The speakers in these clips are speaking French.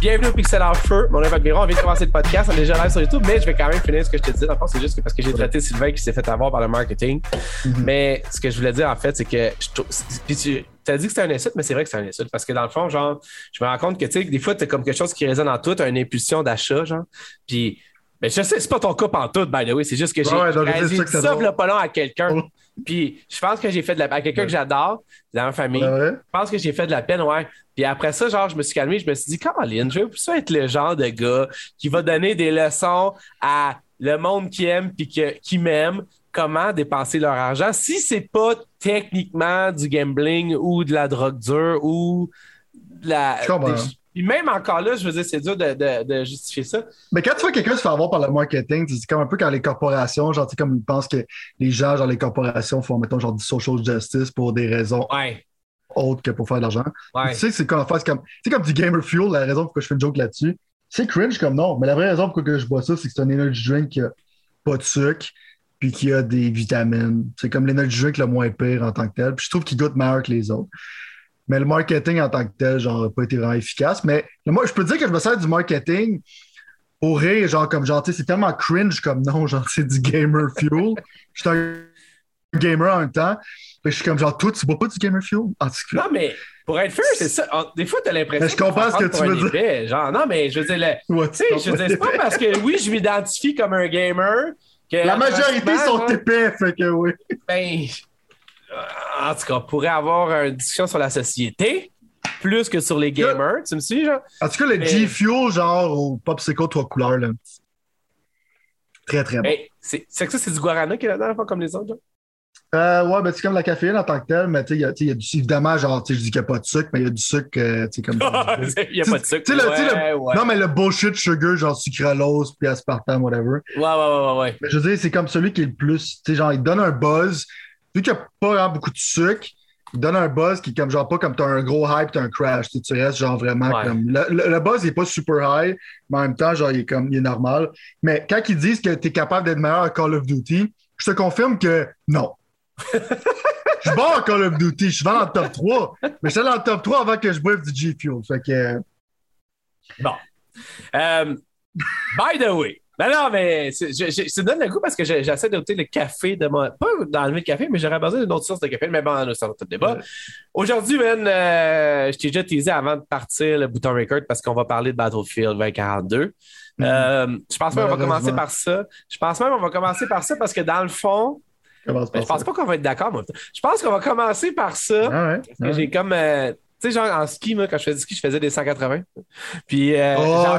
Bienvenue au Pixel of Feu. Mon nom est Miron. On vient de commencer le podcast. On est déjà live sur YouTube, mais je vais quand même finir ce que je te disais. En c'est juste parce que j'ai traité Sylvain qui s'est fait avoir par le marketing. Mm-hmm. Mais ce que je voulais dire, en fait, c'est que puis tu as dit que c'était un insulte, mais c'est vrai que c'est un insulte. Parce que dans le fond, genre, je me rends compte que, tu sais, des fois, tu as comme quelque chose qui résonne en as une impulsion d'achat, genre. Puis, mais je sais, c'est pas ton cas en tout, by the way. C'est juste que j'ai ouais, dit ça, le pas long à quelqu'un. Puis je pense que j'ai fait de la peine. À quelqu'un que j'adore, dans ma famille, je pense que j'ai fait de la peine, ouais. Puis après ça, genre, je me suis calmé, je me suis dit, Caroline, je veux plus être le genre de gars qui va donner des leçons à le monde qui aime puis qui m'aime comment dépenser leur argent si c'est pas techniquement du gambling ou de la drogue dure ou de la. Puis même encore là, je veux dire, c'est dur de, justifier ça. Mais quand tu vois quelqu'un se faire avoir par le marketing, c'est comme un peu quand les corporations, genre, tu sais, comme ils pensent que les gens, genre, les corporations font, mettons, genre, du social justice pour des raisons autres que pour faire de l'argent. Tu sais, c'est comme, comme, comme du gamer fuel, la raison pourquoi je fais une joke là-dessus. C'est cringe comme non, mais la vraie raison pourquoi je bois ça, c'est que c'est un energy drink qui a pas de sucre, puis qui a des vitamines. C'est comme l'energy drink le moins pire en tant que tel. Puis je trouve qu'il goûte meilleur que les autres. Mais le marketing en tant que tel, genre, n'a pas été vraiment efficace. Mais moi, je peux dire que je me sers du marketing pour rire, genre, comme, genre, c'est tellement cringe comme nom, genre, c'est du gamer fuel. je suis un gamer en même temps. je suis comme, genre, toi, tu bois pas du gamer fuel? En tout cas. Non, mais pour être fair, c'est ça. Des fois, t'as l'impression. Je comprends ce que tu veux dire. genre, non, mais je veux dire, tu sais, je veux dire, c'est pas parce que, oui, je m'identifie comme un gamer. Que La majorité sont épais, fait que oui. Ben, en tout cas, on pourrait avoir une discussion sur la société plus que sur les gamers. Tu me suis, genre? En tout cas, le G-Fuel, genre, au Popsicle trois couleurs, là. Très, très bon. c'est que ça, c'est du guarana qui est là-dedans, comme les autres, Euh, ouais, ben, c'est comme la caféine en tant que telle, mais tu sais, il y a, du, évidemment, genre, tu sais, je dis qu'il n'y a pas de sucre, mais il y a du sucre, euh, tu sais, comme. Il n'y a pas de sucre. Ouais, Non, mais le bullshit sugar, genre sucralose, puis aspartame, whatever. Ouais, ouais, ouais, ouais. Mais je veux dire, c'est comme celui qui est le plus, tu sais, genre, il donne un buzz, vu qu'il n'y a pas vraiment beaucoup de sucre, il donne un buzz qui est comme genre pas comme t'as un gros hype, t'as un crash. Tu, restes genre vraiment comme. Le, buzz n'est pas super high, mais en même temps, genre, il est comme il est normal. Mais quand ils disent que tu es capable d'être meilleur à Call of Duty, je te confirme que non. je suis bon à Call of Duty, je suis dans le top 3, mais j'étais dans le top 3 avant que je boive du G Fuel. Fait que. Bon. Euh, by the way, ben non, mais c'est donne le goût parce que j'essaie d'opter le café de moi. Pas d'enlever le café, mais j'aurais besoin d'une autre source de café. Mais bon, c'est un autre débat. Aujourd'hui, Ben, euh, je t'ai déjà teasé avant de partir le bouton record parce qu'on va parler de Battlefield 2042. Mm. Euh, je pense même qu'on va commencer par ça. Je pense même qu'on va commencer par ça parce que dans le fond, ben, je pense pas qu'on va être d'accord, moi. Je pense qu'on va commencer par ça. Ah ouais, parce que ah j'ai comme. Euh, sais, genre en ski, moi, quand je faisais du ski, je faisais des 180. Puis euh, oh,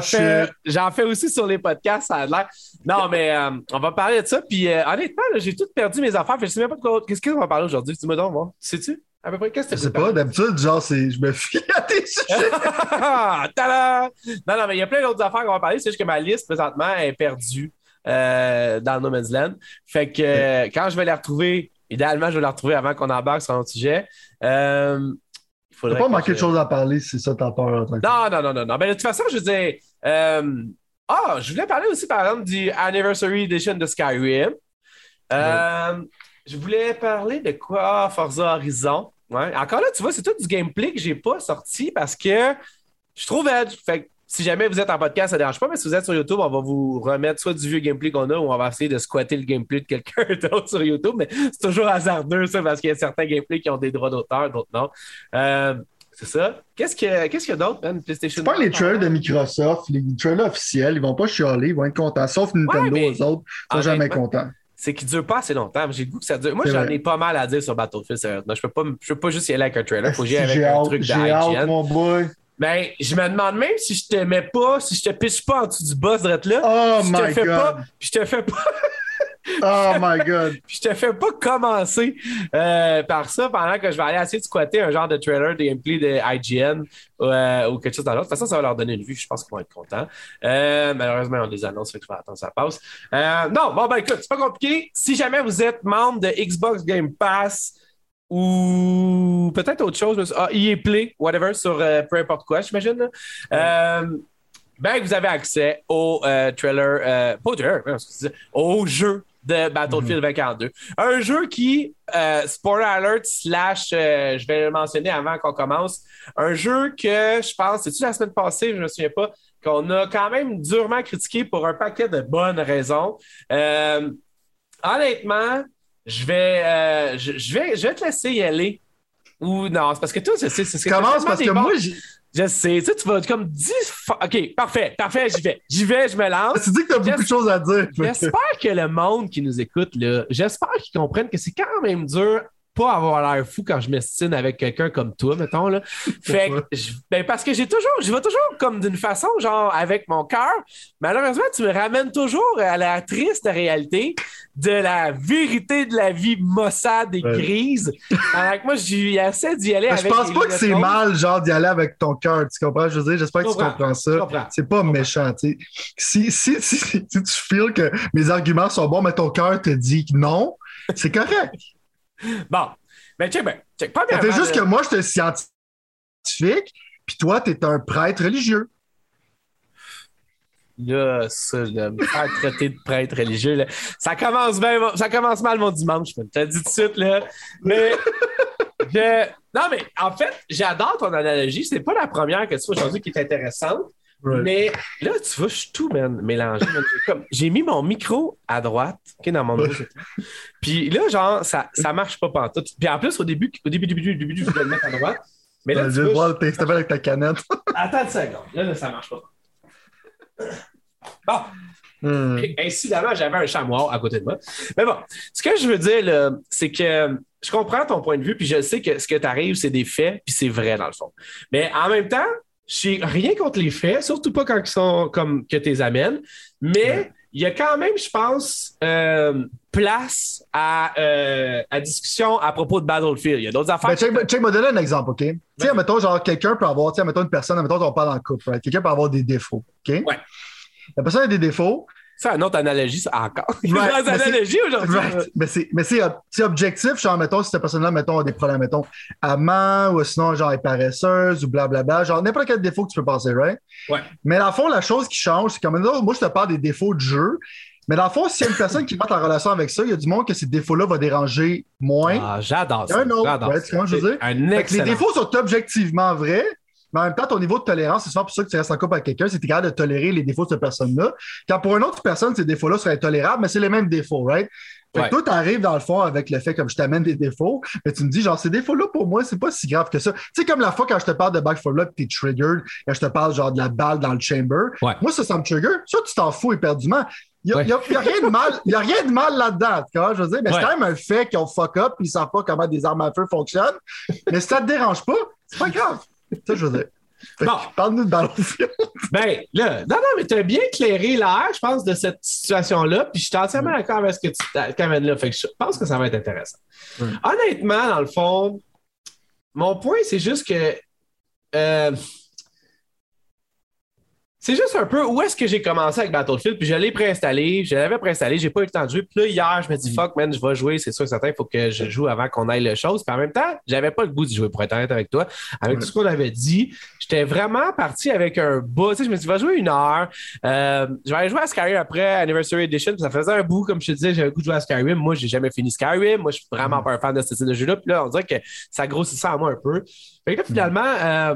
j'en, fais, aussi sur les podcasts, ça a l'air. Non, mais euh, on va parler de ça. Puis euh, honnêtement, j'ai tout perdu mes affaires. je sais même pas de quoi. Qu'est-ce qu'on va parler aujourd'hui? Dis-moi donc, moi. Sais-tu? À peu près, qu'est-ce que tu Je sais pas, d'habitude, genre, c'est, je me fie à tes sujets. non, non, mais il y a plein d'autres affaires qu'on va parler. C'est juste que ma liste, présentement, est perdue dans No Man's Land. Fait que quand je vais les retrouver, idéalement, je vais les retrouver avant qu'on embarque sur un autre sujet. T'as pas manqué de choses à parler si ça ta peur en tant que... Non, non, non, non, non. Mais de toute façon, je veux dire. Euh... Ah, je voulais parler aussi, par exemple, du Anniversary Edition de Skyrim. Euh, je voulais parler de quoi? Forza Horizon. Ouais. Encore là, tu vois, c'est tout du gameplay que j'ai pas sorti parce que je trouve edge. Fait si jamais vous êtes en podcast, ça ne dérange pas, mais si vous êtes sur YouTube, on va vous remettre soit du vieux gameplay qu'on a ou on va essayer de squatter le gameplay de quelqu'un d'autre sur YouTube. Mais c'est toujours hasardeux, ça, parce qu'il y a certains gameplays qui ont des droits d'auteur, d'autres non. Euh, c'est ça. Qu'est-ce qu'il y a, y d'autre, man? PlayStation? C'est pas les trailers de Microsoft, les trailers officiels, ils vont pas chialer, ils vont être contents. Sauf Nintendo, ouais, eux autres, ils sont jamais contents. C'est qu'ils durent pas assez longtemps. J'ai le goût que ça dure. Moi, j'en ai pas mal à dire sur Battlefield, sérieusement. Je peux pas, je peux pas juste y aller avec un trailer. Faut que j'y avec un truc de mon boy. Ben, je me demande même si je te mets pas, si je te piche pas en dessous du boss là. Oh je my te fais God. Pas, je te fais pas. oh my God. je te fais pas commencer euh, par ça pendant que je vais aller essayer de squatter un genre de trailer de gameplay de IGN euh, ou quelque chose dans l'autre. De toute façon, ça va leur donner une vue. Je pense qu'ils vont être contents. Euh, malheureusement, on les annonce, fait que je vais attendre ça passe. non, bon, ben écoute, c'est pas compliqué. Si jamais vous êtes membre de Xbox Game Pass, ou peut-être autre chose, ah, EA Play, whatever, sur euh, peu importe quoi, j'imagine. Euh, ben, vous avez accès au euh, trailer, pas au trailer, au jeu de Battlefield 2042. Mhm. Un jeu qui, Spoiler Alert slash, je vais le mentionner avant qu'on commence, un jeu que je pense, c'est-tu la semaine passée, je ne me souviens pas, qu'on a quand même durement critiqué pour un paquet de bonnes raisons. Honnêtement, je vais, je, vais, je vais te laisser y aller. Ou non, c'est parce que toi, c'est ce que Commence parce que moi, je sais, tu sais, tu vas comme 10 OK, parfait, parfait, j'y vais. J'y vais, je me lance. Tu dis que tu as beaucoup de choses à dire. J'espère que le monde qui nous écoute, là, j'espère qu'ils comprennent que c'est quand même dur pas avoir l'air fou quand je m'estime avec quelqu'un comme toi, mettons. Là. Fait que, ben parce que j'ai toujours, je vais toujours comme d'une façon, genre avec mon cœur. Malheureusement, tu me ramènes toujours à la triste réalité de la vérité de la vie maussade et grise. Alors moi, j'essaie d'y aller avec. Je pense pas que c'est mal, genre, d'y aller avec ton cœur. Tu comprends? Je veux dire, j'espère que tu comprends ça. C'est pas méchant, tu sais. Si, si, si, si, tu feels que mes arguments sont bons, mais ton cœur te dit non, c'est correct. Bon. Mais check, ben, check. Pas bien. Ça fait juste que moi, je suis scientifique, puis toi, tu es un prêtre religieux. Là, ça, me faire traiter de prêtre religieux, là, ça commence bien, ça commence mal mon dimanche, je te le dis tout de suite, là. Mais, non, mais en fait, j'adore ton analogie. C'est pas la première que tu fais aujourd'hui qui est intéressante. Mais là, tu vois, je suis tout man, mélangé. J'ai mis mon micro à droite, dans mon dos. Puis là, genre, ça, ça marche pas pantoute. Puis en plus, au début, au début, début, début, début je voulais le mettre à droite. Mais là, tu vois, voir le avec ta canette. Attends une seconde. Là, là, ça marche pas. Bon. Hmm. Incidemment, j'avais un chamois à côté de moi. Mais bon, ce que je veux dire, c'est que je comprends ton point de vue, puis je sais que ce que tu arrives, c'est des faits, puis c'est vrai dans le fond. Mais en même temps, j'ai rien contre les faits, surtout pas quand ils sont comme que tu les amènes, mais il y a quand même, je pense, euh, place à, euh, à, discussion à propos de Battlefield. Il y a d'autres affaires. Ben, check, check, me donner un exemple, OK? Tu sais, mettons, genre, quelqu'un peut avoir, tu sais, mettons une personne, mettons, on parle en couple, right? Quelqu'un peut avoir des défauts, OK? Ouais. La personne a des défauts, c'est une autre analogie, ça encore. Right, une analogie aujourd'hui. Mais c'est objectif, genre, mettons, si cette personne-là, mettons, a des problèmes, mettons, amant, ou sinon, genre, est paresseuse, ou blablabla, genre, n'importe quel défaut que tu peux passer, right? Ouais. Mais dans le fond, la chose qui change, c'est comme, moi, je te parle des défauts de jeu, mais dans le fond, s'il y a une personne qui rentre en relation avec ça, il y a du monde que ces défauts-là vont déranger moins. Ah, j'adore ça. Un autre. Ouais, tu je veux dire? Un excellent. Les défauts sont objectivement vrais, mais en même temps, ton niveau de tolérance, c'est souvent pour ça que tu restes en couple avec quelqu'un, c'est que tu es capable de tolérer les défauts de cette personne-là. Quand pour une autre personne, ces défauts-là seraient tolérables, mais c'est les mêmes défauts, right? Fait que toi, tu arrives dans le fond avec le fait comme je t'amène des défauts, mais tu me dis, genre, ces défauts-là, pour moi, c'est pas si grave que ça. Tu sais, comme la fois quand je te parle de Back for Blood, t'es triggered, quand je te parle, genre, de la balle dans le chamber. Moi, ça, ça me trigger. Ça, tu t'en fous éperdument. Il n'y a, a, rien de mal, y a rien de mal là-dedans, je veux dire? Mais c'est quand même un fait qu'ils ont fuck up et ils savent pas comment des armes à feu fonctionnent. mais si ça te dérange pas, c'est pas grave. Ça, je veux dire. Bon. Parle-nous de Battlefield. ben, là, non, non, mais tu as bien éclairé l'air, je pense, de cette situation-là. Puis je suis entièrement mm. d'accord avec ce que tu amènes là. Fait que je pense que ça va être intéressant. Mm. Honnêtement, dans le fond, mon point, c'est juste que. Euh, c'est juste un peu où est-ce que j'ai commencé avec Battlefield, puis je l'ai préinstallé, je l'avais préinstallé, j'ai pas eu le temps de jouer. Puis là, hier, je me dis, mm. fuck, man, je vais jouer, c'est sûr, certain, il faut que je joue avant qu'on aille le chose. Puis en même temps, j'avais pas le goût d'y jouer, pour être honnête avec toi. Avec tout ce qu'on avait dit, j'étais vraiment parti avec un bout. Tu sais, je me suis dit, va jouer une heure. Euh, je vais aller jouer à Skyrim après Anniversary Edition, puis ça faisait un bout, comme je te disais, j'avais le goût de jouer à Skyrim. Moi, j'ai jamais fini Skyrim. Moi, je suis vraiment mm. pas un fan de ce style de jeu-là. Puis là, on dirait que ça grossissait à moi un peu. Fait que là, finalement, euh,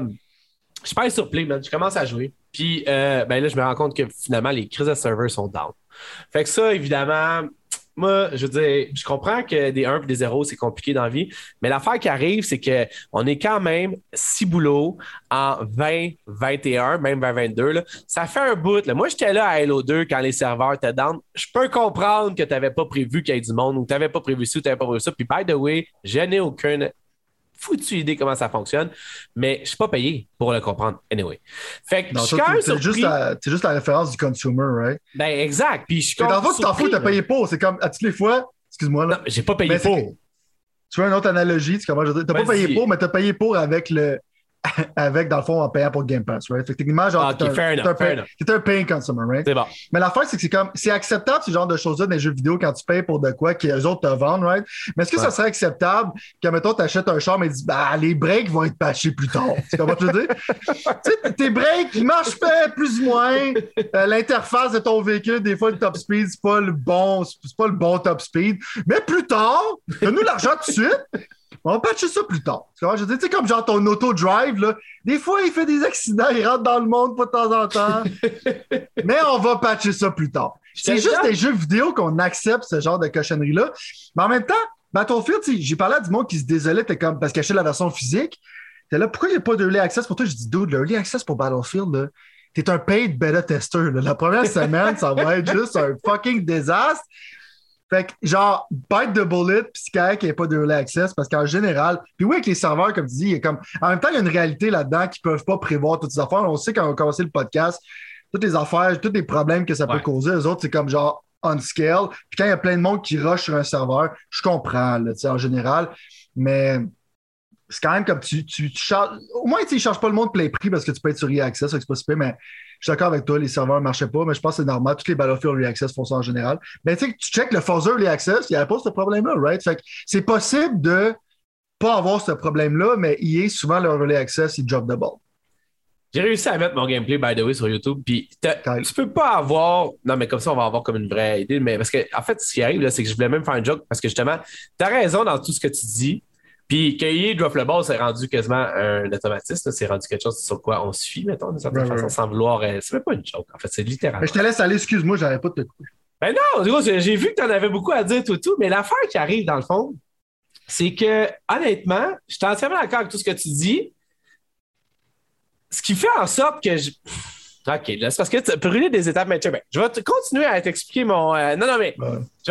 je passe sur Play, man. Je commence à jouer. Puis euh, ben là, je me rends compte que finalement, les crises de serveur sont down. Fait que ça, évidemment, moi, je veux dire, je comprends que des 1 et des 0, c'est compliqué dans la vie, mais l'affaire qui arrive, c'est qu'on est quand même six boulots en 2021, même 2022. Là. Ça fait un bout. Là. Moi, j'étais là à Halo 2 quand les serveurs étaient down. Je peux comprendre que tu n'avais pas prévu qu'il y ait du monde ou tu n'avais pas prévu ci ou tu n'avais pas prévu ça. Puis, by the way, je n'ai aucune foutu idée comment ça fonctionne, mais je suis pas payé pour le comprendre. Anyway. Fait que c'est juste, la, juste la référence du consumer, right? Ben, exact. Puis je suis Dans le tu t'en fous, t'as payé pour. C'est comme, à toutes les fois, excuse-moi. Non, j'ai pas payé pour. Tu vois une autre analogie, tu comment je T'as pas payé pour, mais t'as payé pour avec le, avec, dans le fond, en payant pour Game Pass, right? Fait que techniquement, genre, okay, t'es un, un, un, paying consumer, right? C'est bon. Mais l'affaire, c'est que c'est comme, c'est acceptable ce genre de choses-là dans les jeux vidéo quand tu payes pour de quoi que les autres te vendent, right? Mais est-ce que ça serait acceptable que, mettons, t'achètes un char mais dis, bah, les breaks vont être patchés plus tard? Tu comprends ce que je veux dire? tu sais, tes breaks, ils marchent pas plus ou moins. Euh, l'interface de ton véhicule, des fois, le top speed, c'est pas le bon, c'est pas le bon top speed. Mais plus tard, donne-nous l'argent tout de suite. On va patcher ça plus tard. Je veux dire, tu comme genre ton auto-drive, là, des fois, il fait des accidents, il rentre dans le monde pas de temps en temps. mais on va patcher ça plus tard. C'est juste des jeux vidéo qu'on accepte ce genre de cochonnerie-là. Mais en même temps, Battlefield, j'ai parlé à du monde qui se désolait comme, parce qu'il achetait la version physique. T'es là, pourquoi il n'y a pas de early access pour toi? Je dis, dude, le early access pour Battlefield, là, t'es un paid beta tester. La première semaine, ça va être juste un fucking désastre. Fait que, genre, bite de bullet, puis c'est correct qu'il n'y ait pas de relay access, parce qu'en général, puis oui, avec les serveurs, comme tu dis, il y a comme. En même temps, il y a une réalité là-dedans qui ne peuvent pas prévoir toutes ces affaires. On sait quand on a commencé le podcast, toutes les affaires, tous les problèmes que ça peut causer, les autres, c'est comme genre on scale. Puis quand il y a plein de monde qui rush sur un serveur, je comprends, là, en général. Mais c'est quand même comme tu, tu, charges. Au moins, tu ne charges pas le monde play prix parce que tu peux être sur e-access, c'est pas super, mais suis d'accord avec toi, les serveurs ne marchaient pas, mais je pense que c'est normal. Toutes les Battlefield Early Access font ça en général. Mais tu sais, tu check le Forza Early Access, il n'y a pas ce problème-là, right? Fait que c'est possible de pas avoir ce problème-là, mais il est souvent le Early Access, il drop the ball. J'ai réussi à mettre mon gameplay, by the way, sur YouTube. Puis tu peux pas avoir. Non, mais comme ça, on va avoir comme une vraie idée. Mais parce que, en fait, ce qui arrive, c'est que je voulais même faire un joke parce que justement, tu as raison dans tout ce que tu dis. Puis qu'il drop le ball, c'est rendu quasiment un automatisme. C'est rendu quelque chose sur quoi on fie, mettons, d'une certaine façon, sans vouloir. Euh, c'est même pas une joke, en fait, c'est littéralement. Mais je te laisse aller, excuse-moi, j'arrête pas de te couper. Ben non, j'ai vu que tu en avais beaucoup à dire, tout, tout. Mais l'affaire qui arrive, dans le fond, c'est que, honnêtement, je suis entièrement d'accord avec tout ce que tu dis. Ce qui fait en sorte que je. OK, là, c'est parce que tu brûler des étapes, mais ben, je vais continuer à t'expliquer mon. Euh, non, non, mais.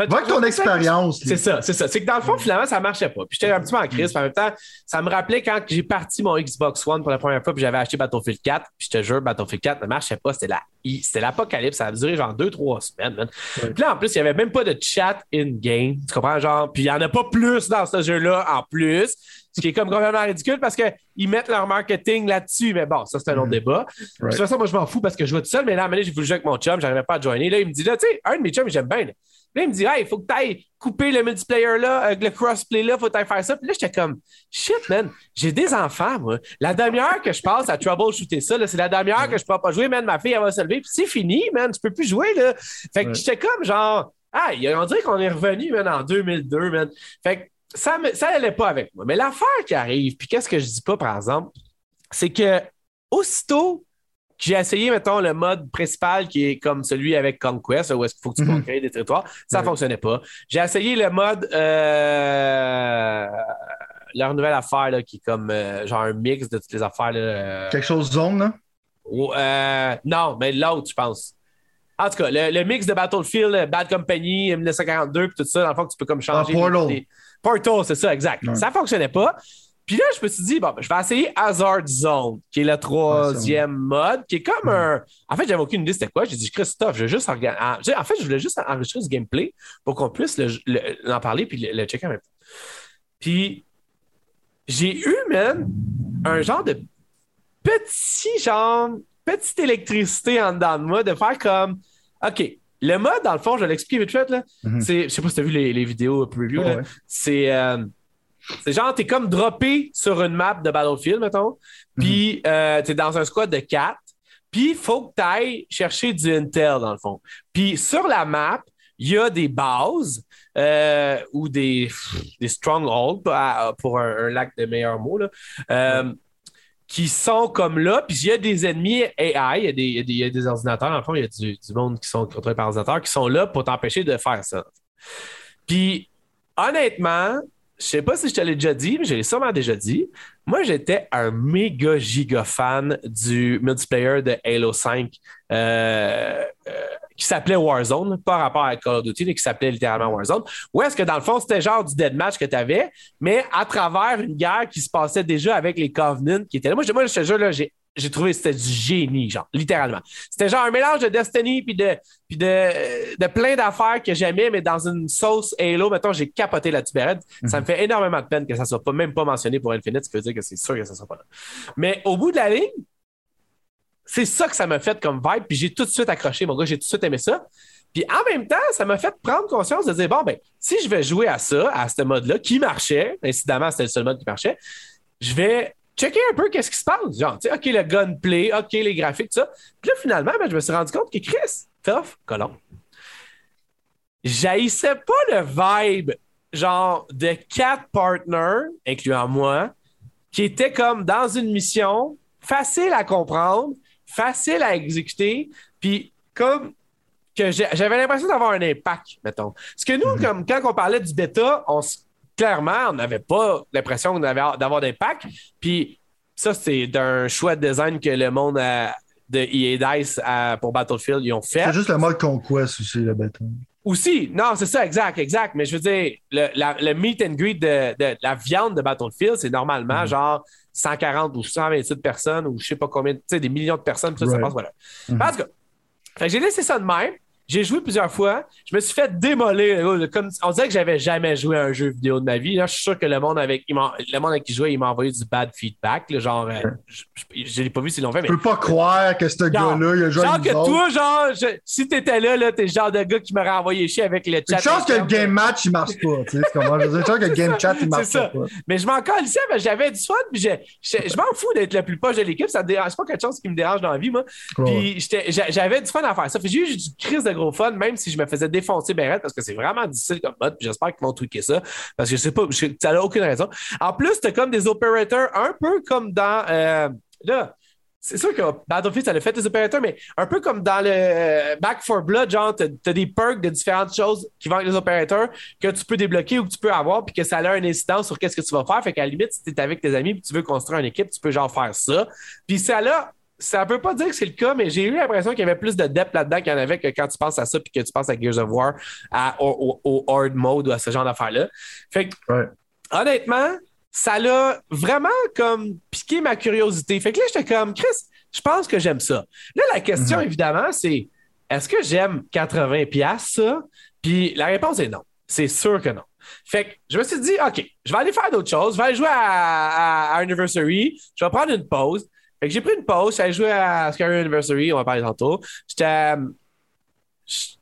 Vais te, ton expérience. C'est ça, c'est ça. C'est que dans le fond, finalement, ça marchait pas. Puis j'étais un petit peu en crise. en même temps, ça me rappelait quand j'ai parti mon Xbox One pour la première fois, puis j'avais acheté Battlefield 4. Puis je te jure, Battlefield 4 ne marchait pas. C'était la c'était l'apocalypse. Ça a duré genre deux, trois semaines. Puis là, en plus, il n'y avait même pas de chat in-game. Tu comprends? Genre, puis il n'y en a pas plus dans ce jeu-là en plus. Ce qui est comme complètement ridicule parce qu'ils mettent leur marketing là-dessus. Mais bon, ça, c'est un autre mm. débat. De toute façon, moi, je m'en fous parce que je vois tout seul. Mais là, j'ai voulu jouer avec mon chum. J'arrivais pas à joiner. Là, il me dit, là, tu sais, un de mes chums, j'aime bien. Là, il me dit, hey, il faut que tu ailles couper le multiplayer là, le crossplay là, faut que tu faire ça. Puis là, j'étais comme, shit, man, j'ai des enfants, moi. La demi-heure que je passe à troubleshooter ça, c'est la demi-heure que je peux pas jouer, man. Ma fille, elle va se lever. Puis c'est fini, man. Tu peux plus jouer, là. Fait que j'étais comme, genre, ah, on dirait qu'on est revenu, man, en 2002, man. Fait que ça, ça n'allait pas avec moi. Mais l'affaire qui arrive, puis qu'est-ce que je dis pas, par exemple, c'est que aussitôt j'ai essayé, mettons, le mode principal qui est comme celui avec Conquest, où est-ce qu'il faut que tu mm des territoires. Ça ne fonctionnait pas. J'ai essayé le mode euh, leur nouvelle affaire là, qui est comme euh, genre un mix de toutes les affaires. Là, euh, Quelque chose zone, là? Euh, non, mais l'autre, je pense. En tout cas, le, mix de Battlefield, Bad Company, 1942, puis tout ça, dans le fond, tu peux comme changer. Ah, Portal. Portal, c'est ça, exact. Ça ne fonctionnait pas. Puis là, je me suis dit, bon, ben, je vais essayer Hazard Zone, qui est le troisième mode, qui est comme un. En fait, j'avais aucune idée c'était quoi. J'ai dit, Christophe, je veux juste organiser. En fait, je voulais juste enregistrer ce gameplay pour qu'on puisse en parler puis le, checker en même temps. Puis, j'ai eu, man, un genre de petit, genre, petite électricité en dedans de moi de faire comme, OK, le mode, dans le fond, je vais l'expliquer vite fait, là. C'est, je sais pas si tu as vu les, vidéos preview, là. C'est. Euh, c'est genre, t'es comme droppé sur une map de Battlefield, mettons, puis mhm. euh, t'es dans un squad de 4, puis il faut que t'ailles chercher du intel, dans le fond. Puis sur la map, il y a des bases euh, ou des, des strongholds, pour un, lac de meilleurs mots, là, euh, qui sont comme là, puis il y a des ennemis AI, il y a des, il y a des, ordinateurs, en fond, il y a du, du, monde qui sont contrôlés par ordinateurs qui sont là pour t'empêcher de faire ça. Puis honnêtement, je sais pas si je te l'ai déjà dit, mais je l'ai sûrement déjà dit. Moi, j'étais un méga giga fan du multiplayer de Halo 5 euh, euh, qui s'appelait Warzone, pas rapport à Call of Duty, mais qui s'appelait littéralement Warzone. Ou est-ce que dans le fond, c'était genre du deathmatch que tu avais, mais à travers une guerre qui se passait déjà avec les Covenants qui étaient là. Moi, je, moi, je te jure, là, j'ai j'ai trouvé que c'était du génie, genre, littéralement. C'était genre un mélange de Destiny puis de, puis de, de plein d'affaires que j'aimais, mais dans une sauce Halo, mettons, j'ai capoté la tubérette. Ça me mhm. fait énormément de peine que ça soit pas, même pas mentionné pour Infinite, ce qui veut dire que c'est sûr que ça sera pas là. Mais au bout de la ligne, c'est ça que ça m'a fait comme vibe, puis j'ai tout de suite accroché, mon gars, j'ai tout de suite aimé ça. Puis en même temps, ça m'a fait prendre conscience de dire, bon, ben, si je vais jouer à ça, à ce mode-là, qui marchait, incidemment, c'était le seul mode qui marchait, je vais checker un peu qu'est-ce qui se passe. Genre, tu sais, OK, le gunplay, OK, les graphiques, tout ça. Puis là, finalement, ben, je me suis rendu compte que Chris, tough, colon, j'haïssais pas le vibe, genre, de quatre partners, incluant moi, qui étaient comme dans une mission facile à comprendre, facile à exécuter, puis comme que j'avais l'impression d'avoir un impact, mettons. Parce que nous, mhm. comme quand on parlait du bêta, on se clairement, on n'avait pas l'impression d'avoir d'impact. Puis ça, c'est d'un choix de design que le monde de EA Dice pour Battlefield, ils ont fait. C'est juste le mode Conquest aussi, le bêta. Aussi, non, c'est ça, exact, exact. Mais je veux dire, le, meet and greet de, la viande de Battlefield, c'est normalement mm-hmm. genre 140 ou 128 personnes ou je sais pas combien, tu sais, des millions de personnes, ça, ça passe, voilà. Mm-hmm. En tout cas, j'ai laissé ça de même. J'ai joué plusieurs fois. Je me suis fait démolir. Comme, on dirait que j'avais jamais joué à un jeu vidéo de ma vie. Là, je suis sûr que le monde avec, le monde avec qui je jouais, il m'a envoyé du bad feedback. genre, euh, je, l'ai pas vu si l'ont fait. Mais... Je peux pas croire que ce gars-là, il a joué Genre que toi, genre, si t'étais là, là t'es le genre de gars qui m'aurait envoyé chier avec le chat. Une chance que le game match, il marche pas. Tu sais, comment je veux dire? Que le game chat, il marche pas. Mais je m'en colle ici, j'avais du fun. Puis je, je, m'en fous d'être le plus proche de l'équipe. Ça ne dérange pas quelque chose qui me dérange dans la vie, moi. Puis j'avais du fun à faire ça. J'ai eu du crise de même si je me faisais défoncer Beret parce que c'est vraiment difficile comme mode. J'espère qu'ils vont truquer ça parce que je sais pas, ça n'a aucune raison. En plus, tu comme des opérateurs un peu comme dans. Euh, là, c'est sûr que Battlefield, ça l'a fait des opérateurs, mais un peu comme dans le euh, Back for Blood, genre, tu as, des perks de différentes choses qui vont avec les opérateurs que tu peux débloquer ou que tu peux avoir, puis que ça a un incidence sur qu'est-ce que tu vas faire. Fait qu'à la limite, si tu es avec tes amis et tu veux construire une équipe, tu peux genre faire ça. Puis ça a ça ne veut pas dire que c'est le cas, mais j'ai eu l'impression qu'il y avait plus de depth là-dedans qu'il y en avait que quand tu penses à ça puis que tu penses à Gears of War, au, hard mode ou à ce genre d'affaires-là. Fait que, honnêtement, ça l'a vraiment comme piqué ma curiosité. Fait que là, j'étais comme, Chris, je pense que j'aime ça. Là, la question, mm-hmm. évidemment, c'est est-ce que j'aime 80$ ça? Puis la réponse est non. C'est sûr que non. Fait que je me suis dit, OK, je vais aller faire d'autres choses. Je vais aller jouer à, à Anniversary. Je vais prendre une pause. Fait que j'ai pris une pause, j'allais jouer à Scary Anniversary, on va parler tantôt. J'étais. Euh,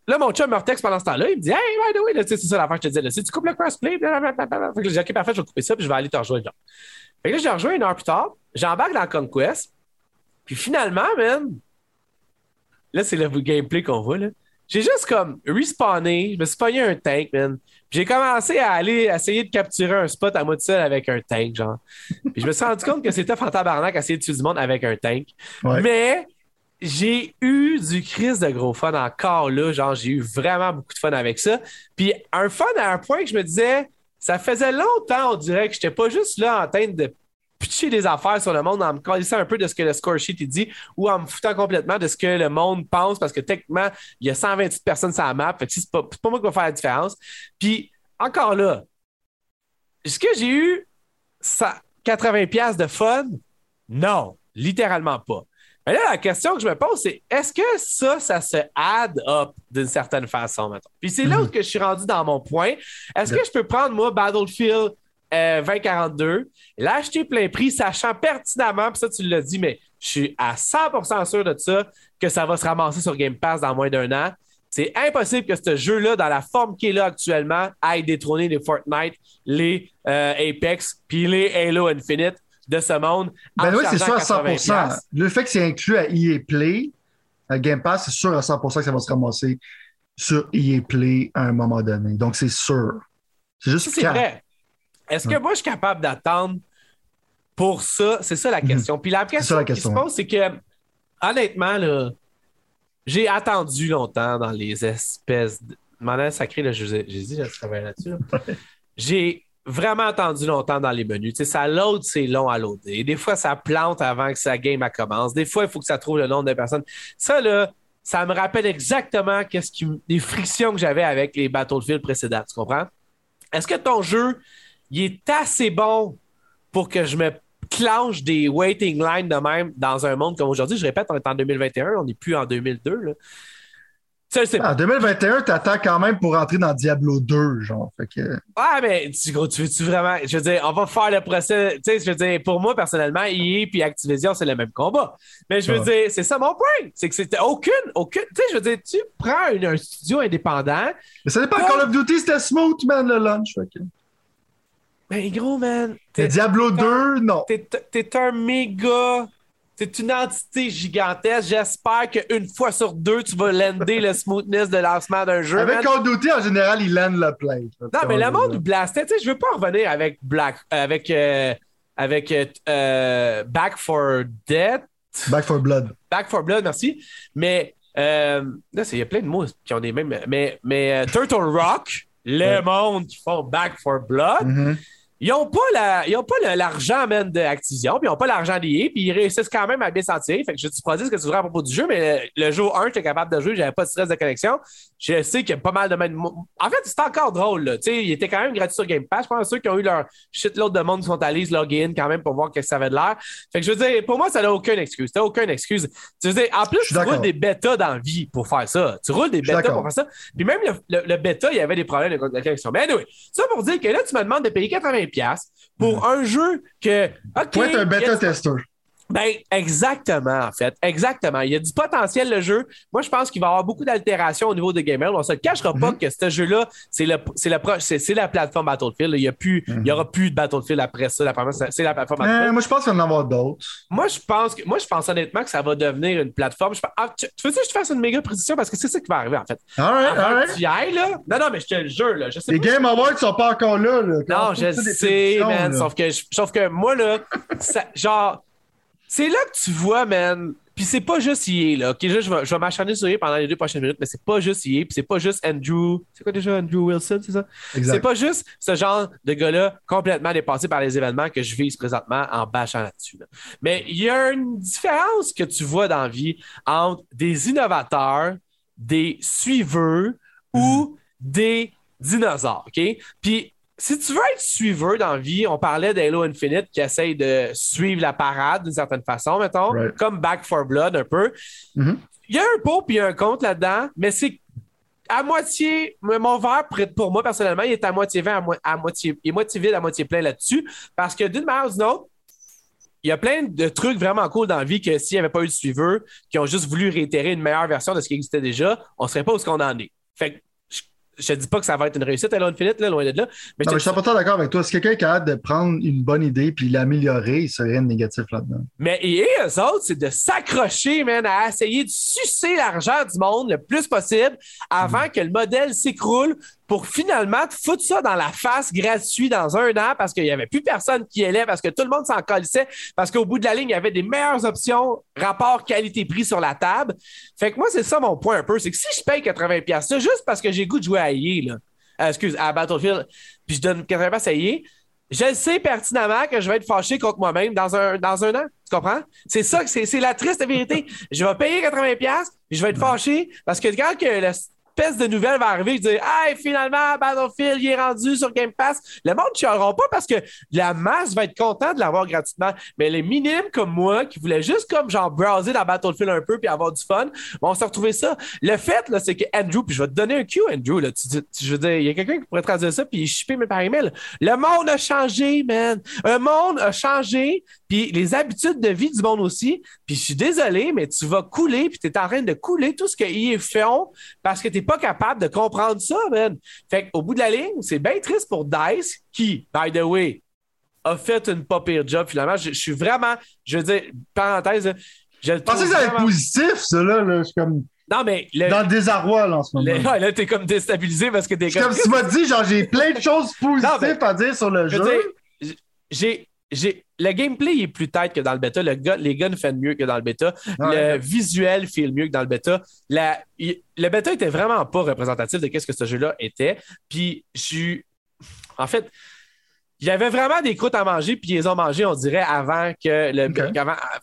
là, mon chum me retexte pendant ce temps-là. Il me dit Hey, by the way, c'est ça l'affaire que je te disais. Tu coupes le crossplay, blablabla. Fait que j'ai dit Ok, parfait, je vais couper ça, puis je vais aller te rejoindre. Fait que là, j'ai rejoint une heure plus tard. J'embarque dans Conquest. Puis finalement, man, là, c'est le gameplay qu'on voit. Là. J'ai juste comme respawné, je me suis pogné un tank, man. J'ai commencé à aller essayer de capturer un spot à moi seul avec un tank, genre. Puis je me suis rendu compte que c'était fantabarnak essayer de tuer du monde avec un tank. Mais j'ai eu du crise de gros fun encore là. Genre, j'ai eu vraiment beaucoup de fun avec ça. Puis un fun à un point que je me disais, ça faisait longtemps, on dirait, que j'étais pas juste là en train de pitcher des affaires sur le monde en me calissant un peu de ce que le score sheet dit ou en me foutant complètement de ce que le monde pense parce que techniquement, il y a 128 personnes sur la map. Fait que c'est pas, pas moi qui va faire la différence. Puis encore là, est-ce que j'ai eu 80$ de fun? Non, littéralement pas. Mais là, la question que je me pose, c'est est-ce que ça, ça se add up d'une certaine façon, maintenant? Puis c'est là où mm-hmm. je suis rendu dans mon point. Est-ce que je peux prendre, moi, Battlefield 2042, euh, l'acheter plein prix, sachant pertinemment, puis ça, tu l'as dit, mais je suis à 100% sûr de ça, que ça va se ramasser sur Game Pass dans moins d'un an. C'est impossible que ce jeu-là, dans la forme qu'il est là actuellement, aille détrôner les Fortnite, les euh, Apex, puis les Halo Infinite de ce monde. Ben oui, c'est sûr à 100%. Le fait que c'est inclus à EA Play, à Game Pass, c'est sûr à 100% que ça va se ramasser sur EA Play à un moment donné. Donc, c'est sûr. C'est juste C'est vrai. Est-ce que moi, je suis capable d'attendre pour ça? C'est ça la mhm. question. Puis la question, qui se pose, c'est que, honnêtement, là, j'ai attendu longtemps dans les espèces de. M'en sacré, là, j'ai dit, je travaille là-dessus. J'ai vraiment attendu longtemps dans les menus. Tu sais, ça load, c'est long à loader. Des fois, ça plante avant que sa game commence. Des fois, il faut que ça trouve le nombre de personnes. Ça, là, ça me rappelle exactement qu'est-ce qui, les frictions que j'avais avec les Battlefield précédents. Tu comprends? Est-ce que ton jeu, il est assez bon pour que je me enclenche des waiting lines de même dans un monde comme aujourd'hui. Je répète, on est en 2021, on n'est plus en 2002. Là. En 2021, t'attends quand même pour rentrer dans Diablo 2, genre. Fait que... Ouais, mais tu, tu veux-tu vraiment. Je veux dire, on va faire le procès. Tu sais, je veux dire, pour moi, personnellement, EA et Activision, c'est le même combat. Mais je veux dire, c'est ça mon point. C'est que c'était aucune, aucune. Tu sais, je veux dire, tu prends un studio indépendant. Mais ça dépend. Call of Duty, c'était smooth, man, le launch. Fait que... Mais gros, man. Diablo 2, non. T'es un méga c'est une entité gigantesque. J'espère qu'une fois sur deux, tu vas lander le smoothness de lancement d'un jeu. Avec Call of Duty, en général, il lande le play. Non, mais le monde blastait. Tu sais, je veux pas revenir avec Black, avec, euh, avec euh, Back for Dead. Back for Blood. Back for Blood, merci. Mais euh, là, il y a plein de mots qui ont des mêmes. Mais, mais Turtle Rock, le monde qui font Back for Blood. Mm-hmm. Ils n'ont pas la, ils ont pas l'argent même d'Activision, puis ils n'ont pas l'argent d'IA, puis ils réussissent quand même à bien s'en tirer. Fait que je te produis ce que tu voudrais à propos du jeu, mais le, jour 1, j'étais capable de jouer, j'avais pas de stress de connexion. Je sais qu'il y a pas mal de En fait, c'est encore drôle, là. Tu sais, il était quand même gratuit sur Game Pass. Je pense ceux qui ont eu leur shitload de monde qui sont allés se login quand même pour voir ce que ça avait de l'air. Fait que je veux dire, pour moi, ça n'a aucune excuse. T'as aucune excuse. Tu veux dire, en plus, tu roules des bêtas dans la vie pour faire ça. Tu roules des bêtas pour faire ça. Puis même le, le, bêta, il y avait des problèmes de connexion. Mais anyway, ça pour dire que là, tu me demandes de payer 80$ pour un jeu que. Okay, un bêta-testeur. Ben, exactement, en fait. Exactement. Il y a du potentiel, le jeu. Moi, je pense qu'il va y avoir beaucoup d'altérations au niveau de gamer. On ne se cachera pas mhm. que ce jeu-là, c'est la, la plateforme Battlefield. Il n'y mhm. aura plus de Battlefield après ça. C'est la plateforme euh, Battlefield. moi, je pense qu'il va en avoir d'autres. Moi, je pense que, moi, je pense honnêtement que ça va devenir une plateforme. Ah, tu, veux que je fasse une méga précision parce que c'est ça qui va arriver, en fait. All right, Tu ailles, là. Non, non, mais je te le jure, là. Je sais Les Game Awards ne sont pas encore là, là. Non, je sais, man. Sauf que, sauf que moi, là, genre, c'est là que tu vois, man. Puis c'est pas juste EA, là. je vais, je vais m'acharner sur EA pendant les deux prochaines minutes, mais c'est pas juste EA, puis c'est pas juste Andrew. C'est quoi déjà Andrew Wilson, c'est ça? C'est pas juste ce genre de gars-là complètement dépassé par les événements que je vise présentement en bâchant là-dessus. Mais il y a une différence que tu vois dans la vie entre des innovateurs, des suiveurs ou des dinosaures, OK? Puis si tu veux être suiveur dans la vie, on parlait d'Halo Infinite qui essaye de suivre la parade d'une certaine façon, mettons, comme Back for Blood un peu. Mm-hmm. Il y a un pot et un contre là-dedans, mais c'est à moitié, mon verre, pour moi personnellement, il est à moitié vide, à, moitié, il est moitié vide, à moitié plein là-dessus, parce que d'une manière ou d'une autre, il y a plein de trucs vraiment cool dans la vie que s'il n'y avait pas eu de suiveur, qui ont juste voulu réitérer une meilleure version de ce qui existait déjà, on ne serait pas où ce qu'on en est. Fait que je te dis pas que ça va être une réussite à Infinite, là, loin de là. Mais je, suis pas d'accord avec toi. Si quelqu'un est capable de prendre une bonne idée puis l'améliorer, il serait négatif là-dedans? Mais et eux autres, c'est de s'accrocher, man, à essayer de sucer l'argent du monde le plus possible avant mm. que le modèle s'écroule pour finalement te foutre ça dans la face gratuit dans un an parce qu'il n'y avait plus personne qui allait, parce que tout le monde s'en colissait, parce qu'au bout de la ligne, il y avait des meilleures options, rapport qualité-prix sur la table. Fait que moi, c'est ça mon point un peu, c'est que si je paye 80$, c'est juste parce que j'ai goût de jouer à EA, euh, à Battlefield, puis je donne 80$ à EA, je sais pertinemment que je vais être fâché contre moi-même dans un, an. Tu comprends? C'est ça, c'est la triste vérité. Je vais payer 80$, puis je vais être fâché parce que quand que espèce de nouvelle va arriver, je dis Hey, finalement, Battlefield, il est rendu sur Game Pass. Le monde ne chialeront pas parce que la masse va être content de l'avoir gratuitement. Mais les minimes comme moi, qui voulaient juste comme genre browser dans Battlefield un peu puis avoir du fun, vont se retrouver ça. Le fait, là, c'est que Andrew, puis je vais te donner un cue, Andrew, là, tu, je veux dire, il y a quelqu'un qui pourrait traduire ça puis shipper par email. Le monde a changé, man. Le monde a changé, puis les habitudes de vie du monde aussi. Puis je suis désolé, mais tu vas couler, puis tu es en train de couler tout ce qu'ils font parce que tu pas capable de comprendre ça, man. Fait qu'au bout de la ligne, c'est bien triste pour Dice, qui, by the way, a fait une pas pire job finalement. Je, suis vraiment, je veux dire, parenthèse, je pensais que ça allait être positif, ça, là. Je suis comme. Non, mais. Dans le désarroi, là, en ce moment. là, t'es comme déstabilisé parce que t'es comme. Comme tu m'as dit, genre, j'ai plein de choses positives à dire sur le jeu. J'ai le gameplay est plus tête que dans le bêta. Le les guns font mieux que dans le bêta. le visuel fait mieux que dans le bêta. le bêta était vraiment pas représentatif de ce que ce jeu-là était. Puis, je En fait, il y avait vraiment des croûtes à manger, puis ils les ont mangées, on dirait, avant que le.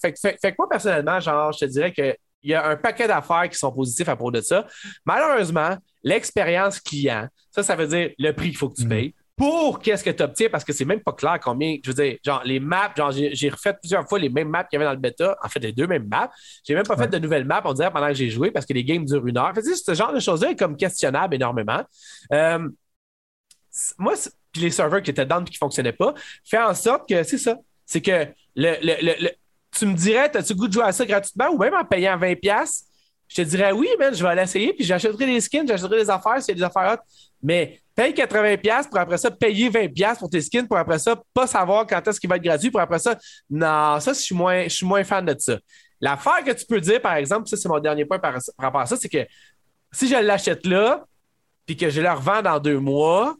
fait, que moi, personnellement, genre, je te dirais que il y a un paquet d'affaires qui sont positifs à propos de ça. Malheureusement, l'expérience client, ça, ça veut dire le prix qu'il faut que tu mhm. payes pour qu'est-ce que tu obtiens, parce que c'est même pas clair combien, je veux dire, genre les maps, genre j'ai refait plusieurs fois les mêmes maps qu'il y avait dans le bêta, en fait les deux mêmes maps. J'ai même pas fait de nouvelles maps, on dirait, pendant que j'ai joué, parce que les games durent une heure. Fait, ce genre de choses-là est comme questionnable énormément. Euh, moi, puis les serveurs qui étaient dans et qui fonctionnaient pas, fait en sorte que c'est ça. C'est que le, le, tu me dirais, as-tu goût de jouer à ça gratuitement ou même en payant 20$? Je te dirais oui, man, je vais aller essayer, puis j'achèterai des skins, j'achèterai des affaires, a des affaires Mais paye 80$ pour après ça payer 20$ pour tes skins, pour après ça pas savoir quand est-ce qu'il va être gratuit, pour après ça. Non, ça, je suis moins, je suis moins fan de ça. L'affaire que tu peux dire, par exemple, ça, c'est mon dernier point par, rapport à ça, c'est que si je l'achète là, puis que je le revends dans deux mois,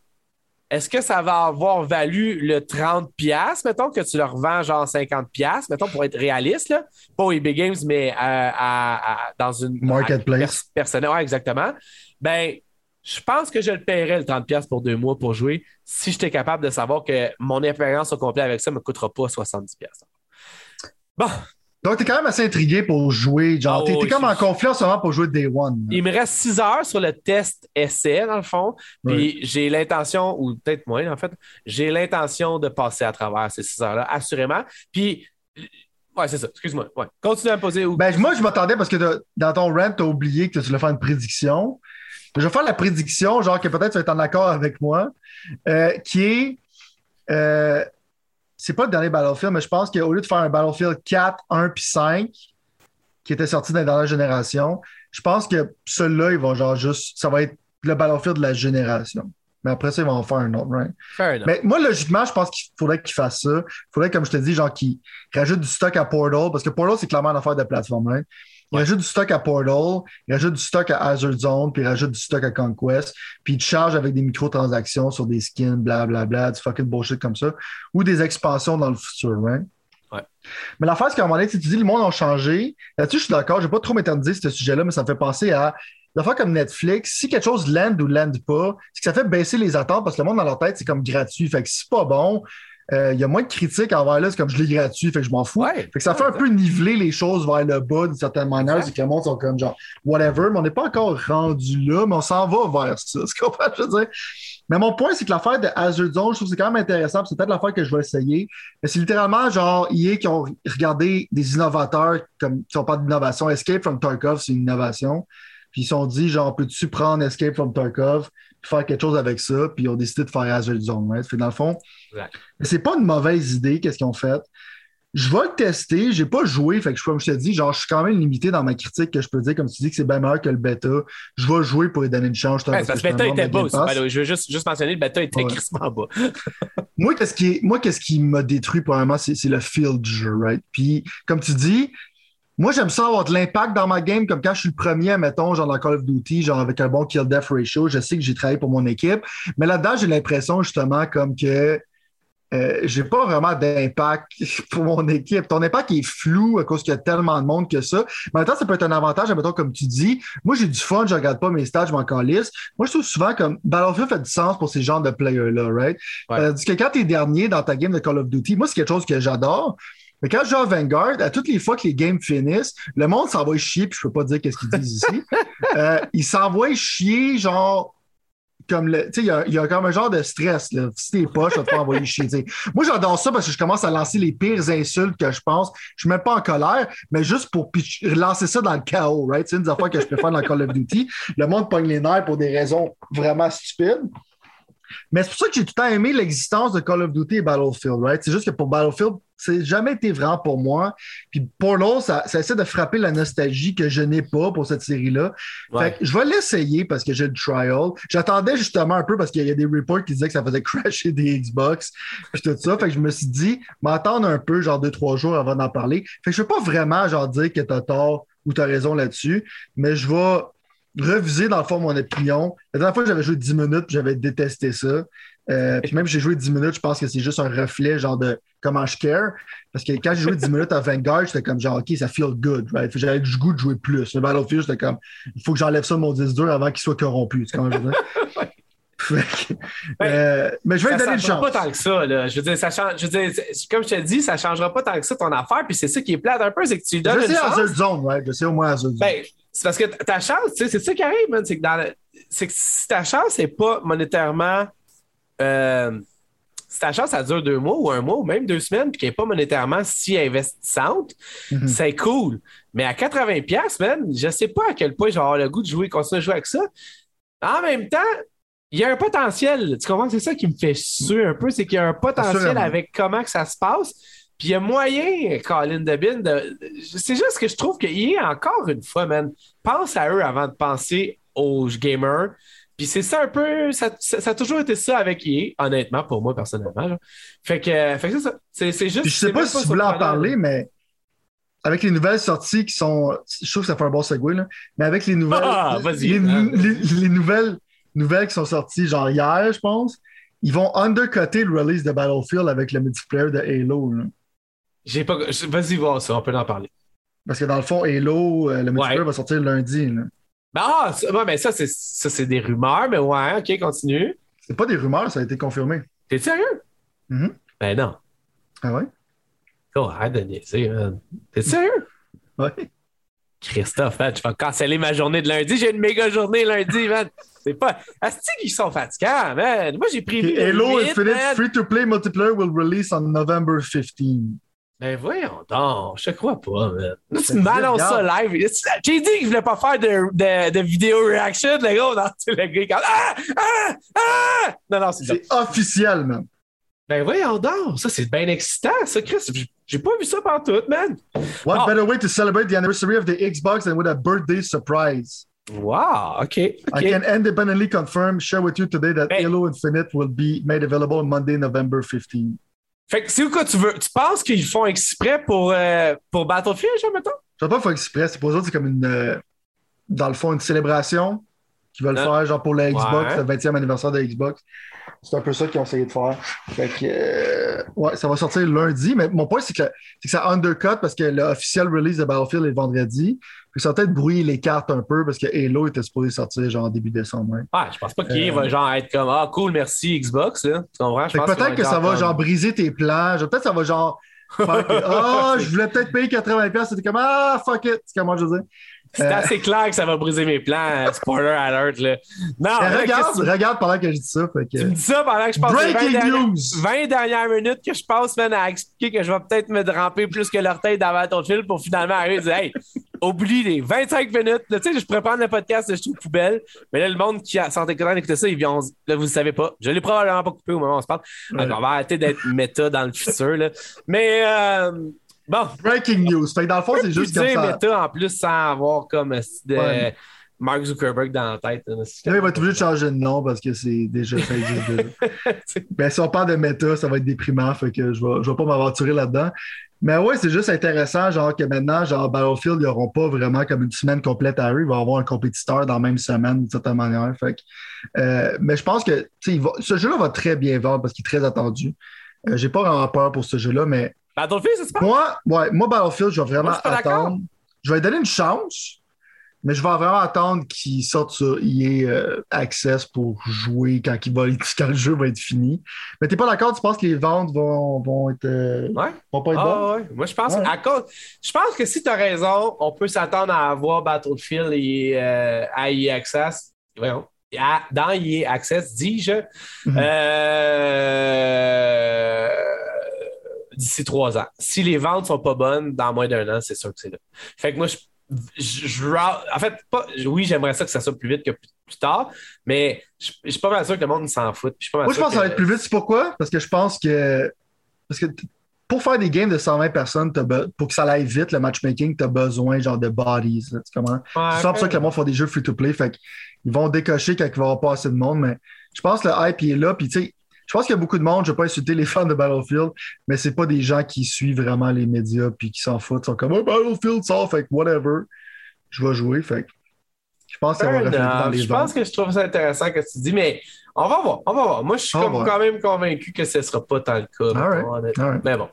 est-ce que ça va avoir valu le 30$, mettons, que tu le revends genre 50$, mettons, pour être réaliste, là? pas au eBay Games, mais dans une marketplace personnelle, ouais, exactement. Ben, je pense que je le paierais le 30$ pour deux mois pour jouer si j'étais capable de savoir que mon expérience au complet avec ça ne me coûtera pas 70$. Bon. Donc, tu es quand même assez intrigué pour jouer. Genre, tu es, comme en confiance seulement pour jouer Day One. Il me reste 6 heures sur le test essai, dans le fond. Puis j'ai l'intention, ou peut-être moins, en fait, j'ai l'intention de passer à travers ces 6 heures-là, assurément. Puis Ouais, c'est ça. Excuse-moi. Ouais. Continue à me poser. Ben, moi, je m'attendais parce que dans ton rant, tu as oublié que tu voulais faire une prédiction. Je vais faire la prédiction, genre que peut-être tu vas être en accord avec moi, euh, qui est. Euh, c'est pas le dernier Battlefield, mais je pense qu'au lieu de faire un Battlefield 4, 1 puis 5, qui était sorti dans la dernière génération, je pense que celui-là, il va genre juste. Ça va être le Battlefield de la génération. Mais après ça, ils vont en faire un autre, right? Mais moi, logiquement, je pense qu'il faudrait qu'ils fassent ça. Il faudrait, comme je te dis, genre qu'ils rajoutent du stock à Portal, parce que Portal, c'est clairement une affaire de plateforme, right? Il rajoute du stock à Portal, il rajoute du stock à Azure Zone, puis il rajoute du stock à Conquest, puis il te charge avec des microtransactions sur des skins, blablabla, bla, bla, du fucking bullshit comme ça, ou des expansions dans le futur, right? Ouais. Mais l'affaire, c'est qu'à un moment donné, tu dis le monde a changé. Là-dessus, je suis d'accord, je vais pas trop m'éterniser ce sujet-là, mais ça me fait penser à l'affaire comme Netflix. Si quelque chose land ou land pas, c'est que ça fait baisser les attentes parce que le monde dans leur tête, c'est comme gratuit. Fait que si c'est pas bon, euh, il y a moins de critiques envers là, c'est comme je l'ai gratuit, fait que je m'en fous. fait que ça fait un peu niveler les choses vers le bas d'une certaine manière, c'est que le monde sont comme genre whatever, mais on n'est pas encore rendu là, mais on s'en va vers ça. Ce qu'on je veux dire? Mais mon point, c'est que l'affaire de Azure Zone, je trouve que c'est quand même intéressant, c'est peut-être l'affaire que je vais essayer. Mais c'est littéralement genre EA qui ont regardé des innovateurs comme qui sont pas d'innovation. Escape from Tarkov, c'est une innovation. Puis ils se sont dit, genre, peux-tu prendre Escape from Tarkov, faire quelque chose avec ça, puis ils ont décidé de faire Azure Zone. Right? Fait dans le fond, c'est pas une mauvaise idée, qu'est-ce qu'ils ont fait. Je vais le tester, j'ai pas joué, fait que je, comme je te dis, genre, je suis quand même limité dans ma critique que je peux dire, comme tu dis que c'est bien meilleur que le bêta. Je vais jouer pour lui donner une chance. Ouais, parce que le bêta était aussi. je veux juste, juste mentionner, le bêta était ouais. bas. moi, qu'est-ce qui, moi, qu'est-ce qui m'a détruit, probablement, c'est, c'est le feel du jeu, right? Puis, comme tu dis, moi, j'aime ça avoir de l'impact dans ma game, comme quand je suis le premier, mettons, genre dans Call of Duty, genre avec un bon kill-death ratio. Je sais que j'ai travaillé pour mon équipe. Mais là-dedans, j'ai l'impression, justement, comme que euh, j'ai pas vraiment d'impact pour mon équipe. Ton impact est flou à cause qu'il y a tellement de monde que ça. Mais en même temps, ça peut être un avantage, mettons, comme tu dis. Moi, j'ai du fun, je regarde pas mes stats, je m'en calisse. Moi, je trouve souvent comme Battlefield fait du sens pour ces genres de players-là, right? Ouais. Euh, que quand t'es dernier dans ta game de Call of Duty, moi, c'est quelque chose que j'adore. Mais quand je joue à Vanguard, à toutes les fois que les games finissent, le monde s'envoie chier, puis je peux pas dire qu'est-ce qu'ils disent ici. euh, ils s'envoient chier, genre, comme le. Tu sais, il y a, y a, comme un genre de stress, là. Si t'es pas, je vais te envoyer chier, t'sais. Moi, j'adore ça parce que je commence à lancer les pires insultes que je pense. Je suis même pas en colère, mais juste pour lancer ça dans le chaos, right? C'est une des affaires que je préfère dans Call of Duty. Le monde pogne les nerfs pour des raisons vraiment stupides. Mais c'est pour ça que j'ai tout le temps aimé l'existence de Call of Duty et Battlefield, right? C'est juste que pour Battlefield, c'est jamais été vraiment pour moi. Puis pour l'autre, ça, ça, essaie de frapper la nostalgie que je n'ai pas pour cette série-là. Fait que je vais l'essayer parce que j'ai le trial. J'attendais justement un peu parce qu'il y a des reports qui disaient que ça faisait crasher des Xbox puis tout ça. Fait que je me suis dit, m'attendre un peu, genre deux, trois jours avant d'en parler. Fait que je veux pas vraiment genre dire que t'as tort ou t'as raison là-dessus, mais je vais reviser dans le fond mon opinion. La dernière fois, j'avais joué 10 minutes, j'avais détesté ça. Euh, puis même si j'ai joué 10 minutes, je pense que c'est juste un reflet genre de comment je care. Parce que quand j'ai joué 10 minutes à Vanguard, j'étais comme genre OK, ça feel good, right? J'avais du goût de jouer plus. Le Battlefield, j'étais comme il faut que j'enlève ça de mon 10 dur avant qu'il soit corrompu. C'est quand je veux euh, mais je vais te donner une chance. pas tant que ça. Là. Je veux dire, ça change, je veux dire, comme je te dis, ça ne changera pas tant que ça ton affaire. Puis c'est ça qui est plate un peu, c'est que tu donnes. Je sais Azure Zone, ouais. Je sais au moins Azure Zone. Ben, c'est parce que ta chance, c'est ça qui arrive, man. C'est que, dans que si ta chance n'est pas monétairement euh, si ta chance, ça dure deux mois ou un mois ou même deux semaines, puis qu'elle n'est pas monétairement si investissante, mm-hmm. c'est cool. Mais à 80$, man, je sais pas à quel point je vais avoir le goût de jouer, continuer à jouer avec ça. En même temps, il y a un potentiel. Tu comprends? C'est ça qui me fait suer un peu, c'est qu'il y a un potentiel avec comment que ça se passe. Puis il y a moyen, Colin Debin, de... c'est juste que je trouve qu'il y a encore une fois, man, pense à eux avant de penser aux gamers. Puis c'est ça un peu, ça, a toujours été ça avec EA, honnêtement, pour moi personnellement. Fait que, fait que c'est ça. C'est, juste. je sais pas si tu voulais en parler, mais avec les nouvelles sorties qui sont. Je trouve que ça fait un bon segue, là. Mais avec les nouvelles. Ah, les, les, nouvelles, nouvelles qui sont sorties, genre hier, je pense, ils vont undercutter le release de Battlefield avec le multiplayer de Halo. J'ai pas. Vas-y voir ça, on peut en parler. Parce que dans le fond, Halo, euh, le multiplayer va sortir lundi. Là. Ben, ah, ça, mais ça, c'est des rumeurs, mais ouais, ok, continue. C'est pas des rumeurs, ça a été confirmé. T'es sérieux? Mm Ben non. Ah ouais? Oh, de niaiser, man. T'es sérieux? Ouais. Christophe, man, tu vas canceller ma journée de lundi. J'ai une méga journée lundi, man. C'est pas. Asti qu'ils sont fatigants, man. Moi, j'ai pris. Hello Infinite Free-to-Play Multiplayer will release on November 15. Ben voyons donc, je te crois pas, man. tu me ça live. J'ai dit que je voulais pas faire de, de, de vidéo reaction, le gars, dans le gars quand... Ah! Ah! Ah! Non, non, c'est C'est officiel, man. Ben voyons donc, ça c'est bien excitant, ça, Chris. J'ai pas vu ça partout, man. What better way to celebrate the anniversary of the Xbox than with a birthday surprise? Wow, okay, I can independently confirm, share with you today that ben, Halo Infinite will be made available on Monday, November 15. Fait que c'est quoi tu veux? Tu penses qu'ils font exprès pour, euh, pour Battlefield, genre, mettons? Je sais pas qu'ils font exprès. C'est pour eux c'est comme une. Euh, dans le fond, une célébration qu'ils veulent faire, genre pour la Xbox, le 20e anniversaire de la Xbox. C'est un peu ça qu'ils ont essayé de faire. Fait que, euh, ouais, ça va sortir lundi. Mais mon point, c'est que, que, ça undercut parce que l'officiel release de Battlefield est vendredi. Puis ça va peut-être brouiller les cartes un peu parce que Halo était supposé sortir genre début décembre. Ouais, je pense pas qu'il euh, va genre être comme Ah, cool, merci Xbox. Là. Tu comprends? Peut-être que ça va genre briser tes plans. Peut-être que ça va genre Ah, je voulais peut-être payer 80$. C'était comme Ah, fuck it. C'est comment je veux dire? C'est euh, assez clair que ça va briser mes plans, euh, spoiler alert. Là. Non, regarde, regarde pendant que je dis ça. Que... Tu me dis ça pendant que je passe Breaking 20, news. Dernières, 20 dernières minutes que je passe man, à expliquer que je vais peut-être me ramper plus que l'orteil d'avant ton fil pour finalement arriver et dire Hey, oublie les 25 minutes. Tu sais, je pourrais prendre le podcast Je poubelle, mais là, le monde qui a santé d'écouter ça, ils vont. Là, vous ne savez pas. Je l'ai probablement pas coupé au moment où on se parle. on va arrêter d'être méta dans le futur. Là. Mais. Euh, Bon. Breaking news. Fait que dans le fond, c'est juste comme ça. Meta en plus sans avoir comme euh, de Mark Zuckerberg dans la tête. Là, il va être obligé de changer de nom parce que c'est déjà ça ben, si on parle de méta, ça va être déprimant. Fait que je vais, je vais pas m'aventurer là-dedans. Mais ouais, c'est juste intéressant, genre que maintenant, genre Battlefield, ils n'auront pas vraiment comme une semaine complète à eux. Ils vont avoir un compétiteur dans la même semaine, d'une certaine manière. Fait euh, mais je pense que ce jeu-là va très bien vendre parce qu'il est très attendu. Euh, J'ai pas vraiment peur pour ce jeu-là, mais Battlefield, c'est pas? Moi, ouais, moi, Battlefield, je vais vraiment attendre. Je vais lui donner une chance, mais je vais vraiment attendre qu'il sorte sur EA euh, Access pour jouer quand, il va, quand le jeu va être fini. Mais t'es pas d'accord? Tu penses que les ventes vont, vont être. Euh, ouais. Vont pas être ah, Ouais. Moi, je pense, à cause, je pense que si tu as raison, on peut s'attendre à avoir Battlefield et euh, à EA Access. Voyons. dans EA Access, dis-je. Mm-hmm. euh d'ici trois ans. Si les ventes sont pas bonnes, dans moins d'un an, c'est sûr que c'est là. Fait que moi, je, je, en fait, pas, oui, j'aimerais ça que ça soit plus vite que plus, tard, mais je, je, suis pas mal sûr que le monde s'en fout. moi, je pense que ça va être plus vite. C'est pourquoi? Parce que je pense que. Parce que pour faire des games de 120 personnes, pour que ça aille vite, le matchmaking, tu as besoin genre de bodies. Là, tu comprends? c'est pour ça que le monde fait des jeux free-to-play. Fait qu'ils vont décocher quand il va y avoir pas assez de monde, mais je pense que le hype est là. Puis tu sais, je pense qu'il y a beaucoup de monde, je ne vais pas insulter les fans de Battlefield, mais c'est pas des gens qui suivent vraiment les médias puis qui s'en foutent. Ils sont comme oh, Battlefield sort, fait whatever. Je vais jouer. Fait je pense que ça va refléter dans les Je pense que je trouve ça intéressant que tu dis, mais on va voir, on va voir. Moi, je suis quand même convaincu que ce ne sera pas tant le cas. Mais bon.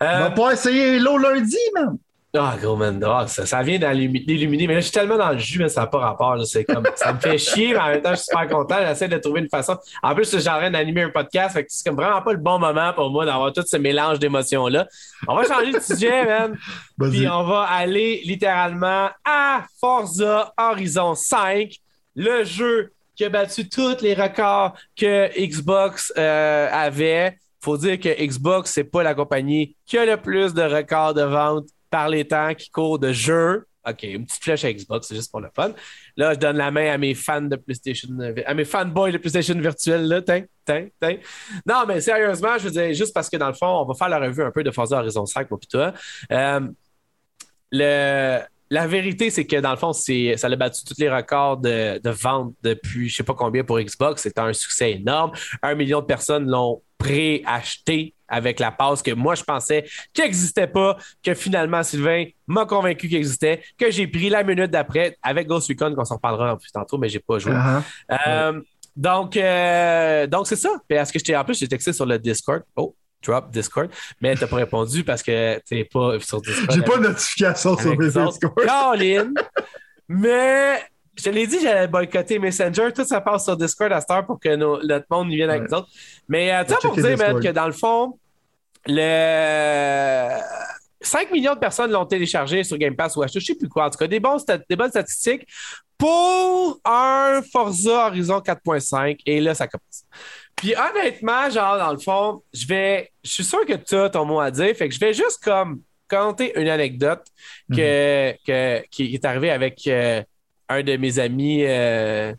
on va pas essayer l'eau lundi, même. Ah, gros man, ah, ça, ça, vient d'illuminer. Mais là, je suis tellement dans le jus, mais ça n'a pas rapport. C'est comme, ça me fait chier, mais en même temps, je suis super content. J'essaie de trouver une façon. En plus, j'ai en train d'animer un podcast. Fait que c'est comme vraiment pas le bon moment pour moi d'avoir tout ce mélange d'émotions-là. On va changer de sujet, man. Puis on va aller littéralement à Forza Horizon 5, le jeu qui a battu tous les records que Xbox euh, avait. Faut dire que Xbox, c'est pas la compagnie qui a le plus de records de vente par les temps qui court de jeux. OK, une petite flèche à Xbox, c'est juste pour le fun. Là, je donne la main à mes fans de PlayStation, à mes fanboys de PlayStation virtuelle, là, tiens, tiens, tiens. Non, mais sérieusement, je veux dire, juste parce que dans le fond, on va faire la revue un peu de Forza Horizon 5, moi, toi. Euh, le, la vérité, c'est que dans le fond, ça a battu tous les records de, de vente depuis je sais pas combien pour Xbox. C'était un succès énorme. Un million de personnes l'ont préacheté avec la passe que moi je pensais qu'il n'existait pas, que finalement Sylvain m'a convaincu qu'il existait, que j'ai pris la minute d'après avec Ghost Recon, qu'on s'en reparlera en plus tantôt, mais j'ai pas joué. Uh-huh. Euh, donc, euh, donc c'est ça. Est-ce que j'étais en plus, j'ai texté sur le Discord. Oh, drop Discord, mais t'as pas répondu parce que t'es pas sur Discord. J'ai pas de notification sur mes Discord. Caroline, mais je te l'ai dit, j'allais boycotter Messenger. Tout ça passe sur Discord à cette heure pour que notre monde vienne avec nous autres. Mais euh, tu pour dire, que dans le fond, le 5 millions de personnes l'ont téléchargé sur Game Pass ou acheté, je sais plus quoi. En tout cas, des, bons, des bonnes statistiques pour un Forza Horizon 4.5. Et là, ça commence. Puis honnêtement, genre, dans le fond, je vais. Je suis sûr que tu as ton mot à dire. Fait que je vais juste comme compter une anecdote que, mhm. qui est arrivée avec euh, un de mes amis euh,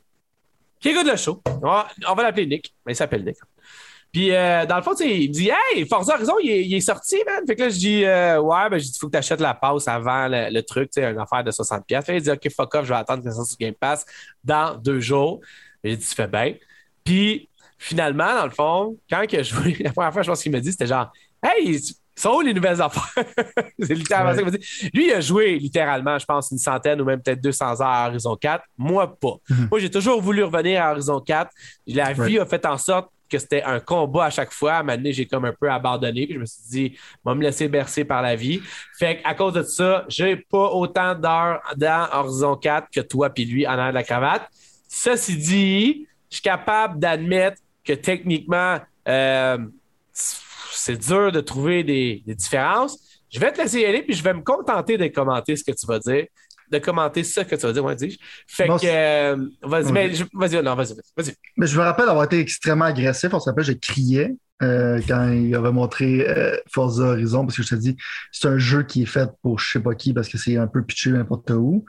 qui écoute le show. On va, l'appeler Nick, il s'appelle Nick. Puis, euh, dans le fond, il me dit Hey, Forza Horizon, il est, sorti, man. Fait que là, je dis Ouais, ben, il faut que tu achètes la passe avant le, truc, tu sais, une affaire de 60$. Fait il dit Ok, fuck off, je vais attendre que ça sorte Game Pass dans deux jours. J'ai dit Tu fais bien. Puis, finalement, dans le fond, quand que je la première fois, je pense qu'il me dit, c'était genre, hey, sont où les nouvelles affaires? c'est littéralement ça qu'il m'a dit. Lui, il a joué littéralement, je pense, une centaine ou même peut-être 200 heures à Horizon 4. Moi, pas. Mhm. Moi, j'ai toujours voulu revenir à Horizon 4. La vie a fait en sorte que c'était un combat à chaque fois. À un moment donné, j'ai comme un peu abandonné. Puis je me suis dit, vais me laisser bercer par la vie. Fait qu'à cause de ça, j'ai pas autant d'heures dans Horizon 4 que toi puis lui en arrière de la cravate. Ceci dit, je suis capable d'admettre que techniquement, euh, c'est dur de trouver des, différences. Je vais te laisser y aller, puis je vais me contenter de commenter ce que tu vas dire. De commenter ce que tu vas dire, moi, dis Fait que, euh, vas-y, vas-y, non, vas-y, vas-y. Mais je me rappelle avoir été extrêmement agressif. On se rappelle, je criais euh, quand il avait montré Forza Horizon, parce que je te dis, c'est un jeu qui est fait pour je sais pas qui, parce que c'est un peu pitché n'importe où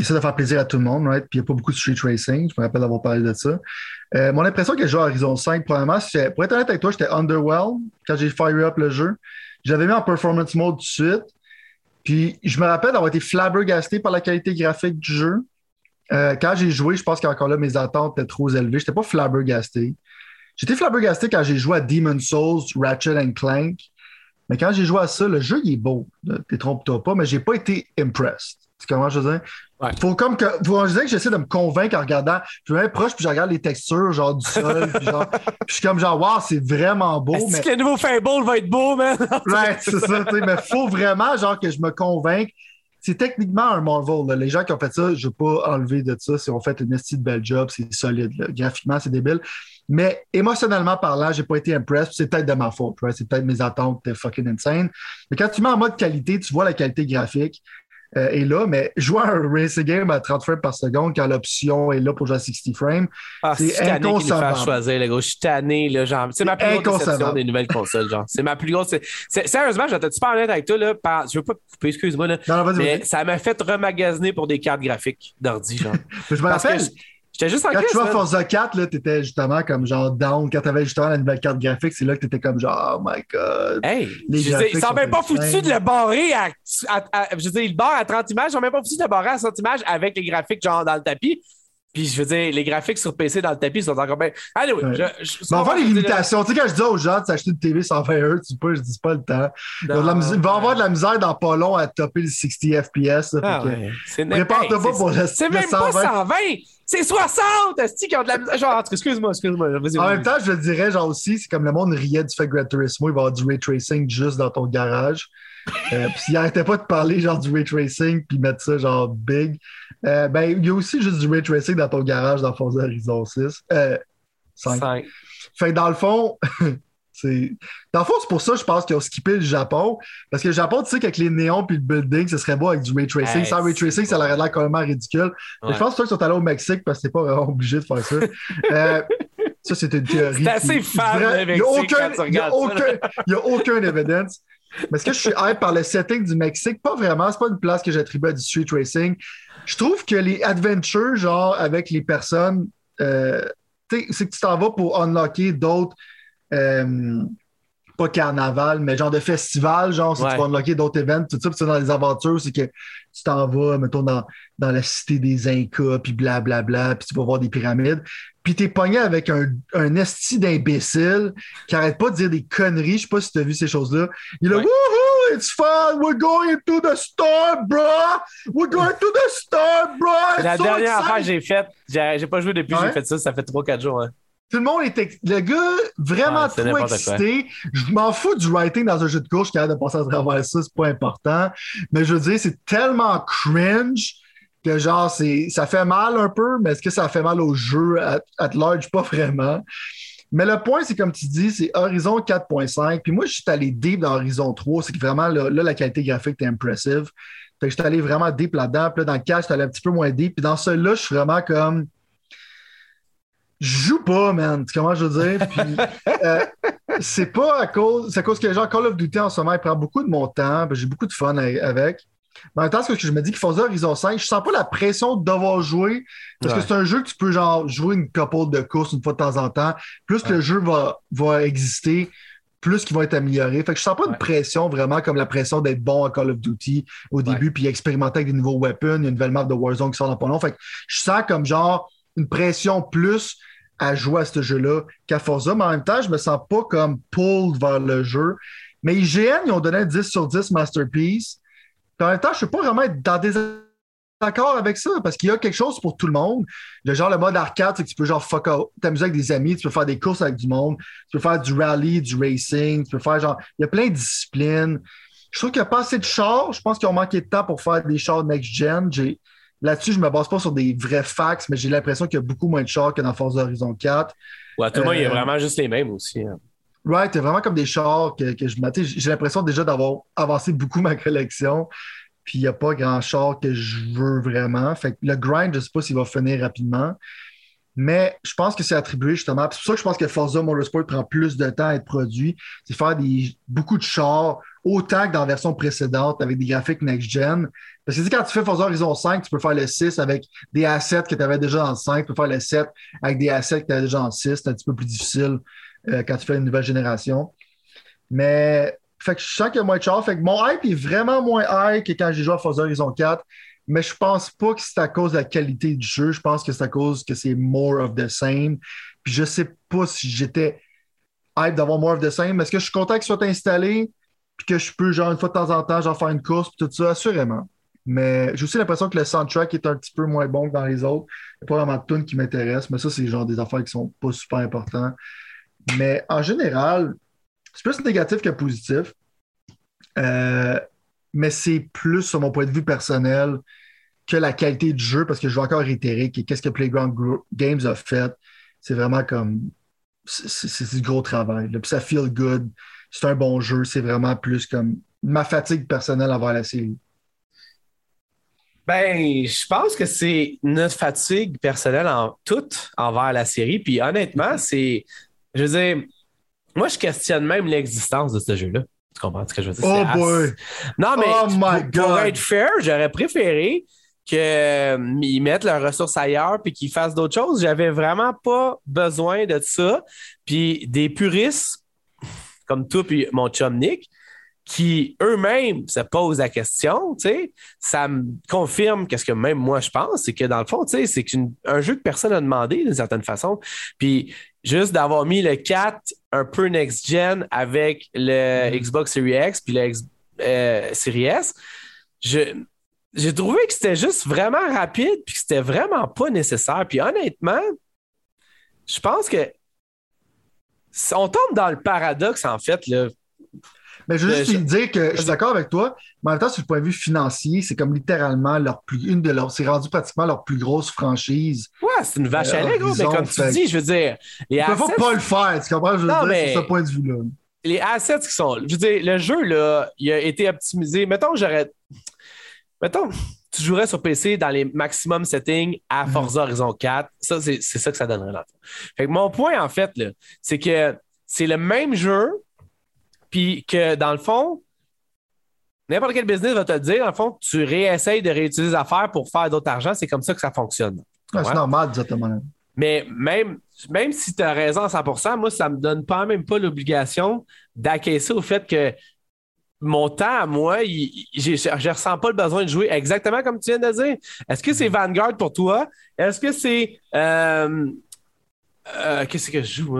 essaie de faire plaisir à tout le monde, right? Puis il n'y a pas beaucoup de street racing. Je me rappelle d'avoir parlé de ça. Euh, mon impression que je joue à Horizon 5, premièrement, pour être honnête avec toi, j'étais underwhelmed quand j'ai fire up le jeu. J'avais mis en performance mode tout de suite. Puis je me rappelle d'avoir été flabbergasté par la qualité graphique du jeu. Euh, quand j'ai joué, je pense qu'encore là, mes attentes étaient trop élevées. J'étais pas flabbergasté. J'étais flabbergasté quand j'ai joué à Demon's Souls, Ratchet and Clank. Mais quand j'ai joué à ça, le jeu, il est beau. T'es trompe-toi pas, mais j'ai pas été impressed. Tu comment je veux dire? Faut comme que. Faut dire que j'essaie de me convaincre en regardant. Je me mets proche puis je regarde les textures, genre du sol. puis genre, je suis comme genre, waouh, c'est vraiment beau. Est-ce que le nouveau Fable va être beau, man? ouais, c'est ça, tu sais. Mais faut vraiment, genre, que je me convainque. C'est techniquement un Marvel. Les gens qui ont fait ça, je ne vais pas enlever de ça. Si on fait une de belle job, c'est solide. Graphiquement, c'est débile. Mais émotionnellement parlant, j'ai pas été impressed. C'est peut-être de ma faute. C'est peut-être mes attentes étaient fucking insane. Mais quand tu mets en mode qualité, tu vois la qualité graphique euh, est là, mais jouer un racing game à 30 frames par seconde quand l'option est là pour jouer à 60 frames, ah, c'est inconcevable. choisir, les gars. Je suis tanné, là, genre. C'est ma plus grosse déception des nouvelles consoles, genre. C'est ma plus grosse. Sérieusement, je être super honnête avec toi, là. Par... Je veux pas couper, excuse-moi, là. Non, non, mais ça m'a fait remagasiner pour des cartes graphiques d'ordi, genre. je me rappelle. J'étais juste en Quand tu vois Forza 4, là, t'étais justement comme genre down. Quand t'avais justement la nouvelle carte graphique, c'est là que t'étais comme genre, oh my god. Hey, ils sont même pas foutus de le barrer à, Je veux dire, il barre à 30 images, ils sont même pas foutus de le barrer à 100 images avec les graphiques genre dans le tapis. Puis je veux dire, les graphiques sur PC dans le tapis sont encore bien. Allez, oui. Mais on va les limitations. Tu sais, quand je dis aux gens de s'acheter une TV 120 Hz, tu peux, je dis pas le temps. il va avoir de la misère dans pas long à topper le 60 FPS. Ah, ouais. Prépare-toi pas pour le C'est même pas 120! C'est 60! Est-ce qui ont de la misère? Genre, excuse-moi, excuse-moi. En même temps, je le dirais, genre aussi, c'est comme le monde riait du fait que Gran Turismo, il va avoir du ray tracing juste dans ton garage. euh, puis s'il arrêtait pas de parler genre du ray tracing puis mettre ça genre big, euh, ben il y a aussi juste du ray tracing dans ton garage dans Forza Horizon 6. Euh, 5. 5. Fait que dans le fond, Dans le fond, c'est pour ça, je pense qu'ils ont skippé le Japon. Parce que le Japon, tu sais qu'avec les néons puis le building, ce serait beau avec du ray tracing. Sans ray tracing, ça aurait l'air quand même ridicule. Je pense que qu'ils sont allés au Mexique parce que c'est pas vraiment obligé de faire ça. euh, ça, c'est une théorie. C'est assez fan, Il n'y a aucun, y a aucun, y a aucun evidence. Mais est-ce que je suis hype par le setting du Mexique? Pas vraiment. C'est pas une place que j'attribue à du street racing. Je trouve que les adventures, genre, avec les personnes, euh, c'est que tu t'en vas pour unlocker d'autres. Euh, pas carnaval, mais genre de festival, genre, si tu vas unlocker d'autres événements, tout ça, puis dans les aventures, c'est que tu t'en vas, mettons, dans, dans la cité des Incas, puis blablabla, puis tu vas voir des pyramides. Puis t'es pogné avec un, un esti d'imbécile qui arrête pas de dire des conneries. Je sais pas si t'as vu ces choses-là. Il est là, woohoo, it's fun, we're going to the store, bro! We're going to the store, bro! La dernière affaire que j'ai faite, j'ai pas joué depuis que j'ai fait ça, ça fait 3-4 jours. Hein. Tout le monde était. Le gars, vraiment trop excité. Je m'en fous du writing dans un jeu de course, je suis capable de passer à travers ça, c'est pas important. Mais je veux dire, c'est tellement cringe que genre, c'est, ça fait mal un peu, mais est-ce que ça fait mal au jeu at, large? Pas vraiment. Mais le point, c'est comme tu dis, c'est Horizon 4.5. Puis moi, je suis allé deep dans Horizon 3. C'est que vraiment, là, la qualité graphique est impressive. Fait que je suis allé vraiment deep là-dedans. Puis là, dans le 4, je suis allé un petit peu moins deep. Puis dans celui-là, je suis vraiment comme. Je joue pas, man. Comment je veux dire? Puis, euh, c'est pas à cause. C'est à cause que, genre, Call of Duty en ce moment, il prend beaucoup de mon temps. J'ai beaucoup de fun avec. Mais en même temps, ce que je me dis qu'il faisait Horizon 5, je sens pas la pression de devoir jouer parce que c'est un jeu que tu peux genre jouer une couple de courses une fois de temps en temps. Plus que le jeu va, va exister, plus qu'il va être amélioré. Fait que je sens pas une pression vraiment comme la pression d'être bon à Call of Duty au début puis expérimenter avec des nouveaux weapons. Une nouvelle map de Warzone qui sort dans pas long. Fait que je sens comme genre une pression plus à jouer à ce jeu-là qu'à Forza, mais en même temps, je me sens pas comme pulled vers le jeu. Mais IGN, ils ont donné un 10 sur 10 Masterpiece en même temps, je ne peux pas vraiment être dans des accords avec ça parce qu'il y a quelque chose pour tout le monde. Le genre, le mode arcade, c'est que tu peux genre fuck out, t'amuser avec des amis, tu peux faire des courses avec du monde, tu peux faire du rally, du racing, tu peux faire genre, il y a plein de disciplines. Je trouve qu'il n'y a pas assez de chars. Je pense qu'ils ont manqué de temps pour faire des chars next-gen. Là-dessus, je ne me base pas sur des vrais facts, mais j'ai l'impression qu'il y a beaucoup moins de chars que dans Forza Horizon 4. Ouais, tout le monde, il y a euh, vraiment juste les mêmes aussi. Hein. Right, c'est vraiment comme des chars que, que je J'ai l'impression déjà d'avoir avancé beaucoup ma collection. Puis il n'y a pas grand char que je veux vraiment. Fait que le grind, je ne sais pas s'il va finir rapidement. Mais je pense que c'est attribué justement. C'est pour ça que je pense que Forza Motorsport prend plus de temps à être produit. C'est faire des, beaucoup de chars, autant que dans la version précédente, avec des graphiques next-gen. Parce que quand tu fais Forza Horizon 5, tu peux faire le 6 avec des assets que tu avais déjà dans le 5. Tu peux faire le 7 avec des assets que tu avais déjà dans le 6. C'est un petit peu plus difficile euh, quand tu fais une nouvelle génération. Mais fait que je sens qu'il y a moins de chars. Fait que mon hype est vraiment moins high que quand j'ai joué à Forza Horizon 4. Mais je pense pas que c'est à cause de la qualité du jeu. Je pense que c'est à cause que c'est more of the same. Puis je sais pas si j'étais hype d'avoir more of the same. Est-ce que je suis content qu'il soit installé? Puis que je peux, genre, une fois de temps en temps, genre, faire une course, puis tout ça, assurément. Mais j'ai aussi l'impression que le soundtrack est un petit peu moins bon que dans les autres. Il n'y a pas vraiment de tunes qui m'intéressent, mais ça, c'est genre des affaires qui sont pas super importantes. Mais en général, c'est plus négatif que positif. Euh, mais c'est plus, sur mon point de vue personnel, que la qualité du jeu, parce que je vais encore réitérer que qu'est-ce que Playground Games a fait. C'est vraiment comme. C'est du gros travail. Puis ça feel good. C'est un bon jeu. C'est vraiment plus comme ma fatigue personnelle envers la série. Ben, je pense que c'est notre fatigue personnelle en toute envers la série. Puis honnêtement, c'est je veux dire, moi, je questionne même l'existence de ce jeu-là. Tu comprends ce que je veux dire? Oh boy! Non, mais oh pour, être fair, j'aurais préféré qu'ils euh, mettent leurs ressources ailleurs puis qu'ils fassent d'autres choses. J'avais vraiment pas besoin de ça. Puis des puristes comme toi puis mon chum Nick, qui eux-mêmes se posent la question, tu sais, ça me confirme qu'est-ce que même moi je pense, c'est que dans le fond, tu sais, c'est un jeu que personne n'a demandé d'une certaine façon. Puis juste d'avoir mis le 4 un peu next-gen avec le mm-hmm. Xbox Series X puis le euh, Series S, j'ai trouvé que c'était juste vraiment rapide puis que c'était vraiment pas nécessaire. Puis honnêtement, je pense que on tombe dans le paradoxe, en fait, là. Mais je veux juste dire que je suis d'accord avec toi, mais en même temps, sur le point de vue financier, c'est comme littéralement leur plus, une de leurs, c'est rendu pratiquement leur plus grosse franchise. Ouais, c'est une vache à lait, gros, mais comme tu dis, je veux dire. Les ne faut pas le faire, tu comprends? Je veux non, dire, mais... ce point de vue-là. Les assets qui sont. Je veux dire, le jeu, là, il a été optimisé. Mettons, j'aurais. Mettons, tu jouerais sur PC dans les maximum settings à mhm. Forza Horizon 4. Ça, c'est ça que ça donnerait là. Fait que mon point, en fait, c'est que c'est le même jeu, puis que dans le fond, n'importe quel business va te dire, dans le fond, tu réessayes de réutiliser les affaires pour faire d'autres argent. C'est comme ça que ça fonctionne. c'est normal, exactement. Mais même, même si tu as raison à 100% moi, ça ne me donne pas même pas l'obligation d'acquiescer au fait que mon temps à moi, je ne ressens pas le besoin de jouer exactement comme tu viens de dire. Est-ce que c'est Vanguard pour toi? Est-ce que c'est. Euh, euh, qu'est-ce que je joue?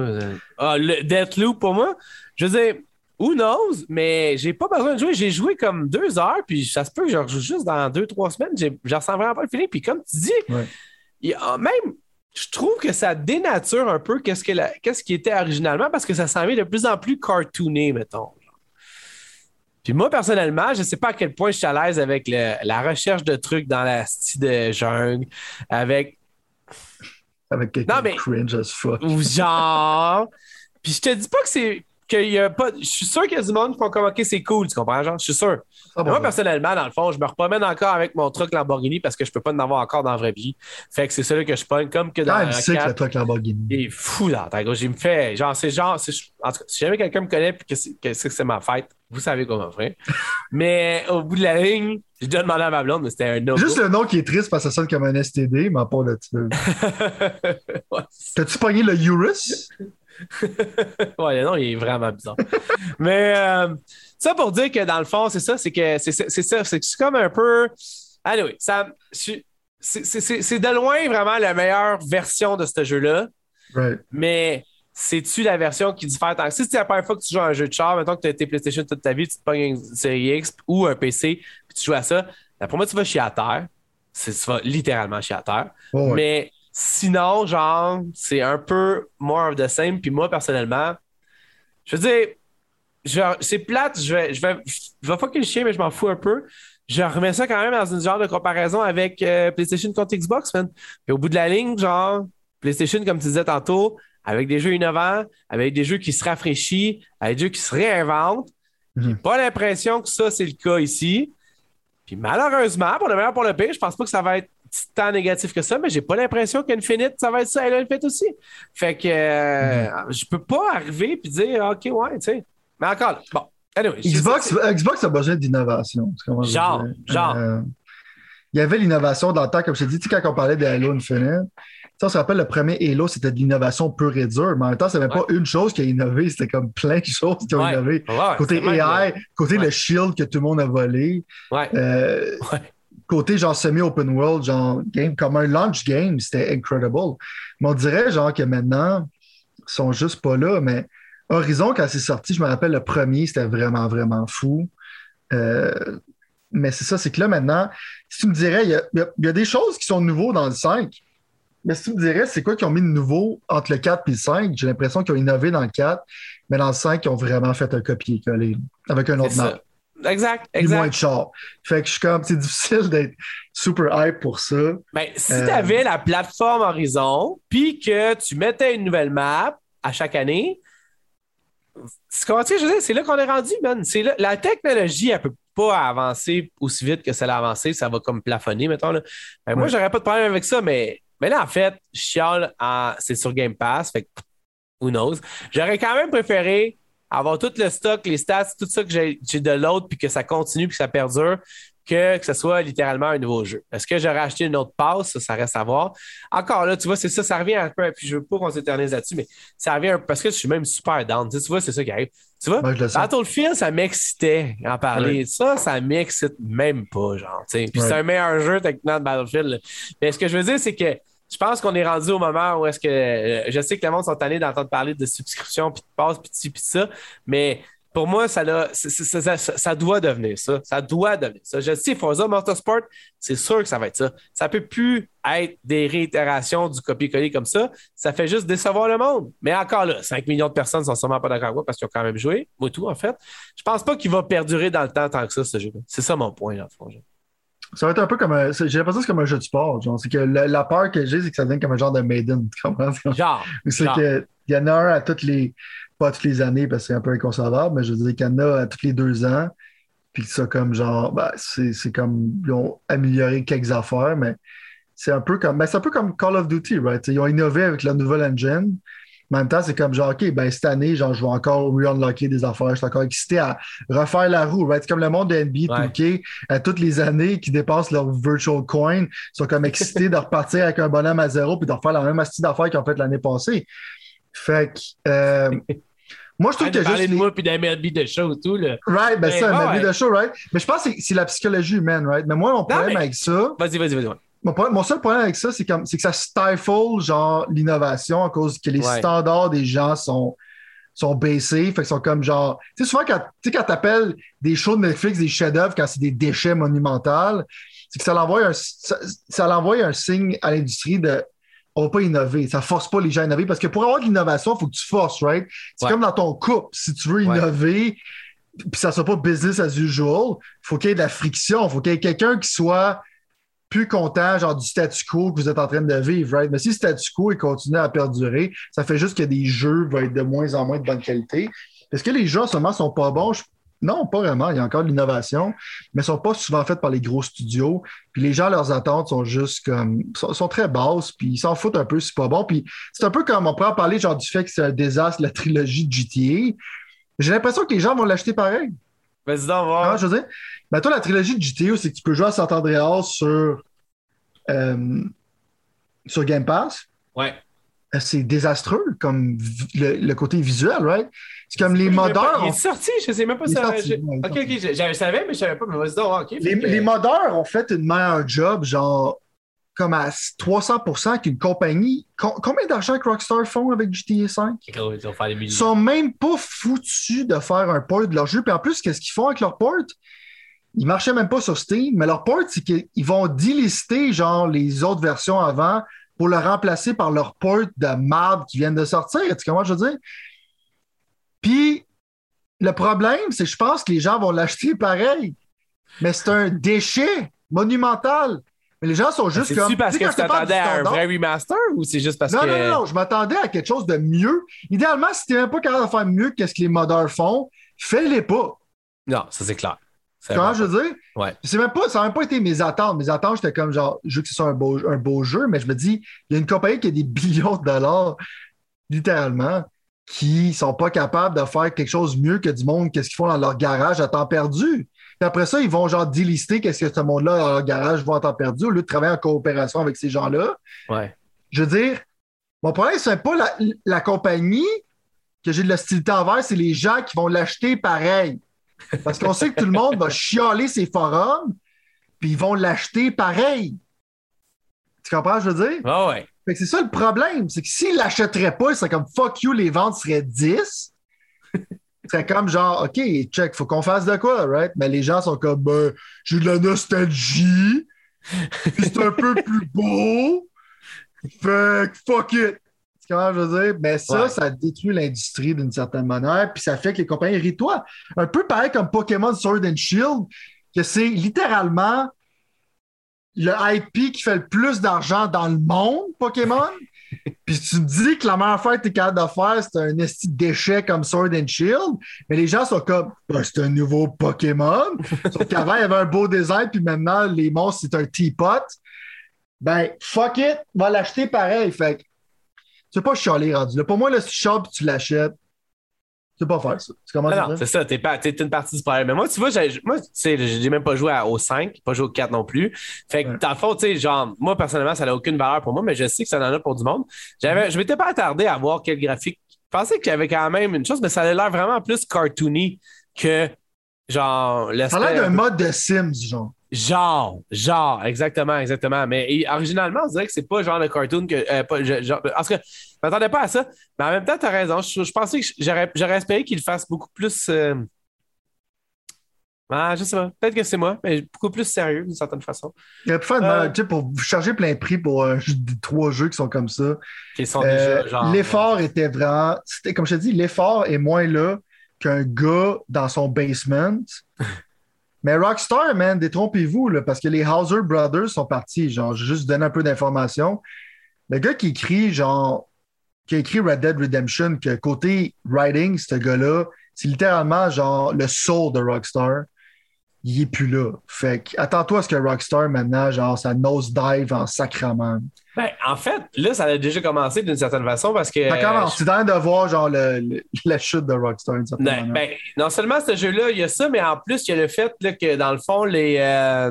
Ah, le Deathloop pour moi? Je veux dire, who knows? Mais j'ai pas besoin de jouer. J'ai joué comme deux heures, puis ça se peut que je rejoue juste dans deux, trois semaines. Je ressens vraiment pas le feeling. Puis comme tu dis, même je trouve que ça dénature un peu qu'est-ce, que qu'est-ce qui était originalement parce que ça s'en vient de plus en plus cartooné, mettons. Puis moi, personnellement, je ne sais pas à quel point je suis à l'aise avec la recherche de trucs dans la style de jungle, avec. Avec quelqu'un mais... cringe as fuck. Ou genre. Puis je te dis pas que c'est. Qu'il y a pas. Je suis sûr qu'il y a du monde qui font comme OK, c'est cool, tu comprends, genre? Je suis sûr. Ah moi, personnellement, dans le fond, je me repromène encore avec mon truc Lamborghini parce que je peux pas en avoir encore dans la vraie vie. Fait que c'est celui que je pogne comme que dans ah, c'est que le truc Lamborghini. Il est fou dans ta gauche. Il me fait. Genre, c'est genre. En tout cas, si jamais quelqu'un me connaît et que c'est ma fête, vous savez comment faire. mais au bout de la ligne, je dois demander à ma blonde, mais c'était un nom. Juste le nom qui est triste parce que ça sonne comme un STD, mais pas là-dessus. T'as-tu pogné le Urus? ouais, le nom, il est vraiment bizarre. mais euh, ça pour dire que dans le fond, c'est ça, c'est que c'est ça, c'est comme un peu. Anyway, ça. C'est de loin vraiment la meilleure version de ce jeu-là. Mais c'est-tu la version qui diffère tant que si c'est la première fois que tu joues à un jeu de char, maintenant que tu as été PlayStation toute ta vie, tu te pognes une série X ou un PC, puis tu joues à ça, pour moi, tu vas chier à terre. Tu vas littéralement chier à terre. Mais sinon, genre, c'est un peu more of the same. Puis moi, personnellement, je veux dire, c'est plate, je vais, je vais, je vais fucking chier, mais je m'en fous un peu. Je remets ça quand même dans une genre de comparaison avec euh, PlayStation contre Xbox, man. Puis au bout de la ligne, genre, PlayStation, comme tu disais tantôt, avec des jeux innovants, avec des jeux qui se rafraîchissent, avec des jeux qui se réinventent. J'ai mhm. pas l'impression que ça, c'est le cas ici. Puis malheureusement, pour le meilleur pour le pire, je pense pas que ça va être tant négatif que ça, mais j'ai pas l'impression qu'Infinite, ça va être ça, elle fait aussi. Fait que euh, mhm. je peux pas arriver et dire OK, ouais, tu sais. Mais encore, bon. Xbox, Xbox a besoin d'innovation. Genre, genre. Euh, il y avait l'innovation dans le temps, comme je t'ai dit, quand on parlait de Halo Infinite, on se rappelle, le premier Halo, c'était de l'innovation pure et dure, mais en même temps, c'était même pas une chose qui a innové, c'était comme plein de choses qui ont innové. côté AI, côté le shield que tout le monde a volé. Euh, côté genre semi-open world, genre game, comme un launch game, c'était incredible. Mais on dirait genre que maintenant, ils sont juste pas là, mais Horizon, quand c'est sorti, je me rappelle, le premier, c'était vraiment, vraiment fou. Euh, mais c'est ça, c'est que là, maintenant, si tu me dirais, il y, y, a des choses qui sont nouveaux dans le 5, mais si tu me dirais, c'est quoi qu'ils ont mis de nouveau entre le 4 et le 5? J'ai l'impression qu'ils ont innové dans le 4, mais dans le 5, ils ont vraiment fait un copier-coller avec un autre map. Exact, exact. moins de char. Fait que je suis comme, c'est difficile d'être super hype pour ça. Ben, si euh, tu avais la plateforme Horizon, puis que tu mettais une nouvelle map à chaque année, c'est là qu'on est rendu, man. Là, la technologie, elle peut pas avancer aussi vite que ça l'a avancé. Ça va comme plafonner, mettons. Là. Ben, Moi, j'aurais pas de problème avec ça, mais mais là, en fait, chiale, c'est sur Game Pass, fait que who knows? J'aurais quand même préféré avoir tout le stock, les stats, tout ça que j'ai de l'autre, puis que ça continue, puis que ça perdure, que, que ce soit littéralement un nouveau jeu. Est-ce que j'aurais acheté une autre passe? Ça, reste à voir. Encore là, tu vois, c'est ça, ça revient un peu, puis je veux pas qu'on s'éternise là-dessus, mais ça revient un peu, parce que je suis même super down. Tu, vois, c'est ça qui arrive. Tu vois, Battlefield, ça m'excitait en parler. Ça, ça m'excite même pas, genre, tu sais. Puis c'est un meilleur jeu techniquement de Battlefield. Mais ce que je veux dire, c'est que je pense qu'on est rendu au moment où est-ce que. Euh, je sais que le monde sont allés d'entendre parler de subscription, puis de passe, puis de puis ça, mais pour moi, ça, ça, doit devenir ça. Ça doit devenir ça. Je sais, Forza Motorsport, c'est sûr que ça va être ça. Ça peut plus être des réitérations du copier-coller comme ça. Ça fait juste décevoir le monde. Mais encore là, 5 millions de personnes sont sûrement pas d'accord avec moi parce qu'ils ont quand même joué. Moi, tout, en fait. Je pense pas qu'il va perdurer dans le temps tant que ça, ce jeu C'est ça mon point, là, Ça va être un peu comme un. J'ai l'impression que c'est comme un jeu de sport. C'est que la, peur que j'ai, c'est que ça devient comme un genre de Maiden. Tu comprends? Genre. C'est qu'il y en a un à toutes les pas toutes les années parce que c'est un peu inconcevable, mais je veux dire qu'il y en a à tous les deux ans. Puis ça, comme genre, ben, c'est comme, ils ont amélioré quelques affaires, mais c'est un peu comme, ben, c'est un peu comme Call of Duty, right? ils ont innové avec la nouvelle engine. En même temps, c'est comme genre, OK, ben, cette année, genre, je vais encore re-unlocker des affaires. Je suis encore excité à refaire la roue, right? C'est comme le monde de NBA 2K, à toutes les années qui dépassent leur virtual coin, sont comme excités de repartir avec un bonhomme à zéro puis de refaire la même astuce d'affaires qu'ils ont fait l'année passée. Fait que, euh, Moi, je trouve que juste. de moi puis d'MLB de show tout, là. Right, ben ça, MLB de show, right? Mais je pense que c'est la psychologie humaine, right? Mais moi, mon problème avec ça. Vas-y, vas-y, vas-y. Mon, seul problème avec ça, c'est que ça stifle, genre, l'innovation à cause que les standards des gens sont, sont baissés. Fait qu'ils sont comme genre. Tu sais, souvent, quand tu appelles des shows de Netflix des chefs-d'œuvre quand c'est des déchets monumentaux, c'est que ça l'envoie un, ça, ça un signe à l'industrie de pas innover. Ça force pas les gens à innover parce que pour avoir de l'innovation, il faut que tu forces, right? C'est comme dans ton couple. Si tu veux innover, puis ça soit pas business as usual, il faut qu'il y ait de la friction. Il faut qu'il y ait quelqu'un qui soit plus content, genre du statu quo que vous êtes en train de vivre, right? Mais si le statu quo il continue à perdurer, ça fait juste que des jeux vont être de moins en moins de bonne qualité. Est-ce que les jeux en ce moment sont pas bons? Non, pas vraiment. Il y a encore de l'innovation, mais ne sont pas souvent faites par les gros studios. Puis les gens, leurs attentes sont juste comme. sont, très basses, puis ils s'en foutent un peu c'est pas bon. Puis c'est un peu comme on pourrait en parler genre du fait que c'est un désastre, la trilogie de GTA. J'ai l'impression que les gens vont l'acheter pareil. Vas-y, voir. Ah, je veux dire, ben, toi, la trilogie de GTA, c'est que tu peux jouer à Sant Andreas sur, euh, sur Game Pass. Ouais. Euh, c'est désastreux comme le, côté visuel, right? C'est comme les modeurs. Il est sorti, je sais même pas ça. ok, ok, je, savais, mais je savais pas, mais vas-y ok. Les, les modeurs ont fait une meilleure job, genre comme à 300% qu'une compagnie. combien d'argent que Rockstar font avec GTA 5? Ils sont même pas foutus de faire un port de leur jeu. Puis en plus, qu'est-ce qu'ils font avec leur port? Ils marchaient même pas sur Steam, mais leur port, c'est qu'ils vont délister genre les autres versions avant pour le remplacer par leur port de marde qui viennent de sortir. Tu comment je veux dire? Puis, le problème, c'est que je pense que les gens vont l'acheter pareil. Mais c'est un déchet monumental. Mais les gens sont juste comme. C'est parce que tu t'attendais à un vrai remaster ou c'est juste parce que. Non, non, non, je m'attendais à quelque chose de mieux. Idéalement, si tu n'es même pas capable de faire mieux que ce que les modeurs font, fais-les pas. Non, ça c'est clair. Comment je veux dire? Ouais. Même pas, ça n'a même pas été mes attentes. Mes attentes, j'étais comme genre, je veux que ce soit un beau, un beau jeu, mais je me dis, il y a une compagnie qui a des billions de dollars, littéralement, qui sont pas capables de faire quelque chose mieux que du monde, qu'est-ce qu'ils font dans leur garage à temps perdu. Puis après ça, ils vont genre délister qu'est-ce que ce monde-là dans leur garage va à temps perdu au lieu de travailler en coopération avec ces gens-là. Ouais. Je veux dire, mon problème, c'est pas la, la compagnie que j'ai de l'hostilité envers, c'est les gens qui vont l'acheter pareil. Parce qu'on sait que tout le monde va chialer ses forums, puis ils vont l'acheter pareil. Tu comprends, je veux dire? Ah ouais. c'est ça le problème, c'est que s'ils l'achèteraient pas, c'est comme fuck you, les ventes seraient 10. c'est comme genre, OK, check, faut qu'on fasse de quoi, right? Mais les gens sont comme, ben, j'ai de la nostalgie, puis c'est un peu plus beau. Fait fuck it comment je veux dire? Mais ça, ça détruit l'industrie d'une certaine manière, puis ça fait que les compagnies rient toi. Un peu pareil comme Pokémon Sword and Shield, que c'est littéralement le IP qui fait le plus d'argent dans le monde, Pokémon. Puis tu me dis que la meilleure affaire que tu es capable de faire, c'est un esti déchet comme Sword and Shield, mais les gens sont comme, ben, c'est un nouveau Pokémon. Sauf qu'avant, il y avait un beau design, puis maintenant, les monstres, c'est un teapot. Ben, fuck it, va l'acheter pareil. Fait tu pas chialer rendu là. Pour moi, là, si tu chiales tu l'achètes, tu peux pas faire ça. C'est comment non, c'est ça, t'es, pas, t'es une partie du problème. Mais moi, tu vois, j'ai, moi, tu sais, j'ai même pas joué au 5, pas joué au 4 non plus. Fait que, dans le fond, tu sais, genre, moi, personnellement, ça n'a aucune valeur pour moi, mais je sais que ça en a pour du monde. J'avais, je m'étais pas attardé à voir quel graphique. Je pensais qu'il y avait quand même une chose, mais ça a l'air vraiment plus cartoony que, genre, Ça a l'air d'un mode de Sims, genre. Genre, genre, exactement, exactement. Mais originalement, on dirait que c'est pas genre le cartoon que. Euh, pas, genre, parce que je m'attendais pas à ça. Mais en même temps, tu as raison. Je, pensais que j'aurais espéré qu'il fasse beaucoup plus. Euh, ah, je sais pas. Peut-être que c'est moi, mais beaucoup plus sérieux d'une certaine façon. Il aurait pu faire euh, sais, pour charger plein prix pour trois jeux qui sont comme ça. Qui sont déjà genre. L'effort était vraiment. C'était, comme je te dis, l'effort est moins là qu'un gars dans son basement mais Rockstar, man, détrompez-vous, parce que les Hauser Brothers sont partis. Genre, juste donner un peu d'informations. Le gars qui écrit, genre, qui a écrit Red Dead Redemption, que côté writing, ce gars-là, c'est littéralement, genre, le soul de Rockstar il est plus là. Fait que attends-toi à ce que Rockstar maintenant, genre, ça nosedive en sacrament. Ben, en fait, là, ça a déjà commencé d'une certaine façon parce que. Ça commence. C'est dans de voir genre le, la chute de Rockstar ben, ben, non seulement ce jeu-là, il y a ça, mais en plus, il y a le fait là, que dans le fond, les. Euh,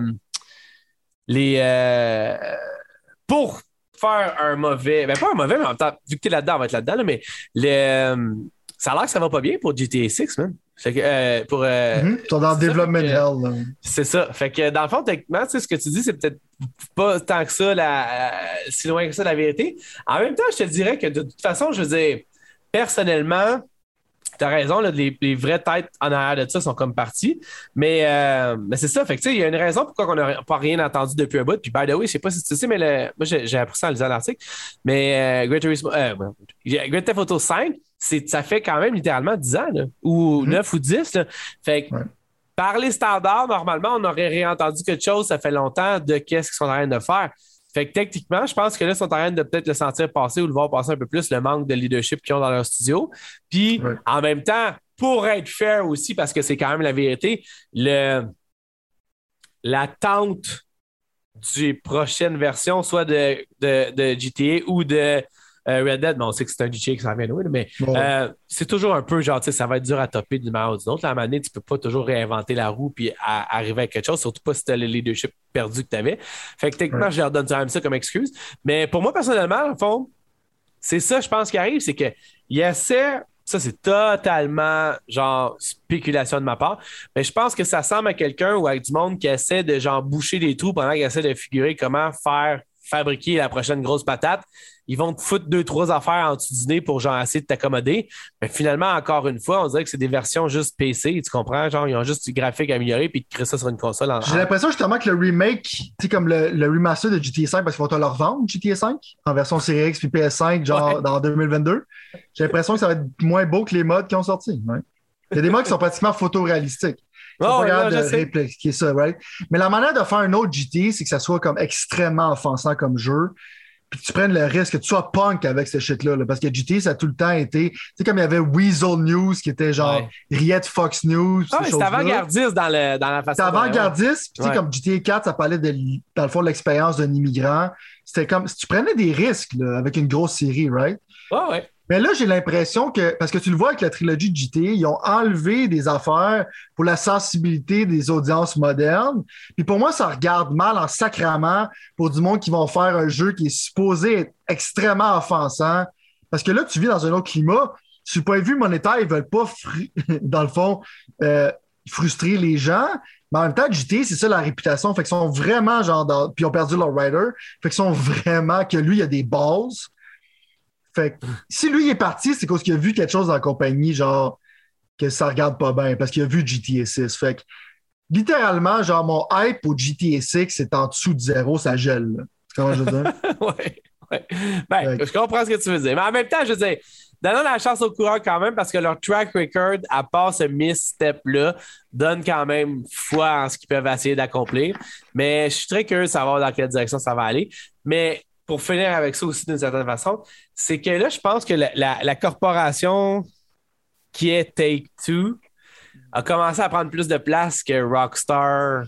les. Euh, pour faire un mauvais. Ben, pas un mauvais, mais en même temps, vu que tu es là-dedans, on va être là-dedans, mais le, euh, ça a l'air que ça va pas bien pour GTA 6, man. Fait que, euh, pour, euh, mhm. dans le development hell. C'est ça. Fait que dans le fond, techniquement, ce que tu dis, c'est peut-être pas tant que ça, la, si loin que ça, la vérité. En même temps, je te dirais que de toute façon, je veux dire, personnellement, tu as raison, les, vraies têtes en arrière de ça sont comme parties. Mais, euh, mais c'est ça. Fait que, il y a une raison pourquoi on n'a pas rien entendu depuis un bout. Puis, by the way, je sais pas si tu sais, mais moi, j'ai appris ça en lisant l'article. Mais Great, Great Theft Auto 5, ça fait quand même littéralement 10 ans, ou 9 mhm. ou 10. Fait que, par les standards, normalement, on aurait réentendu quelque chose, ça fait longtemps, de qu'est-ce qu'ils sont en train de faire. Fait que techniquement, je pense que là, ils sont en train de peut-être le sentir passer ou le voir passer un peu plus, le manque de leadership qu'ils ont dans leur studio. Puis, en même temps, pour être fair aussi, parce que c'est quand même la vérité, le, l'attente du prochaine version, soit de, de, de GTA ou de euh, Red Dead, on sait que c'est un DJ qui s'en vient mais euh, c'est toujours un peu genre, ça va être dur à topper d'une manière ou d'une autre. La manière, tu peux pas toujours réinventer la roue puis arriver à quelque chose, surtout pas si tu as le leadership perdu que tu avais. Fait que techniquement, je leur donne même ça comme excuse. Mais pour moi, personnellement, au fond, c'est ça, je pense, qui arrive, c'est qu'il essaie ça, c'est totalement genre spéculation de ma part. Mais je pense que ça semble à quelqu'un ou à du monde qui essaie de genre boucher des trous pendant qu'il essaie de figurer comment faire fabriquer la prochaine grosse patate ils vont te foutre deux, trois affaires en dessous du pour genre essayer de t'accommoder. Mais finalement, encore une fois, on dirait que c'est des versions juste PC, tu comprends? Genre, ils ont juste du graphique amélioré puis ils créent ça sur une console. J'ai l'impression justement que le remake, tu comme le, remaster de GTA 5, parce qu'ils vont te le revendre, GTA 5, en version Series X puis PS5, genre dans 2022. J'ai l'impression que ça va être moins beau que les modes qui ont sorti. Il y a des modes qui sont pratiquement photoréalistiques. Oh, pas de répliquer ça, right? Mais la manière de faire un autre GTA, c'est que ça soit comme extrêmement offensant comme jeu puis que tu prennes le risque que tu sois punk avec ce shit-là. parce que GT, ça a tout le temps été. Tu sais, comme il y avait Weasel News qui était genre Riette Fox News. Ah, c'était avant-gardiste dans, le, dans la façon. C'était avant-gardiste. Puis, tu sais, comme GTA 4, ça parlait de, dans le fond de l'expérience d'un immigrant. C'était comme si tu prenais des risques là, avec une grosse série, right? Ah, ouais. Mais là, j'ai l'impression que, parce que tu le vois avec la trilogie de JT, ils ont enlevé des affaires pour la sensibilité des audiences modernes. Puis pour moi, ça regarde mal en sacrament pour du monde qui vont faire un jeu qui est supposé être extrêmement offensant. Parce que là, tu vis dans un autre climat. Sur le point de vue monétaire, ils veulent pas, dans le fond, euh, frustrer les gens. Mais en même temps, JT, c'est ça la réputation. Fait qu'ils sont vraiment genre dans... Puis ils ont perdu leur rider. Fait qu'ils sont vraiment que lui, il a des balls fait si lui est parti, c'est parce qu'il a vu quelque chose dans la compagnie, genre, que ça regarde pas bien, parce qu'il a vu GTA 6. Fait que, littéralement, genre, mon hype au GTA 6 c'est en dessous de zéro, ça gèle. Comment je veux dire? ouais, ouais. Ben, je comprends ce que tu veux dire. Mais en même temps, je veux dire, donnons la chance au coureur quand même, parce que leur track record, à part ce misstep-là, donne quand même foi en ce qu'ils peuvent essayer d'accomplir. Mais je suis très curieux de savoir dans quelle direction ça va aller. Mais pour finir avec ça aussi d'une certaine façon, c'est que là, je pense que la, corporation qui est Take-Two a commencé à prendre plus de place que Rockstar.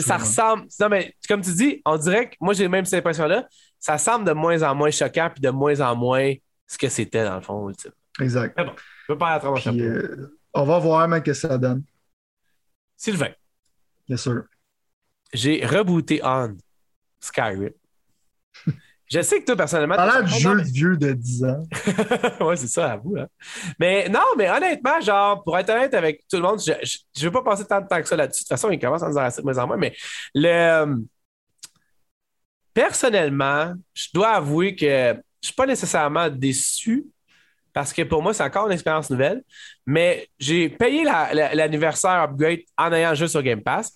ça ressemble. Non, mais comme tu dis, on dirait que moi, j'ai même cette impression-là. Ça semble de moins en moins choquant puis de moins en moins ce que c'était dans le fond. Exact. bon, je peux pas être euh, On va voir même que ça donne? Sylvain. Bien sûr. J'ai rebooté On Skyrim. Je sais que toi, personnellement. T'as l'air jeu vieux de 10 ans. ouais, c'est ça, à vous. Hein. Mais non, mais honnêtement, genre, pour être honnête avec tout le monde, je ne veux pas passer tant de temps que ça là-dessus. De toute façon, il commence à nous en moins en moins. Mais le. Personnellement, je dois avouer que je ne suis pas nécessairement déçu parce que pour moi, c'est encore une expérience nouvelle. Mais j'ai payé l'anniversaire upgrade en ayant le jeu sur Game Pass.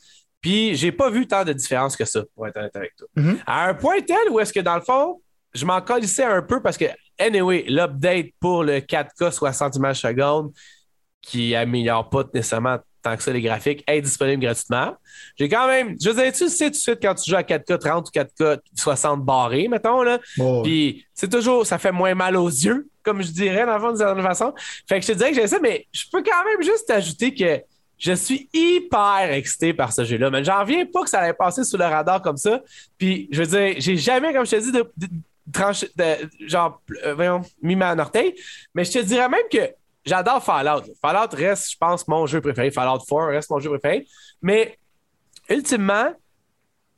Puis j'ai pas vu tant de différence que ça, pour être honnête avec toi. Mm-hmm. À un point tel où est-ce que dans le fond, je m'en colissais un peu parce que, anyway, l'update pour le 4K 60 images secondes, qui améliore pas nécessairement tant que ça les graphiques, est disponible gratuitement. J'ai quand même, je veux dire, tu sais tout de suite quand tu joues à 4K 30 ou 4K 60 barrés, mettons, là. Puis c'est toujours, ça fait moins mal aux yeux, comme je dirais, dans le fond, d'une certaine façon. Fait que je te dirais que j'ai ça, mais je peux quand même juste ajouter que je suis hyper excité par ce jeu-là. Mais j'en viens pas que ça allait passer sous le radar comme ça. Puis, je veux dire, j'ai jamais, comme je te dis, de, de, genre, euh, voyons, mis ma orteil. Mais je te dirais même que j'adore Fallout. Fallout reste, je pense, mon jeu préféré. Fallout 4 reste mon jeu préféré. Mais, ultimement,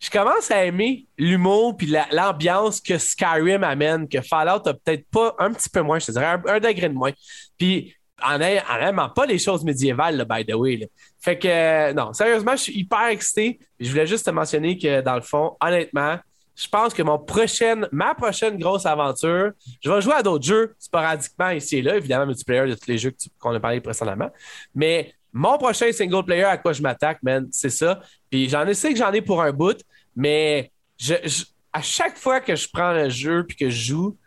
je commence à aimer l'humour puis l'ambiance que Skyrim amène, que Fallout a peut-être pas un petit peu moins, je te dirais, un, un degré de moins. Puis, en n'aimant pas les choses médiévales, by the way. Fait que, euh, non, sérieusement, je suis hyper excité. Je voulais juste te mentionner que, dans le fond, honnêtement, je pense que mon prochaine, ma prochaine grosse aventure, je vais jouer à d'autres jeux sporadiquement ici et là, évidemment, multiplayer de tous les jeux qu'on a parlé précédemment. Mais mon prochain single player à quoi je m'attaque, man, c'est ça. Puis j'en ai, sais que j'en ai pour un bout, mais je, à chaque fois que je prends le jeu puis que je joue,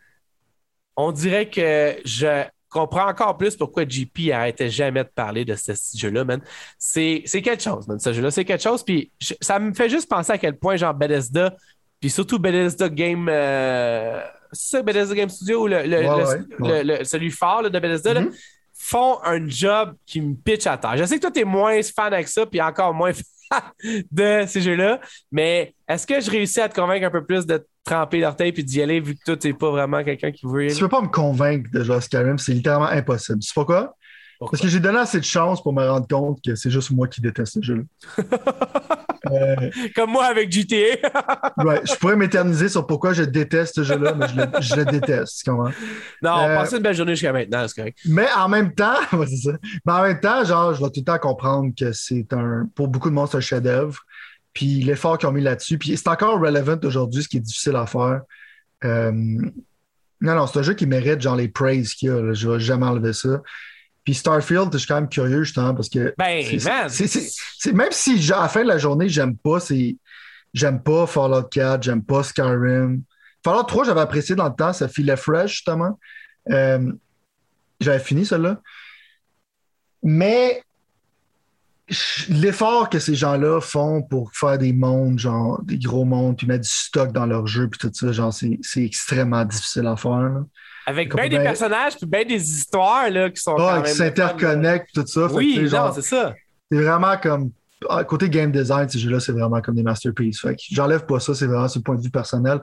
on dirait que je comprends encore plus pourquoi JP arrêtait jamais de parler de ce jeu-là, man. C'est quelque chose, man, ce jeu-là. C'est quelque chose. Puis ça me fait juste penser à quel point, genre, Bethesda, puis surtout Bethesda Game. Euh, c'est ça, Bethesda Game Studio ou le, le, celui fort de Bethesda, mm-hmm. font un job qui me pitch à terre. Je sais que toi, tu es moins fan avec ça, puis encore moins fan de ces jeux-là, mais est-ce que je réussis à te convaincre un peu plus de tremper l'orteil puis d'y aller vu que toi, t'es pas vraiment quelqu'un qui veut. Tu peux pas me convaincre de jouer à Skyrim, c'est littéralement impossible. Tu sais pourquoi? Parce que j'ai donné assez de chance pour me rendre compte que c'est juste moi qui déteste ce jeu-là. Euh, Comme moi avec GTA. ouais, je pourrais m'éterniser sur pourquoi je déteste ce jeu-là, mais je le, déteste. Comment? Non, on euh, une belle journée jusqu'à maintenant, c'est correct. Mais en même temps, ça. Mais en même temps, genre, je vais tout le temps comprendre que c'est un. Pour beaucoup de monde, c'est un chef-d'œuvre puis l'effort qu'ils ont mis là-dessus. Puis c'est encore relevant aujourd'hui, ce qui est difficile à faire. Euh, non, non, c'est un jeu qui mérite genre les praises qu'il y a. Je vais jamais enlever ça. Puis Starfield, je suis quand même curieux, justement, parce que. Ben, c'est, même si à la fin de la journée, j'aime pas, c'est. J'aime pas Fallout 4, j'aime pas Skyrim. Fallout 3, j'avais apprécié dans le temps, ça filait fresh, justement. Euh, j'avais fini, celle-là. Mais l'effort que ces gens-là font pour faire des mondes, genre des gros mondes, puis mettre du stock dans leur jeu, puis tout ça, genre c'est extrêmement difficile à faire. Avec bien des personnages, puis bien des histoires là, qui sont. Ah, qui s'interconnectent, tout ça. Oui, non, c'est ça. C'est vraiment comme. Côté game design, ces jeux-là, c'est vraiment comme des masterpieces. Fait j'enlève pas ça, c'est vraiment sur le point de vue personnel.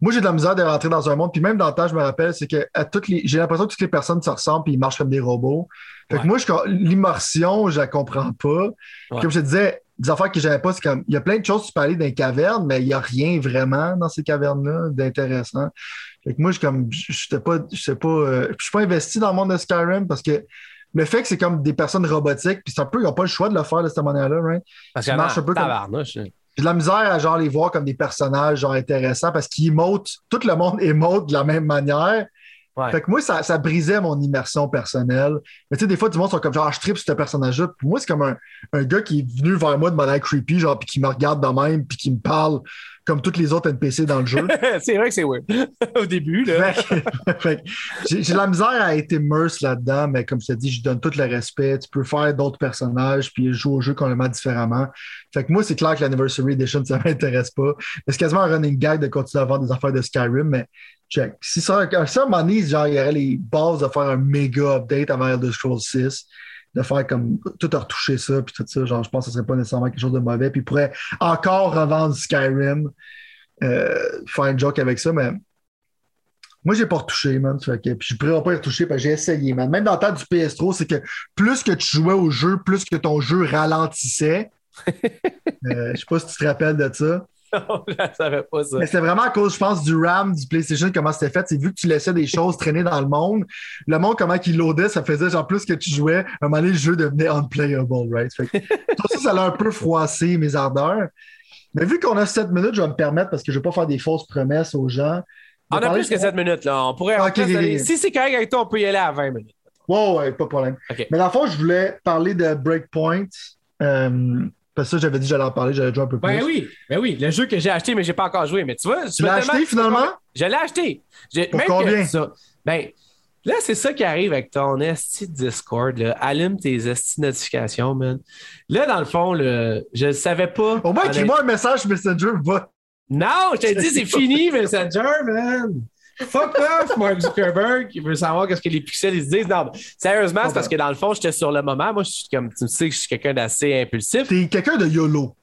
Moi, j'ai de la misère de rentrer dans un monde. Puis même dans le temps, je me rappelle, c'est que à toutes les, j'ai l'impression que toutes les personnes se ressemblent puis ils marchent comme des robots. Fait que moi, l'immersion, je la comprends pas. Comme je te disais, des affaires que j'avais pas, c'est comme, il y a plein de choses, tu peux aller dans les cavernes, mais il y a rien vraiment dans ces cavernes-là d'intéressant. Fait que moi, je comme, je pas, je sais pas, euh, je suis pas investi dans le monde de Skyrim parce que le fait que c'est comme des personnes robotiques, puis c'est un peu, ils n'ont pas le choix de le faire de cette manière-là, right? Parce que marche un peu comme... J'ai de la misère à genre les voir comme des personnages genre intéressants parce qu'ils émotent, tout le monde émote de la même manière. Fait que moi, ça, ça, brisait mon immersion personnelle. Mais tu sais, des fois, du monde sont comme genre, ah, je tripe ce personnage-là. Pour moi, c'est comme un, un, gars qui est venu vers moi de manière creepy, genre, puis qui me regarde de même, puis qui me parle comme tous les autres NPC dans le jeu. c'est vrai que c'est weird. Au début, là. j'ai la misère à être immerse là-dedans, mais comme je t'ai dit, je donne tout le respect. Tu peux faire d'autres personnages, puis jouer au jeu complètement différemment. Fait que moi, c'est clair que l'Anniversary Edition, ça m'intéresse pas. C'est quasiment un running gag de continuer à vendre des affaires de Skyrim, mais check. Si ça, ça genre, il y aurait les bases de faire un méga update avant Elder Scrolls 6, de faire comme tout retoucher ça, puis tout ça, genre, je pense que ce serait pas nécessairement quelque chose de mauvais, puis il pourrait encore revendre Skyrim, euh, faire un joke avec ça, mais moi, j'ai pas retouché, man. Fait que, puis je pourrais pas y retoucher, parce que j'ai essayé, man. Même dans le temps du PS3, c'est que plus que tu jouais au jeu, plus que ton jeu ralentissait. euh, je sais pas si tu te rappelles de ça. Non, je savais pas ça. Mais c'est vraiment à cause, je pense, du RAM, du PlayStation, comment c'était fait. C'est vu que tu laissais des choses traîner dans le monde. Le monde, comment il loadait, ça faisait genre plus que tu jouais. À un moment donné, le jeu devenait unplayable, right? Fait que, ça, ça l'a un peu froissé mes ardeurs. Mais vu qu'on a 7 minutes, je vais me permettre, parce que je ne vais pas faire des fausses promesses aux gens. On a plus que 7 minutes, là. On pourrait. Si c'est correct avec toi, on peut y aller à 20 minutes. Ouais, ouais, pas de problème. Mais dans le fond, je voulais parler de Breakpoint. Euh, parce que ça, j'avais dit que j'allais en parler, j'allais jouer un peu ben plus. Ben oui, ben oui, le jeu que j'ai acheté, mais j'ai pas encore joué. Mais tu vois, tu l'as acheté finalement? Je l'ai acheté. Pour combien? Ça, ben, là, c'est ça qui arrive avec ton esti Discord. Là. Allume tes esti notifications, man. Là, dans le fond, là, je ne savais pas. Au moins, écris-moi un message Messenger, va. Non, je t'ai dit, c'est fini, Messenger, man. Fuck off, Mark Zuckerberg, il veut savoir qu'est-ce que les pixels ils se disent. Non, sérieusement, c'est parce que dans le fond, j'étais sur le moment. Moi, je suis comme tu sais que je suis quelqu'un d'assez impulsif. T'es quelqu'un de YOLO.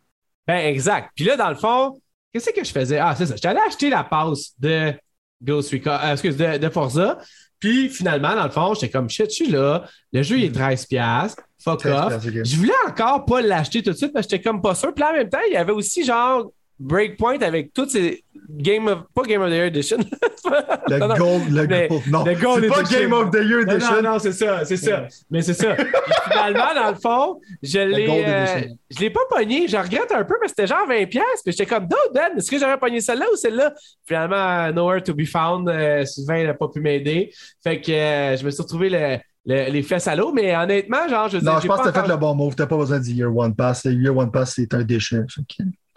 Ben, exact. Puis là, dans le fond, qu'est-ce que je faisais? Ah, c'est ça. J'allais acheter la passe de Ghost Recon, euh, excuse, de, de, Forza. Puis finalement, dans le fond, j'étais comme shit, je suis là. Le jeu, il est 13$. Fuck off. Je voulais encore pas l'acheter tout de suite parce que j'étais comme pas sûr. Puis là, en même temps, il y avait aussi genre Breakpoint avec toutes ces Game of pas Game of the Year Edition. le gold, le gold, non. Le gold c'est pas Game of the Year Edition. Non, non, c'est ça, c'est ça. Mais c'est ça. finalement, dans le fond, je l'ai, euh, je l'ai pas pogné. Je regrette un peu, mais c'était genre 20 pièces. Puis j'étais comme, d'autres, Ben, est-ce que j'aurais pogné celle-là ou celle-là? Finalement, Nowhere to be found. Euh, Sylvain n'a pas pu m'aider. Fait que euh, je me suis retrouvé le, les fesses à l'eau, mais honnêtement, genre, je Non, je pense que t'as fait le bon move. T'as pas besoin du Year One Pass. Le Year One Pass, c'est un déchet.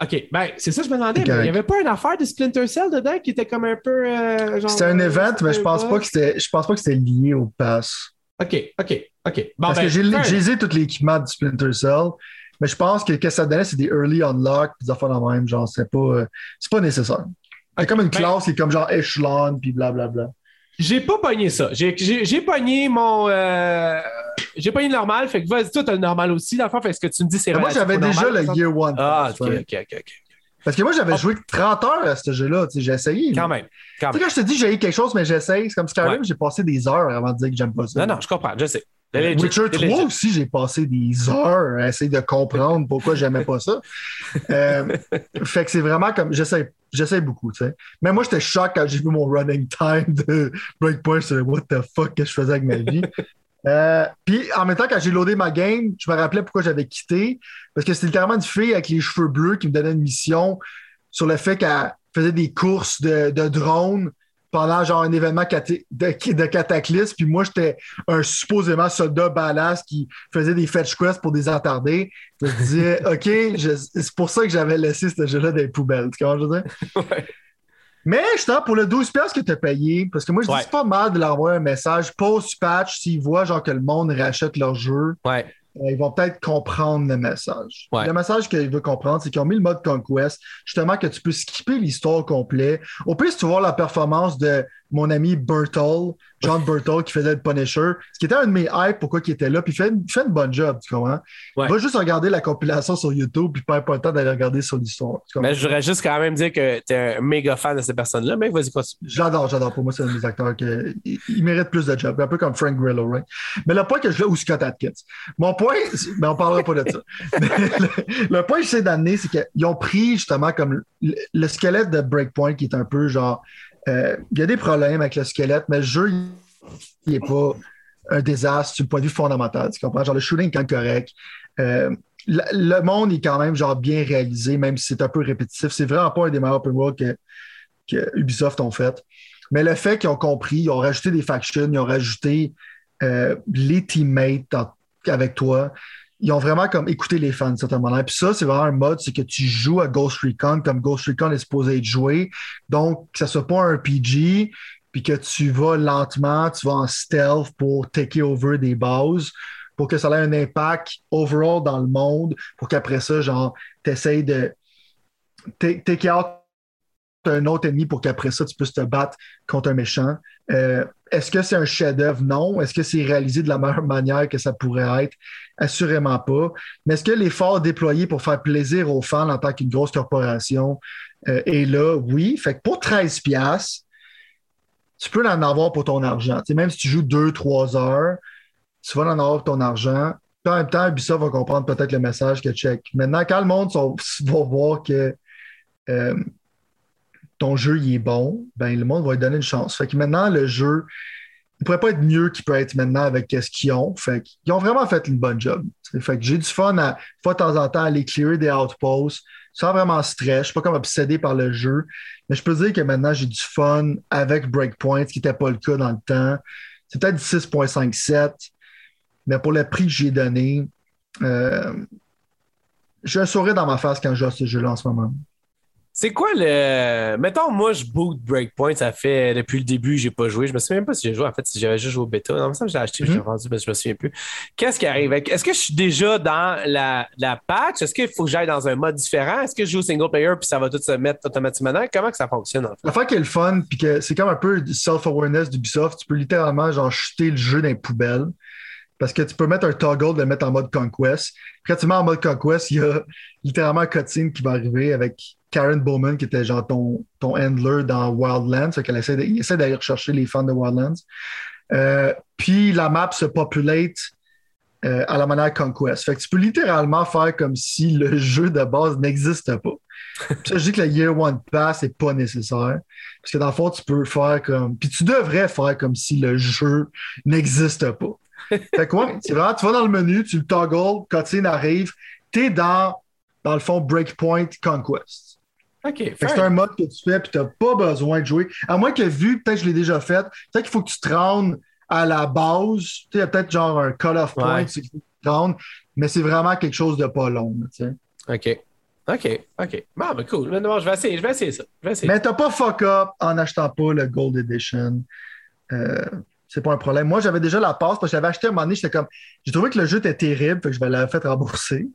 OK, ben, c'est ça que je me demandais. il n'y avait pas une affaire de Splinter Cell dedans qui était comme un peu. Euh, c'était un event, mais je pense, pas que c'était, je pense pas que c'était lié au pass. OK, OK, OK. Parce que ben, j'ai lisé tout l'équipement de Splinter Cell, mais je pense que ce que ça donnait, c'est des early unlock, des affaires de même. Genre, c'est pas, euh, c'est pas nécessaire. C'est comme une ben classe qui est comme genre echelon, puis blablabla. J'ai pas pogné ça. J'ai pogné mon. Euh, j'ai pogné le normal. Fait que vas-y, toi, t'as le normal aussi. Dans le fait, ce que tu me dis, c'est Moi, j'avais déjà le Year One. Ah, ok, ok, ok. Parce que moi, j'avais joué 30 heures à ce jeu-là. J'ai essayé. Quand même. Quand, quand je te dis j'ai eu quelque chose, mais j'essaye, c'est comme Skyrim, j'ai passé des heures avant de dire que j'aime pas ça. Non, non, je comprends, je sais. Witcher 3 aussi, j'ai passé des heures à essayer de comprendre pourquoi j'aimais pas ça. Euh, fait que c'est vraiment comme j'essaie j'essaie beaucoup, tu sais. Mais moi, j'étais choqué quand j'ai vu mon running time de Breakpoint. Je what the fuck que je faisais avec ma vie. Euh, puis en même temps, quand j'ai loadé ma game, je me rappelais pourquoi j'avais quitté. Parce que c'était littéralement une fille avec les cheveux bleus qui me donnait une mission sur le fait qu'elle faisait des courses de, de drones pendant genre un événement de, de cataclysme. Puis moi, j'étais un supposément soldat balasse qui faisait des fetch quests pour des attardés. Je me disais, OK, c'est pour ça que j'avais laissé ce jeu-là dans les poubelles. Tu comprends, je veux dire? Ouais. Mais je pour le 12 pièces que tu as payé, parce que moi, je dis pas mal de leur envoyer un message post-patch s'ils voient genre que le monde rachète leur jeu. Ouais. Euh, ils vont peut-être comprendre le message. Le message qu'ils veulent comprendre, c'est qu'ils ont mis le mode Conquest, justement que tu peux skipper l'histoire complète. Au plus, tu vois la performance de mon ami Bertol, John Bertol, qui faisait le Punisher, ce qui était un de mes hypes pourquoi il était là, puis il fait, fait une bonne job, tu comprends? Va juste regarder la compilation sur YouTube, puis pas le temps d'aller regarder sur l'histoire. Mais je voudrais juste quand même dire que tu es un méga fan de ces personnes-là, mais vas-y, continue. J'adore, j'adore. Pour moi, c'est un des acteurs qui il, mérite plus de job, un peu comme Frank Grillo, right? Mais le point que je veux, ou Scott Atkins. Mon point, mais on parlera pas de ça. le, point que j'essaie d'amener, c'est qu'ils ont pris justement comme le squelette de Breakpoint qui est un peu genre euh, y a des problèmes avec le squelette, mais le jeu, n'est pas un désastre du point de vue fondamental. Tu comprends? Genre, le shooting est quand correct. Euh, le, monde est quand même genre bien réalisé, même si c'est un peu répétitif. C'est vraiment pas un des meilleurs open world que, Ubisoft ont fait. Mais le fait qu'ils ont compris, ils ont rajouté des factions, ils ont rajouté euh, les teammates avec toi, ils ont vraiment comme écouté les fans de certaine manière. Puis ça, c'est vraiment un mode, c'est que tu joues à Ghost Recon comme Ghost Recon est supposé être joué. Donc, que ça soit pas un RPG, puis que tu vas lentement, tu vas en stealth pour take over des bases, pour que ça ait un impact overall dans le monde, pour qu'après ça, genre, tu de take out un autre ennemi pour qu'après ça, tu puisses te battre contre un méchant. Euh, est-ce que c'est un chef-d'œuvre? Non. Est-ce que c'est réalisé de la meilleure manière que ça pourrait être? Assurément pas. Mais est-ce que l'effort déployé pour faire plaisir aux fans en tant qu'une grosse corporation euh, est là? Oui. Fait que pour 13 pièces tu peux en avoir pour ton argent. même si tu joues 2-3 heures, tu vas en avoir pour ton argent. en même temps, Ubisoft va comprendre peut-être le message que check. Maintenant, quand le monde va voir que euh, ton jeu il est bon, ben le monde va lui donner une chance. Fait que maintenant, le jeu, il pourrait pas être mieux qu'il peut être maintenant avec ce qu'ils ont. Fait qu'ils ont vraiment fait une bonne job. Fait que j'ai du fun à, fois de temps en temps, aller clearer des outposts sans vraiment stress. Je suis pas comme obsédé par le jeu. Mais je peux dire que maintenant, j'ai du fun avec Breakpoint, ce qui n'était pas le cas dans le temps. C'est peut-être 6.57, mais pour le prix que j'ai donné, euh, j'ai un sourire dans ma face quand je joue à ce jeu-là en ce moment. C'est quoi le. Mettons, moi, je boot Breakpoint, ça fait depuis le début, j'ai pas joué. Je me souviens même pas si j'ai joué. En fait, si j'avais juste joué au bêta. Non, ça, j'ai acheté, j'ai vendu, mhm. mais je me souviens plus. Qu'est-ce qui arrive? Est-ce que je suis déjà dans la, la patch? Est-ce qu'il faut que j'aille dans un mode différent? Est-ce que je joue single player puis ça va tout se mettre automatiquement? Comment que ça fonctionne? En fait? La fois qui est le fun, puis que c'est comme un peu self-awareness d'Ubisoft, tu peux littéralement genre jeter le jeu dans les poubelles. Parce que tu peux mettre un toggle de le mettre en mode Conquest. Quand tu mets en mode Conquest, il y a littéralement un cutscene qui va arriver avec Karen Bowman, qui était genre ton, ton handler dans Wildlands. Fait essaie il essaie d'aller rechercher les fans de Wildlands. Euh, puis la map se populate euh, à la manière Conquest. Fait que tu peux littéralement faire comme si le jeu de base n'existe pas. ça, je dis que le Year One Pass n'est pas nécessaire. Parce que dans le fond, tu peux faire comme. Puis tu devrais faire comme si le jeu n'existe pas. Fait quoi? C'est vraiment, tu vas dans le menu, tu le toggle, cutscene arrive, t'es dans, dans le fond, Breakpoint Conquest. OK. c'est un mode que tu fais, puis t'as pas besoin de jouer. À moins que, vu, peut-être que je l'ai déjà fait, peut-être qu'il faut que tu te rendes à la base. Tu sais, il y a peut-être genre un cut-off point, tu te mais c'est vraiment quelque chose de pas long, tu sais. OK. OK, OK. Bon, ben cool. je vais essayer, je vais essayer ça. Je vais essayer. Mais t'as pas fuck up en achetant pas le Gold Edition. Euh, c'est pas un problème. Moi, j'avais déjà la passe parce que j'avais acheté un moment donné, j'étais comme, j'ai trouvé que le jeu était terrible, fait que je vais la fait rembourser.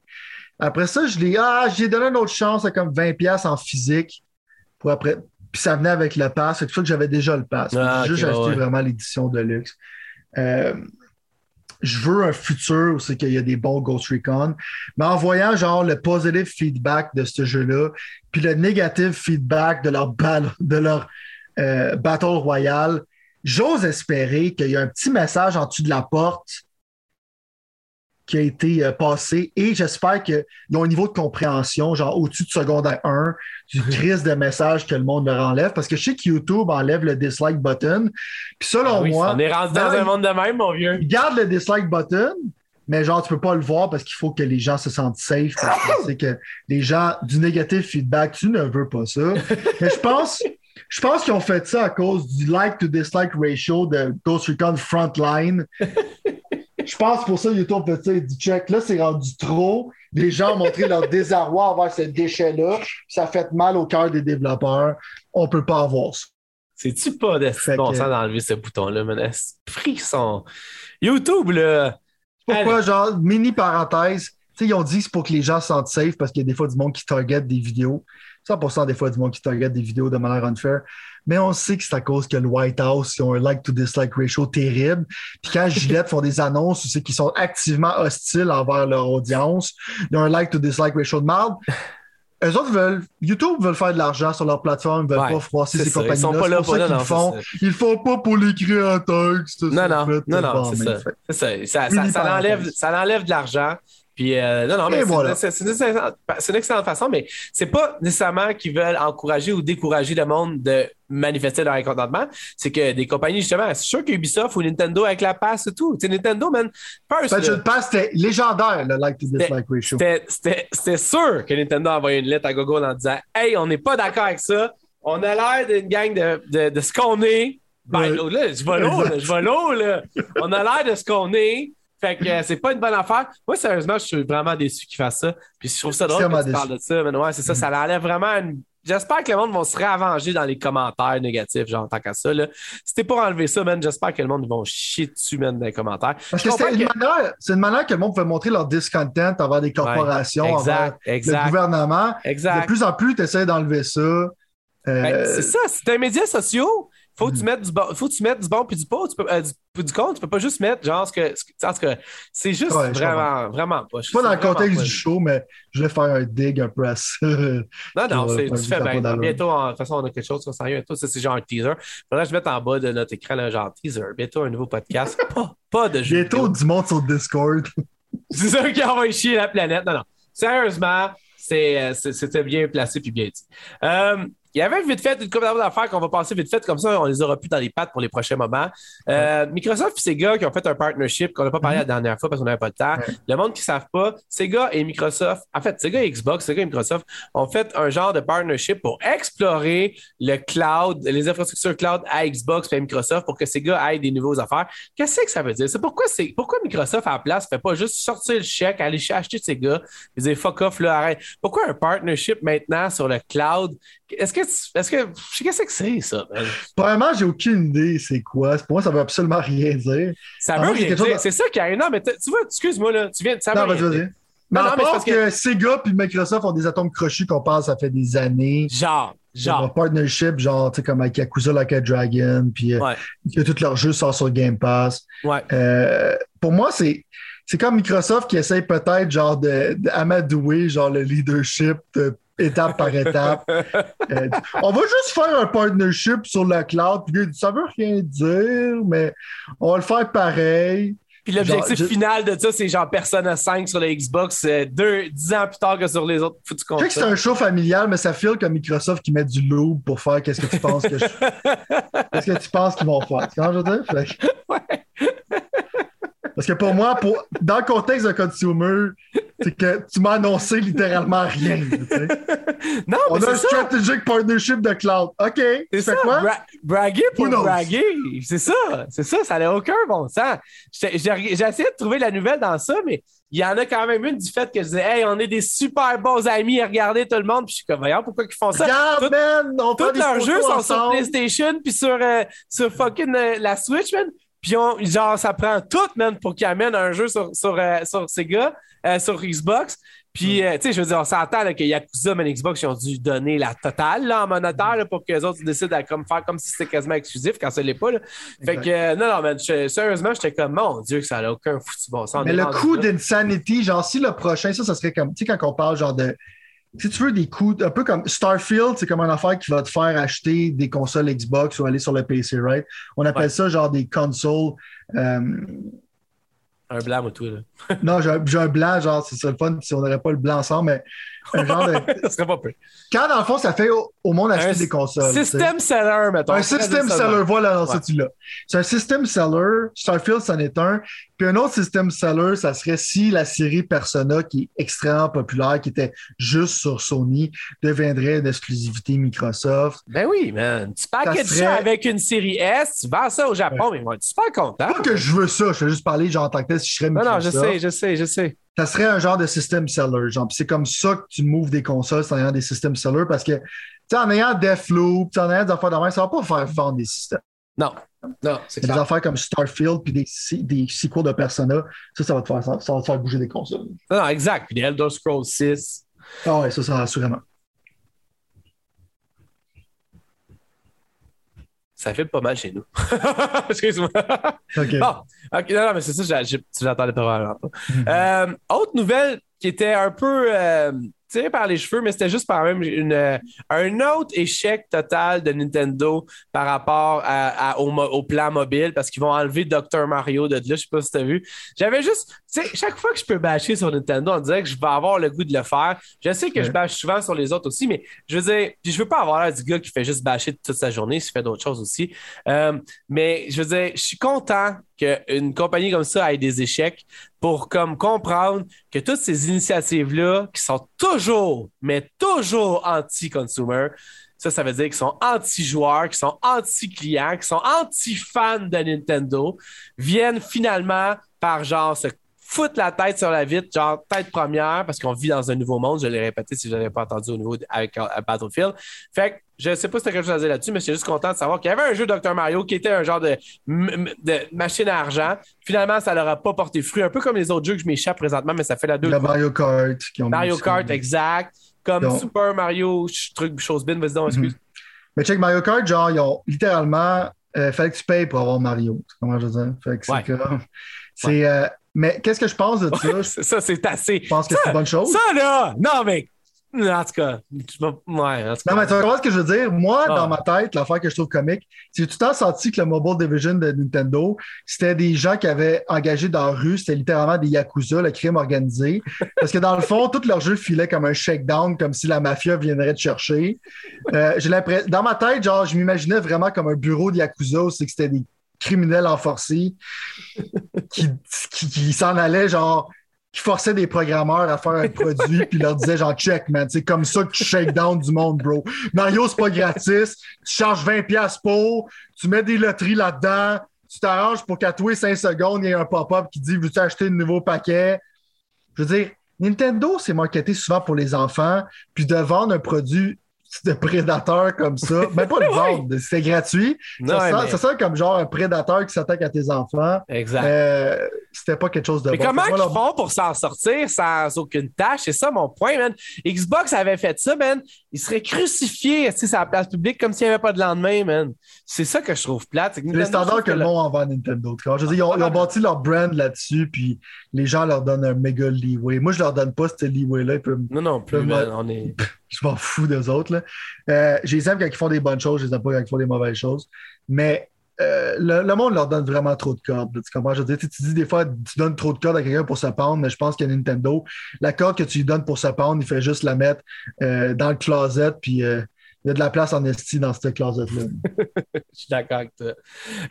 Après ça, je l'ai, ah, j'ai donné une autre chance à comme 20$ en physique pour après. Puis ça venait avec le pass. C'est pour ça que j'avais déjà le pass. Ah, j'ai juste acheté vraiment l'édition de luxe. Euh, je veux un futur où c'est qu'il y a des bons Ghost Recon. Mais en voyant genre le positive feedback de ce jeu-là, puis le negative feedback de leur, de leur euh, Battle Royale, j'ose espérer qu'il y a un petit message en dessous de la porte qui a été euh, passé et j'espère qu'ils ont un niveau de compréhension, genre au-dessus de secondaire 1, du crise de message que le monde leur enlève. Parce que je sais que YouTube enlève le dislike button. Puis selon ah moi. On est rendu dans, un monde de même, mon vieux. Garde le dislike button, mais genre, tu peux pas le voir parce qu'il faut que les gens se sentent safe. C'est que les gens, du négatif feedback, tu ne veux pas ça. mais je pense. Je pense qu'ils ont fait ça à cause du like to dislike ratio de Ghost Recon Frontline. Je pense pour ça, YouTube fait ça, dit check, là, c'est rendu trop. Les gens ont montré leur désarroi envers ce déchet-là. Ça fait mal au cœur des développeurs. On peut pas avoir ça. C'est-tu pas de bon sens d'enlever ce bouton-là, mais frisson. YouTube, là. Pourquoi, genre, mini parenthèse, tu sais, ils ont dit que c'est pour que les gens se sentent safe parce qu'il y a des fois du monde qui target des vidéos. 100% des fois du monde qui target des vidéos de manière unfair mais on sait que c'est à cause que le White House ils ont un like-to-dislike ratio terrible. Puis quand Gillette font des annonces, c'est qu'ils sont activement hostiles envers leur audience. Ils ont un like-to-dislike ratio de mal. Eux autres veulent, YouTube veulent faire de l'argent sur leur plateforme, ils veulent pas froisser ces compagnies-là. Ils sont pas là pour ça qu'ils font. Ils font pas pour les créateurs. Non, non, non, non, c'est ça. C'est ça. Ça, ça, ça enlève de l'argent. Puis, euh, non, non, mais c'est une, excellente façon, mais c'est pas nécessairement qu'ils veulent encourager ou décourager le monde de manifester leur mécontentement. C'est que des compagnies, justement, c'est sûr qu'Ubisoft ou Nintendo avec la passe et tout. Tu sais, Nintendo, man, first. Ben, le pass, c'était légendaire, le like to dislike ratio. C'était sûr que Nintendo a envoyé une lettre à Google en disant Hey, on n'est pas d'accord avec ça. On a l'air d'une gang de, de, de ce qu'on est. Ben, là, je vais l'eau, là, je vais l'eau, là. On a l'air de ce qu'on est. Fait que euh, c'est pas une bonne affaire. Moi, sérieusement, je suis vraiment déçu qu'ils fassent ça. Puis je trouve ça drôle que tu parles de ça. Mais ouais, c'est ça, ça enlève vraiment une. J'espère que le monde va se réavenger dans les commentaires négatifs, genre tant qu'à ça. Là. Si t'es pour enlever ça, man, j'espère que le monde va chier dessus, man, dans les commentaires. Parce que c'est une, manière, une manière que le monde peut montrer leur discontent envers des corporations, envers le gouvernement. Exact. De plus en plus, tu essaies d'enlever ça. Euh... Ben, c'est ça, c'est un média social faut que tu hmm. mettes du bon, faut que tu mettes du bon puis du pas, tu peux, euh, du, du con, tu peux pas juste mettre genre ce que, en tout cas, c'est juste vraiment, vraiment pas. Pas dans le contexte du show, mais je vais faire un dig un peu à ça. Non, non, c'est, tu fais bien. Bientôt, de toute façon, on a quelque chose qui s'en vient. Bientôt, ça, c'est genre un teaser. Faudrait que je mette en bas de notre écran un genre teaser. Bientôt, un nouveau podcast. pas, pas de jeu. Bientôt, du monde sur Discord. c'est ça qui envoie chier la planète. Non, non. Sérieusement, c'était bien placé puis bien dit. Il y avait vite fait une couple d'affaires qu'on va passer vite fait, comme ça, on les aura plus dans les pattes pour les prochains moments. Euh, Microsoft et Sega qui ont fait un partnership qu'on n'a pas parlé la dernière fois parce qu'on n'avait pas de temps. Le monde qui ne savent pas, Sega et Microsoft, en fait, Sega et Xbox, Sega et Microsoft ont fait un genre de partnership pour explorer le cloud, les infrastructures cloud à Xbox et à Microsoft pour que Sega ait des nouveaux affaires. Qu'est-ce que ça veut dire? C'est pourquoi, c'est pourquoi Microsoft à la place ne fait pas juste sortir le chèque, aller acheter Sega et dire fuck off, là, arrête. Pourquoi un partnership maintenant sur le cloud? Est-ce que est-ce que. Je sais qu'est-ce que c'est, ça? Premièrement, j'ai aucune idée c'est quoi. Pour moi, ça veut absolument rien dire. Ça veut rien dire. C'est ça qui arrive. Non, mais tu vois, excuse-moi, là. Tu viens. Ça non, vas-y, vas-y. Mais non, mais parce que, Sega et Microsoft ont des atomes crochus qu'on passe, ça fait des années. Genre. Genre. Un partnership, genre, tu sais, comme avec Yakuza Like a Dragon, puis euh, que tous leurs jeux sortent sur Game Pass. Ouais. Euh, pour moi, c'est c'est comme Microsoft qui essaye peut-être genre d'amadouer genre le leadership de étape par étape. Euh, on va juste faire un partnership sur le cloud. Puis ça veut rien dire, mais on va le faire pareil. Puis l'objectif final de ça, c'est genre Persona 5 sur la Xbox, euh, deux, dix ans plus tard que sur les autres foutus Je sais que c'est un show familial, mais ça file comme Microsoft qui met du loup pour faire qu'est-ce que tu penses que je... Qu'est-ce que tu penses qu'ils vont faire? Tu comprends, je veux dire? Ouais. Parce que pour moi, pour, dans le contexte de consumer, c'est que tu m'as annoncé littéralement rien. non, On a un strategic partnership de cloud. OK. C'est ça. Quoi? braguer pour braguer. C'est ça. C'est ça. Ça n'a aucun bon sens. J'ai essayé de trouver la nouvelle dans ça, mais il y en a quand même une du fait que je disais, hey, on est des super bons amis, regardez tout le monde. Puis je suis comme, voyons, pourquoi ils font ça? Regarde, man, on tous leurs jeux sont sur PlayStation puis sur, euh, sur fucking euh, la Switch, man. Puis genre, ça prend tout, même, pour qu'ils amènent un jeu sur, sur, euh, sur Sega, euh, sur Xbox. Puis, mm. euh, tu sais, je veux dire, on s'entend que Yakuza et Xbox, ils ont dû donner la totale là, en monétaire pour que les autres décident de comme, faire comme si c'était quasiment exclusif quand ça l'est pas. Là. Fait que, non, non, mais sérieusement, j'étais comme, mon Dieu, que ça n'a aucun foutu bon sens. Mais le coup d'Insanity, genre, si le prochain, ça, ça serait comme, tu sais, quand on parle genre de si tu veux des coups, un peu comme Starfield, c'est comme une affaire qui va te faire acheter des consoles Xbox ou aller sur le PC, right? On appelle ça genre des consoles. Euh, un blanc ou tout, là. non, j'ai un, blanc, genre, c'est le fun si on n'aurait pas le blanc ensemble, mais un genre de. ça serait pas peu. Quand, dans le fond, ça fait au, monde acheter des consoles. System seller, mettons. Un system seller, voilà, dans ouais. tu là. C'est un system seller. Starfield, c'en est un. Puis un autre system seller, ça serait si la série Persona, qui est extrêmement populaire, qui était juste sur Sony, deviendrait d'exclusivité Microsoft. Ben oui, man. Tu packages ça, serait... avec une série S, tu vends ça au Japon, mais moi, tu suis pas content. Pas que je veux ça, je veux juste parler, genre, en tant que tel, si je serais Microsoft. Non, non, je sais, je sais, je sais ça serait un genre de system seller. Genre, c'est comme ça que tu moves des consoles, c'est en ayant des system sellers parce que, tu en ayant Deathloop, en ayant des affaires de main, ça va pas faire vendre des systèmes. Non. Non, c'est Des affaires comme Starfield puis des, des sequels de Persona, ça, ça va te faire, ça, ça va te faire bouger des consoles. Non, non exact. Puis des Elder Scrolls 6. Ah ouais, ça, ça, assurément. Ça fait pas mal chez nous. Excuse-moi. OK. Bon, non, non, mais c'est ça, j'attendais pas vraiment. Mm-hmm. euh, autre nouvelle qui était un peu euh, par les cheveux, mais c'était juste par même une, euh, un autre échec total de Nintendo par rapport à, au, au, plan mobile parce qu'ils vont enlever Dr. Mario de là. Je sais pas si tu as vu. J'avais juste, tu sais, chaque fois que je peux bâcher sur Nintendo, on dirait que je vais avoir le goût de le faire. Je sais que je bâche souvent sur les autres aussi, mais je veux dire, je veux pas avoir l'air du gars qui fait juste bâcher toute sa journée, s'il fait d'autres choses aussi. Euh, mais je veux dire, je suis content qu'une compagnie comme ça ait des échecs pour comme comprendre que toutes ces initiatives-là qui sont toujours, mais toujours anti-consumer, ça, ça veut dire qu'ils sont anti-joueurs, qu'ils sont anti-clients, qu'ils sont anti-fans de Nintendo, viennent finalement par genre se foutre la tête sur la vitre, genre tête première, parce qu'on vit dans un nouveau monde. Je l'ai répété si je n'avais pas entendu au niveau avec euh, Battlefield. Fait je ne sais pas si tu as quelque chose à dire là-dessus, mais je suis juste content de savoir qu'il y avait un jeu Dr. Mario qui était un genre de, de machine à argent. Finalement, ça leur a pas porté fruit, un peu comme les autres jeux que je m'échappe présentement, mais ça fait la deux. Le Mario Kart. Qui ont Mario Kart, exact. Comme Super Mario, truc, chose bin, vas-y donc, excuse. Mhm. Mais check Mario Kart, genre, ils ont littéralement. Euh, fallait que tu payes pour avoir Mario. Comment je veux dire? Fait que c'est C'est. Euh, mais qu'est-ce que je pense de ça? ça, c'est assez. Je pense que c'est une bonne chose. Ça, là! Non, mais En tout cas, ouais, en tout cas. Non, mais tu vois ce que je veux dire? Moi, ah. dans ma tête, l'affaire que je trouve comique, c'est tout le temps senti que le Mobile Division de Nintendo, c'était des gens qui avaient engagé dans la rue, c'était littéralement des Yakuza, le crime organisé. Parce que dans le fond, tout leur jeu filait comme un shakedown, comme si la mafia viendrait te chercher. Euh, j'ai l'impression, dans ma tête, genre, je m'imaginais vraiment comme un bureau de Yakuza, c'est que c'était des criminels enforcés qui, qui, qui s'en allaient, genre, qui forçait des programmeurs à faire un produit puis leur disait genre check man c'est comme ça que tu shake down du monde bro. Mario c'est pas gratis. Tu charges 20 pièces pour tu mets des loteries là-dedans tu t'arranges pour qu'à tous les 5 secondes il y ait un pop-up qui dit veux-tu acheter un nouveau paquet? Je veux dire Nintendo c'est marketé souvent pour les enfants puis de vendre un produit de prédateurs comme ça. Même pas le vendre, c'est gratuit. ça, sent, comme genre un prédateur qui s'attaque à tes enfants. Exact. Euh, c'était pas quelque chose de Mais comment ils font pour s'en sortir sans aucune tâche? C'est ça mon point, man. Xbox avait fait ça, man. Il serait crucifié sur la place publique comme s'il n'y avait pas de lendemain, man. C'est ça que je trouve plate. C'est les standards que le monde envoie à Nintendo. Je veux dire, ils, ont, ils ont bâti leur brand là-dessus, puis les gens leur donnent un méga leeway. Moi, je leur donne pas ce leeway-là. Non, non, plus, on est... je m'en fous des autres. Là. Euh, je les aime quand ils font des bonnes choses, je les aime pas quand ils font des mauvaises choses. Mais euh, le, monde leur donne vraiment trop de cordes. tu comprends? Je veux dire, tu, dis des fois, tu donnes trop de cordes à quelqu'un pour se pendre, mais je pense qu'à Nintendo, la corde que tu lui donnes pour se pendre, il fait juste la mettre euh, dans le closet, puis il y a de la place en esti dans cette closet-là. je suis d'accord avec toi.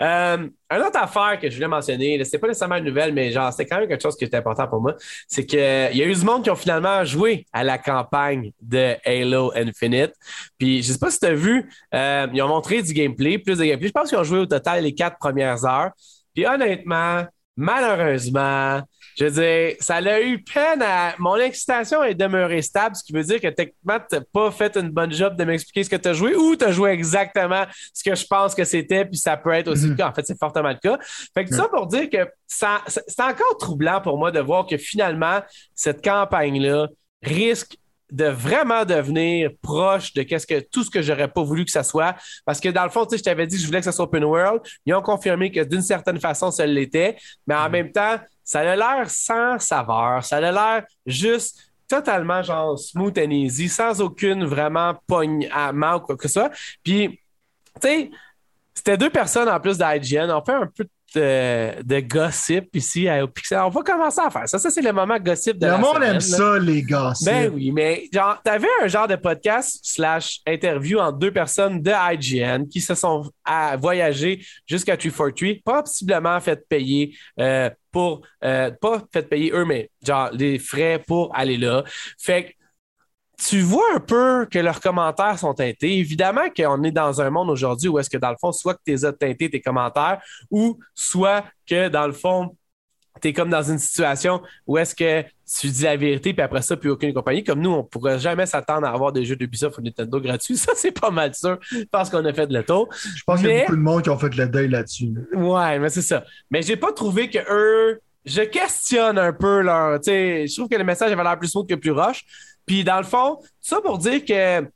Euh, une autre affaire que je voulais mentionner, c'est pas nécessairement une nouvelle, mais genre, c'est quand même quelque chose qui est important pour moi. C'est qu'il y a eu du monde qui ont finalement joué à la campagne de Halo Infinite. Puis, je sais pas si tu as vu, euh, ils ont montré du gameplay, plus de gameplay. Je pense qu'ils ont joué au total les quatre premières heures. Puis, honnêtement, malheureusement, je veux dire, ça a eu peine à. Mon excitation est demeurée stable, ce qui veut dire que techniquement, tu n'as pas fait une bonne job de m'expliquer ce que tu as joué ou tu as joué exactement ce que je pense que c'était, puis ça peut être aussi le mhm. cas. En fait, c'est fortement le cas. Fait que ça pour dire que ça, c'est encore troublant pour moi de voir que finalement, cette campagne-là risque de vraiment devenir proche de qu'est-ce que tout ce que j'aurais pas voulu que ça soit. Parce que dans le fond, tu sais, je t'avais dit que je voulais que ça soit open world. Ils ont confirmé que d'une certaine façon, ça l'était. Mais en mhm. même temps, ça a l'air sans saveur. Ça a l'air juste totalement genre smooth and easy, sans aucune vraiment pogne à main ou quoi que ce soit. Puis, tu sais, c'était deux personnes en plus d'IGN. On fait un peu de, gossip ici à Pixel. On va commencer à faire ça. Ça, c'est le moment gossip de le la monde aime ça, les gossips. Ben oui, mais genre, t'avais un genre de podcast slash interview entre deux personnes de IGN qui se sont à voyager jusqu'à 343, possiblement fait payer euh, pour, euh, pas fait payer eux, mais genre les frais pour aller là. Fait que tu vois un peu que leurs commentaires sont teintés. Évidemment qu'on est dans un monde aujourd'hui où est-ce que, dans le fond, soit que tu as teinté tes commentaires ou soit que, dans le fond, tu es comme dans une situation où est-ce que tu dis la vérité, puis après ça, plus aucune compagnie. Comme nous, on ne pourrait jamais s'attendre à avoir des jeux d'Ubisoft ou Nintendo gratuits. Ça, c'est pas mal sûr, parce qu'on a fait le tour. Je pense qu'il y a beaucoup de monde qui ont fait le deuil là-dessus. Ouais, mais c'est ça. Mais j'ai pas trouvé que eux. Je questionne un peu leur. Je trouve que le message avait l'air plus smooth que plus roche. Puis dans le fond, ça pour dire que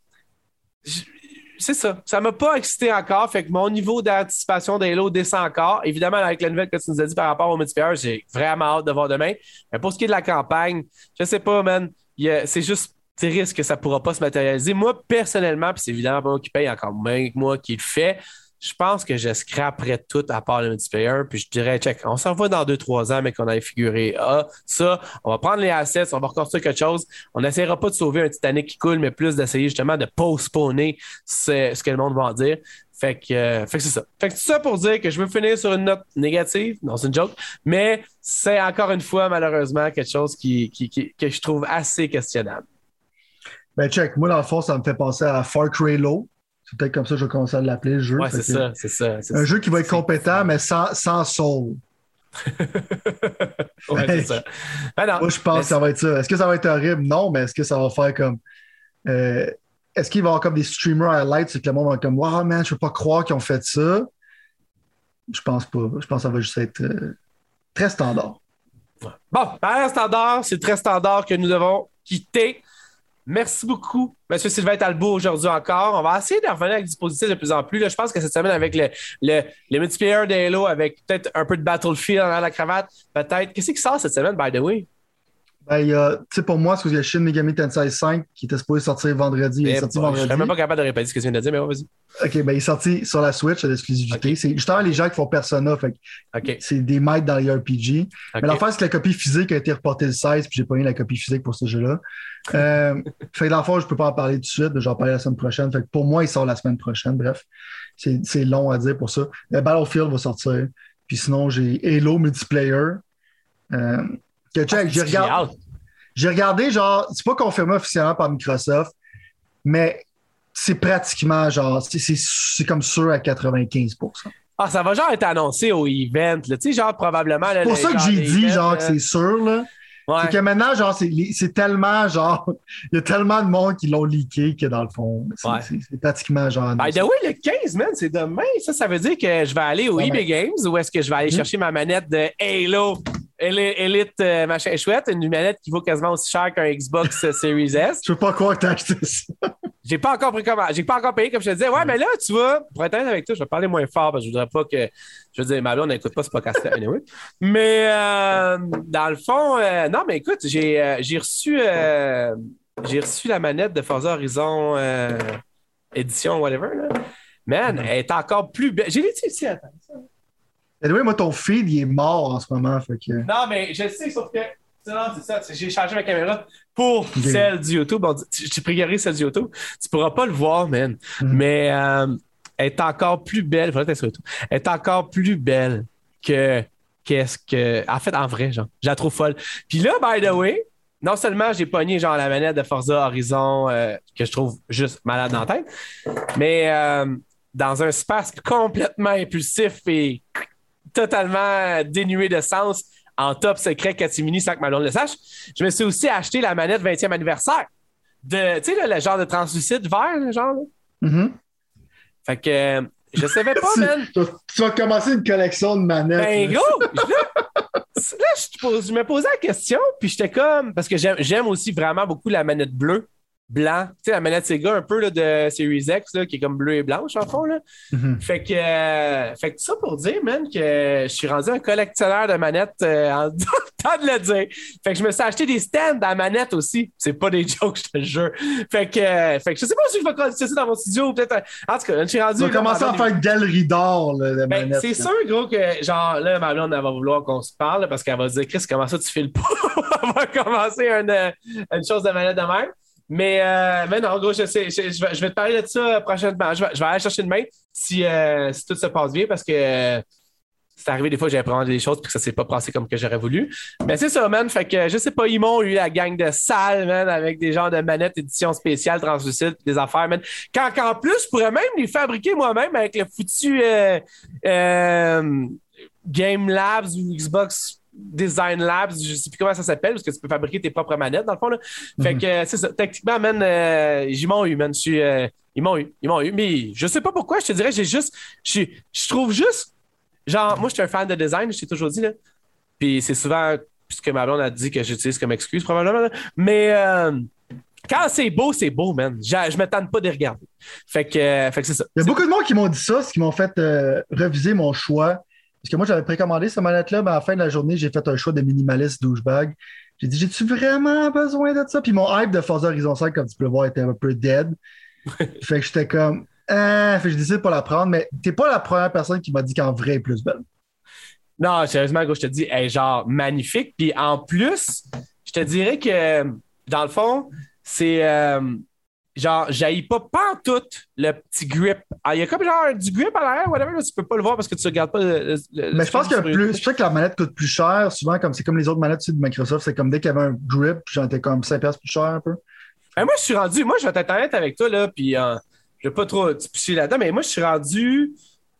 c'est ça. Ça m'a pas excité encore. Fait que mon niveau d'anticipation d'Halo descend encore. Évidemment, avec la nouvelle que tu nous as dit par rapport au multiplayer, j'ai vraiment hâte de voir demain. Mais pour ce qui est de la campagne, je sais pas, man. C'est juste c'est risque que ça pourra pas se matérialiser. Moi, personnellement, puis c'est évidemment pas moi qui paye encore moins que moi qui le fait, je pense que je scraperais tout à part le multiplayer, puis je dirais, check, on s'en va dans 2-3 ans, mais qu'on ait figuré ah, ça, on va prendre les assets, on va reconstruire quelque chose. On n'essaiera pas de sauver un Titanic qui coule, mais plus d'essayer justement de postponer ce, ce, que le monde va en dire. Fait que, euh, que c'est ça. Fait que c'est ça pour dire que je veux finir sur une note négative. Non, c'est une joke. Mais c'est encore une fois, malheureusement, quelque chose qui, qui, que je trouve assez questionnable. Ben, check. Moi, dans le fond, ça me fait penser à Far Cry Low. C'est peut-être comme ça que je vais commencer à l'appeler le jeu. Ouais, c'est ça, c'est ça. Un jeu qui va être compétent, mais sans, sans soul. ouais, c'est ça. Ben Moi, je pense que ça va être ça. Est-ce que ça va être horrible? Non, mais est-ce que ça va faire comme. Euh, est-ce qu'il va y avoir comme des streamers highlights c'est que le monde va être comme Wow, man, je peux pas croire qu'ils ont fait ça? Je pense pas. Je pense que ça va juste être euh, très standard. Bon, par standard, c'est très standard que nous devons quitter. Merci beaucoup, M. Sylvain Talbot, aujourd'hui encore. On va essayer de revenir avec des dispositifs de plus en plus. je pense que cette semaine, avec le, le, le multiplayer d'Halo, avec peut-être un peu de Battlefield dans la cravate, peut-être. Qu'est-ce qui sort cette semaine, by the way? Ben, tu sais, pour moi, c'est parce qu'il y a Shin Megami Tensei 5 qui était supposé sortir vendredi. Il est sorti vendredi. Je suis même pas capable de répéter ce que tu viens de dire, mais vas-y. OK, ben, il est sorti sur la Switch à l'exclusivité. C'est justement les gens qui font Persona. Fait C'est des maîtres dans les RPG. Mais l'affaire, c'est que la copie physique a été reportée le 16, puis j'ai pas eu la copie physique pour ce jeu-là. euh, fait que l'enfant, je peux pas en parler tout de suite, j'en parlerai la semaine prochaine. Fait que pour moi, il sort la semaine prochaine. Bref, c'est long à dire pour ça. Le Battlefield va sortir. Puis sinon, j'ai Halo Multiplayer. Euh, que check, j'ai regardé. J'ai regardé, genre, c'est pas confirmé officiellement par Microsoft, mais c'est pratiquement, genre, c'est comme sûr à 95% Ah, ça va genre être annoncé au event, tu sais, genre, probablement. C'est pour ça que j'ai dit, genre, que c'est sûr, là. C'est que maintenant, genre, c'est tellement, genre, il y a tellement de monde qui l'ont leaké que dans le fond, c'est pratiquement, genre. By the way, le 15, man, c'est demain. Ça, ça veut dire que je vais aller au eBay Games ou est-ce que je vais aller hmm. chercher ma manette de Halo? Elite euh, machin chouette, une manette qui vaut quasiment aussi cher qu'un Xbox euh, Series S. Je veux pas croire que t'as acheté ça. J'ai pas encore pris comme j'ai pas encore payé comme je te disais. Ouais, mais là, tu vois, pour être honnête avec toi, je vais parler moins fort parce que je voudrais pas que je veux dire, ma on n'écoute pas ce podcast anyway. Mais euh, dans le fond, non, mais écoute, j'ai reçu j'ai reçu la manette de Forza Horizon édition whatever là. Man, elle est encore plus belle. J'ai ici, attends. Anyway, moi, ton feed, il est mort en ce moment. Fait que... Non, mais je sais, sauf que. c'est ça. J'ai changé ma caméra pour celle du YouTube. tu, prierais celle du YouTube. Tu pourras pas le voir, man. Mm-hmm. Mais euh, elle est encore plus belle. Faudrait être sur YouTube. Elle est encore plus belle que qu'est-ce que. En fait, en vrai, genre. J'ai la trouve folle. Puis là, by the way, non seulement j'ai pogné genre la manette de Forza Horizon euh, que je trouve juste malade dans la tête, mais euh, dans un espace complètement impulsif et totalement dénué de sens en top secret Katimini sans que Malone le sache. Je me suis aussi acheté la manette 20e anniversaire de, tu sais, le genre de translucide vert, genre. Mm-hmm. Fait que euh, je savais pas, man. Tu vas commencer une collection de manettes. Ben, gros! là, je, me posais la question, puis j'étais comme. Parce que j'aime aussi vraiment beaucoup la manette bleue blanc. Tu sais, la manette Sega un peu là, de Series X là, qui est comme bleu et blanche en fond. Là. Mm-hmm. fait, que, euh, fait que ça pour dire, man, que je suis rendu un collectionneur de manettes euh, en temps de le dire. Fait que je me suis acheté des stands à manette aussi. C'est pas des jokes, je te jure. Fait que, euh, fait que je sais pas si je vais continuer ça dans mon studio. Peut-être. En tout cas, je suis rendu. Tu vas commencer à faire une galerie d'or, de ben, C'est sûr, gros, que genre là, ma blonde, elle va vouloir qu'on se parle parce qu'elle va dire, Chris, comment ça tu files pas? on va commencer une, une chose de manette de même. Mais, euh, mais non, en gros, je, vais, te parler de ça prochainement. Je vais, aller chercher demain si, euh, si tout se passe bien parce que euh, c'est arrivé des fois que j'ai appris des choses et que ça s'est pas passé comme que j'aurais voulu. Mais c'est ça, man. Fait que je sais pas, ils m'ont eu la gang de salles, man, avec des genres de manettes édition spéciale translucide des affaires, man. Quand, en plus, je pourrais même les fabriquer moi-même avec le foutu euh, Game Labs ou Xbox Design Labs, je sais plus comment ça s'appelle, parce que tu peux fabriquer tes propres manettes, dans le fond. Là. Fait mhm. que, c'est ça. Techniquement, man, euh, ils m'ont eu, man. Je suis, euh, ils m'ont eu. Ils m'ont eu. Mais je sais pas pourquoi, je te dirais, j'ai juste. Je, je trouve juste. Genre, moi, je suis un fan de design, je t'ai toujours dit, là. Puis c'est souvent ce que ma blonde a dit que j'utilise comme excuse, probablement. Mais. Euh, quand c'est beau, c'est beau, man. Je, je m'attends pas de regarder. Fait que, fait que c'est ça. Il y a beaucoup de monde qui m'ont dit ça, ce qui m'ont fait reviser mon choix parce que moi, j'avais précommandé cette manette-là, mais à la fin de la journée, j'ai fait un choix de minimaliste douchebag. J'ai dit, j'ai-tu vraiment besoin de ça? Puis mon hype de Forza Horizon 5, comme tu peux le voir, était un peu dead. fait que j'étais comme, ah, fait que je décide de pas la prendre, mais t'es pas la première personne qui m'a dit qu'en vrai, elle est plus belle. Non, sérieusement, je te dis, elle est genre magnifique. Puis en plus, je te dirais que, dans le fond, c'est. Euh, genre, j'aille pas pas tout le petit grip. Ah, il y a comme genre du grip à l'arrière, whatever, là, tu peux pas le voir parce que tu regardes pas le. mais je pense que plus. C'est sûr que la manette coûte plus cher. Souvent, comme c'est comme les autres manettes de Microsoft, c'est comme dès qu'il y avait un grip, j'en étais comme 5$ plus cher un peu. Ben, moi, je suis rendu. Moi, je vais être honnête avec toi, là, puis euh, je vais pas trop te là-dedans, mais moi, je suis rendu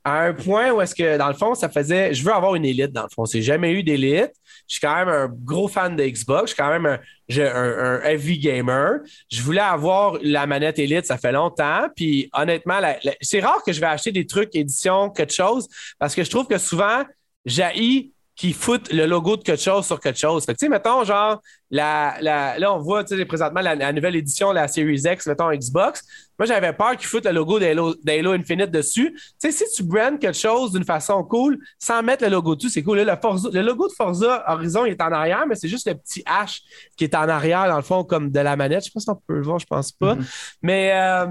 à un point où est-ce que, dans le fond, ça faisait. Je veux avoir une élite, dans le fond. C'est jamais eu d'élite. Je suis quand même un gros fan de Xbox. Je suis quand même un, un, heavy gamer. Je voulais avoir la manette élite, ça fait longtemps. Puis honnêtement, c'est rare que je vais acheter des trucs édition, quelque chose, parce que je trouve que souvent, j'haïs qui foutent le logo de quelque chose sur quelque chose. Fait que, tu sais, mettons, genre, la, la, là, on voit, tu sais, présentement, la, nouvelle édition, la Series X, mettons, Xbox. Moi, j'avais peur qu'ils foutent le logo d'Halo Infinite dessus. Tu sais, si tu brandes quelque chose d'une façon cool, sans mettre le logo dessus, c'est cool. le, le logo de Forza Horizon, il est en arrière, mais c'est juste le petit H qui est en arrière, dans le fond, comme de la manette. Je sais pas si on peut le voir, je pense pas. Mm-hmm. Mais... Euh,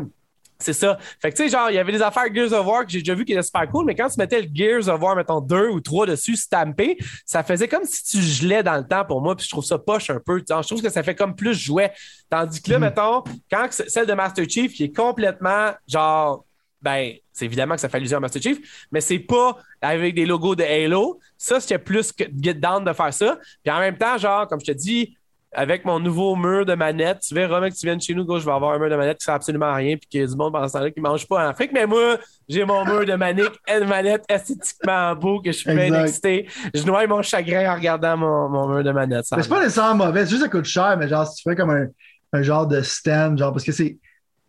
c'est ça. Fait que, tu sais, genre, il y avait des affaires Gears of War que j'ai déjà vu qui étaient super cool, mais quand tu mettais le Gears of War, mettons, deux ou trois dessus, stampé, ça faisait comme si tu gelais dans le temps pour moi, puis je trouve ça poche un peu. Je trouve que ça fait comme plus jouet. Tandis que là, mm-hmm. mettons, quand celle de Master Chief, qui est complètement, genre, ben, c'est évidemment que ça fait allusion à Master Chief, mais c'est pas avec des logos de Halo. Ça, c'était plus que get down de faire ça. Puis en même temps, genre, comme je te dis, avec mon nouveau mur de manette, tu verras, mec, tu viennes chez nous, je vais avoir un mur de manette qui sert absolument à rien, puis qu'il y a du monde pendant ce temps-là qui ne mange pas en Afrique. Mais moi, j'ai mon mur de manette, une manette esthétiquement beau que je suis bien excité. Je noie mon chagrin en regardant mon, mon mur de manette. c'est pas nécessairement mauvais, c'est juste ça coûte cher, mais genre, si tu fais comme un, un genre de stand, genre, parce que c'est.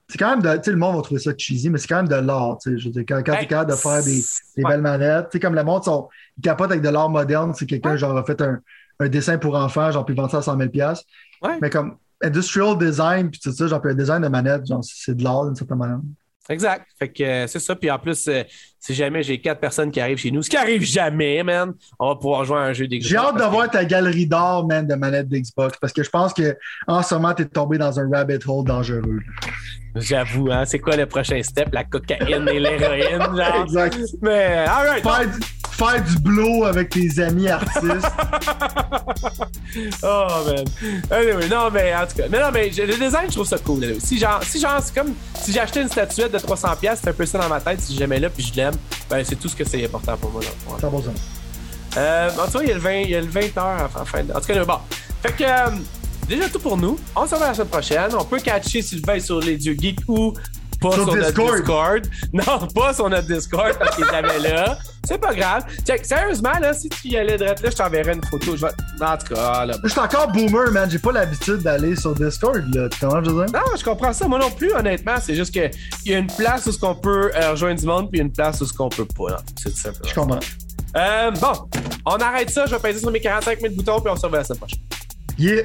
C'est quand même de. Tu sais, le monde va trouver ça cheesy, mais c'est quand même de l'art. Tu sais, je veux dire, quand, quand tu es capable de faire des, des belles manettes, tu sais, comme le monde, sont, ils capotent avec de l'art moderne, c'est quelqu'un, genre, a fait un, un dessin pour enfants, genre, puis vendre ça à 100 000 ouais. Mais comme industrial design, puis tout ça, genre, puis un design de manette, genre, c'est de l'art d'une certaine manière. Exact. Fait que euh, c'est ça. Puis en plus, euh, si jamais j'ai quatre personnes qui arrivent chez nous, ce qui arrive jamais, man, on va pouvoir jouer à un jeu d'Xbox. J'ai hâte de voir ta galerie d'or, man, de manettes d'Xbox, parce que je pense que en ce moment, t'es tombé dans un rabbit hole dangereux. J'avoue, hein, c'est quoi le prochain step? La cocaïne et l'héroïne, genre? Exact. Mais, alright faire du blow avec tes amis artistes. oh man. Anyway, non mais en tout cas, mais non mais le design je trouve ça cool. Si genre, si genre c'est comme si j'achetais une statuette de 300 pièces, c'est un peu ça dans ma tête. Si j'aimais là puis je l'aime, ben c'est tout ce que c'est important pour moi là. Ça bon ça. Euh, en tout cas, il y a le 20, il y a le 20 heures à fin. En tout cas, bon. Fait que euh, déjà tout pour nous. On se revoit la semaine prochaine. On peut catcher Sylvain sur les dieux geeks ou pas sur, notre Discord. Non, pas sur notre Discord parce qu'il est jamais là. C'est pas grave. sérieusement, là, si tu y allais de là, je t'enverrai une photo. Je En tout cas, là. Je suis encore boomer, man. J'ai pas l'habitude d'aller sur Discord, là. Tu comprends, je veux Non, je comprends ça. Moi non plus, honnêtement. C'est juste qu'il y a une place où ce qu'on peut euh, rejoindre du monde, puis une place où ce qu'on peut pas. C'est tout simple. Je comprends. Euh, bon, on arrête ça. Je vais passer sur mes 45 000 boutons, puis on se revoit la semaine prochaine. Yeah.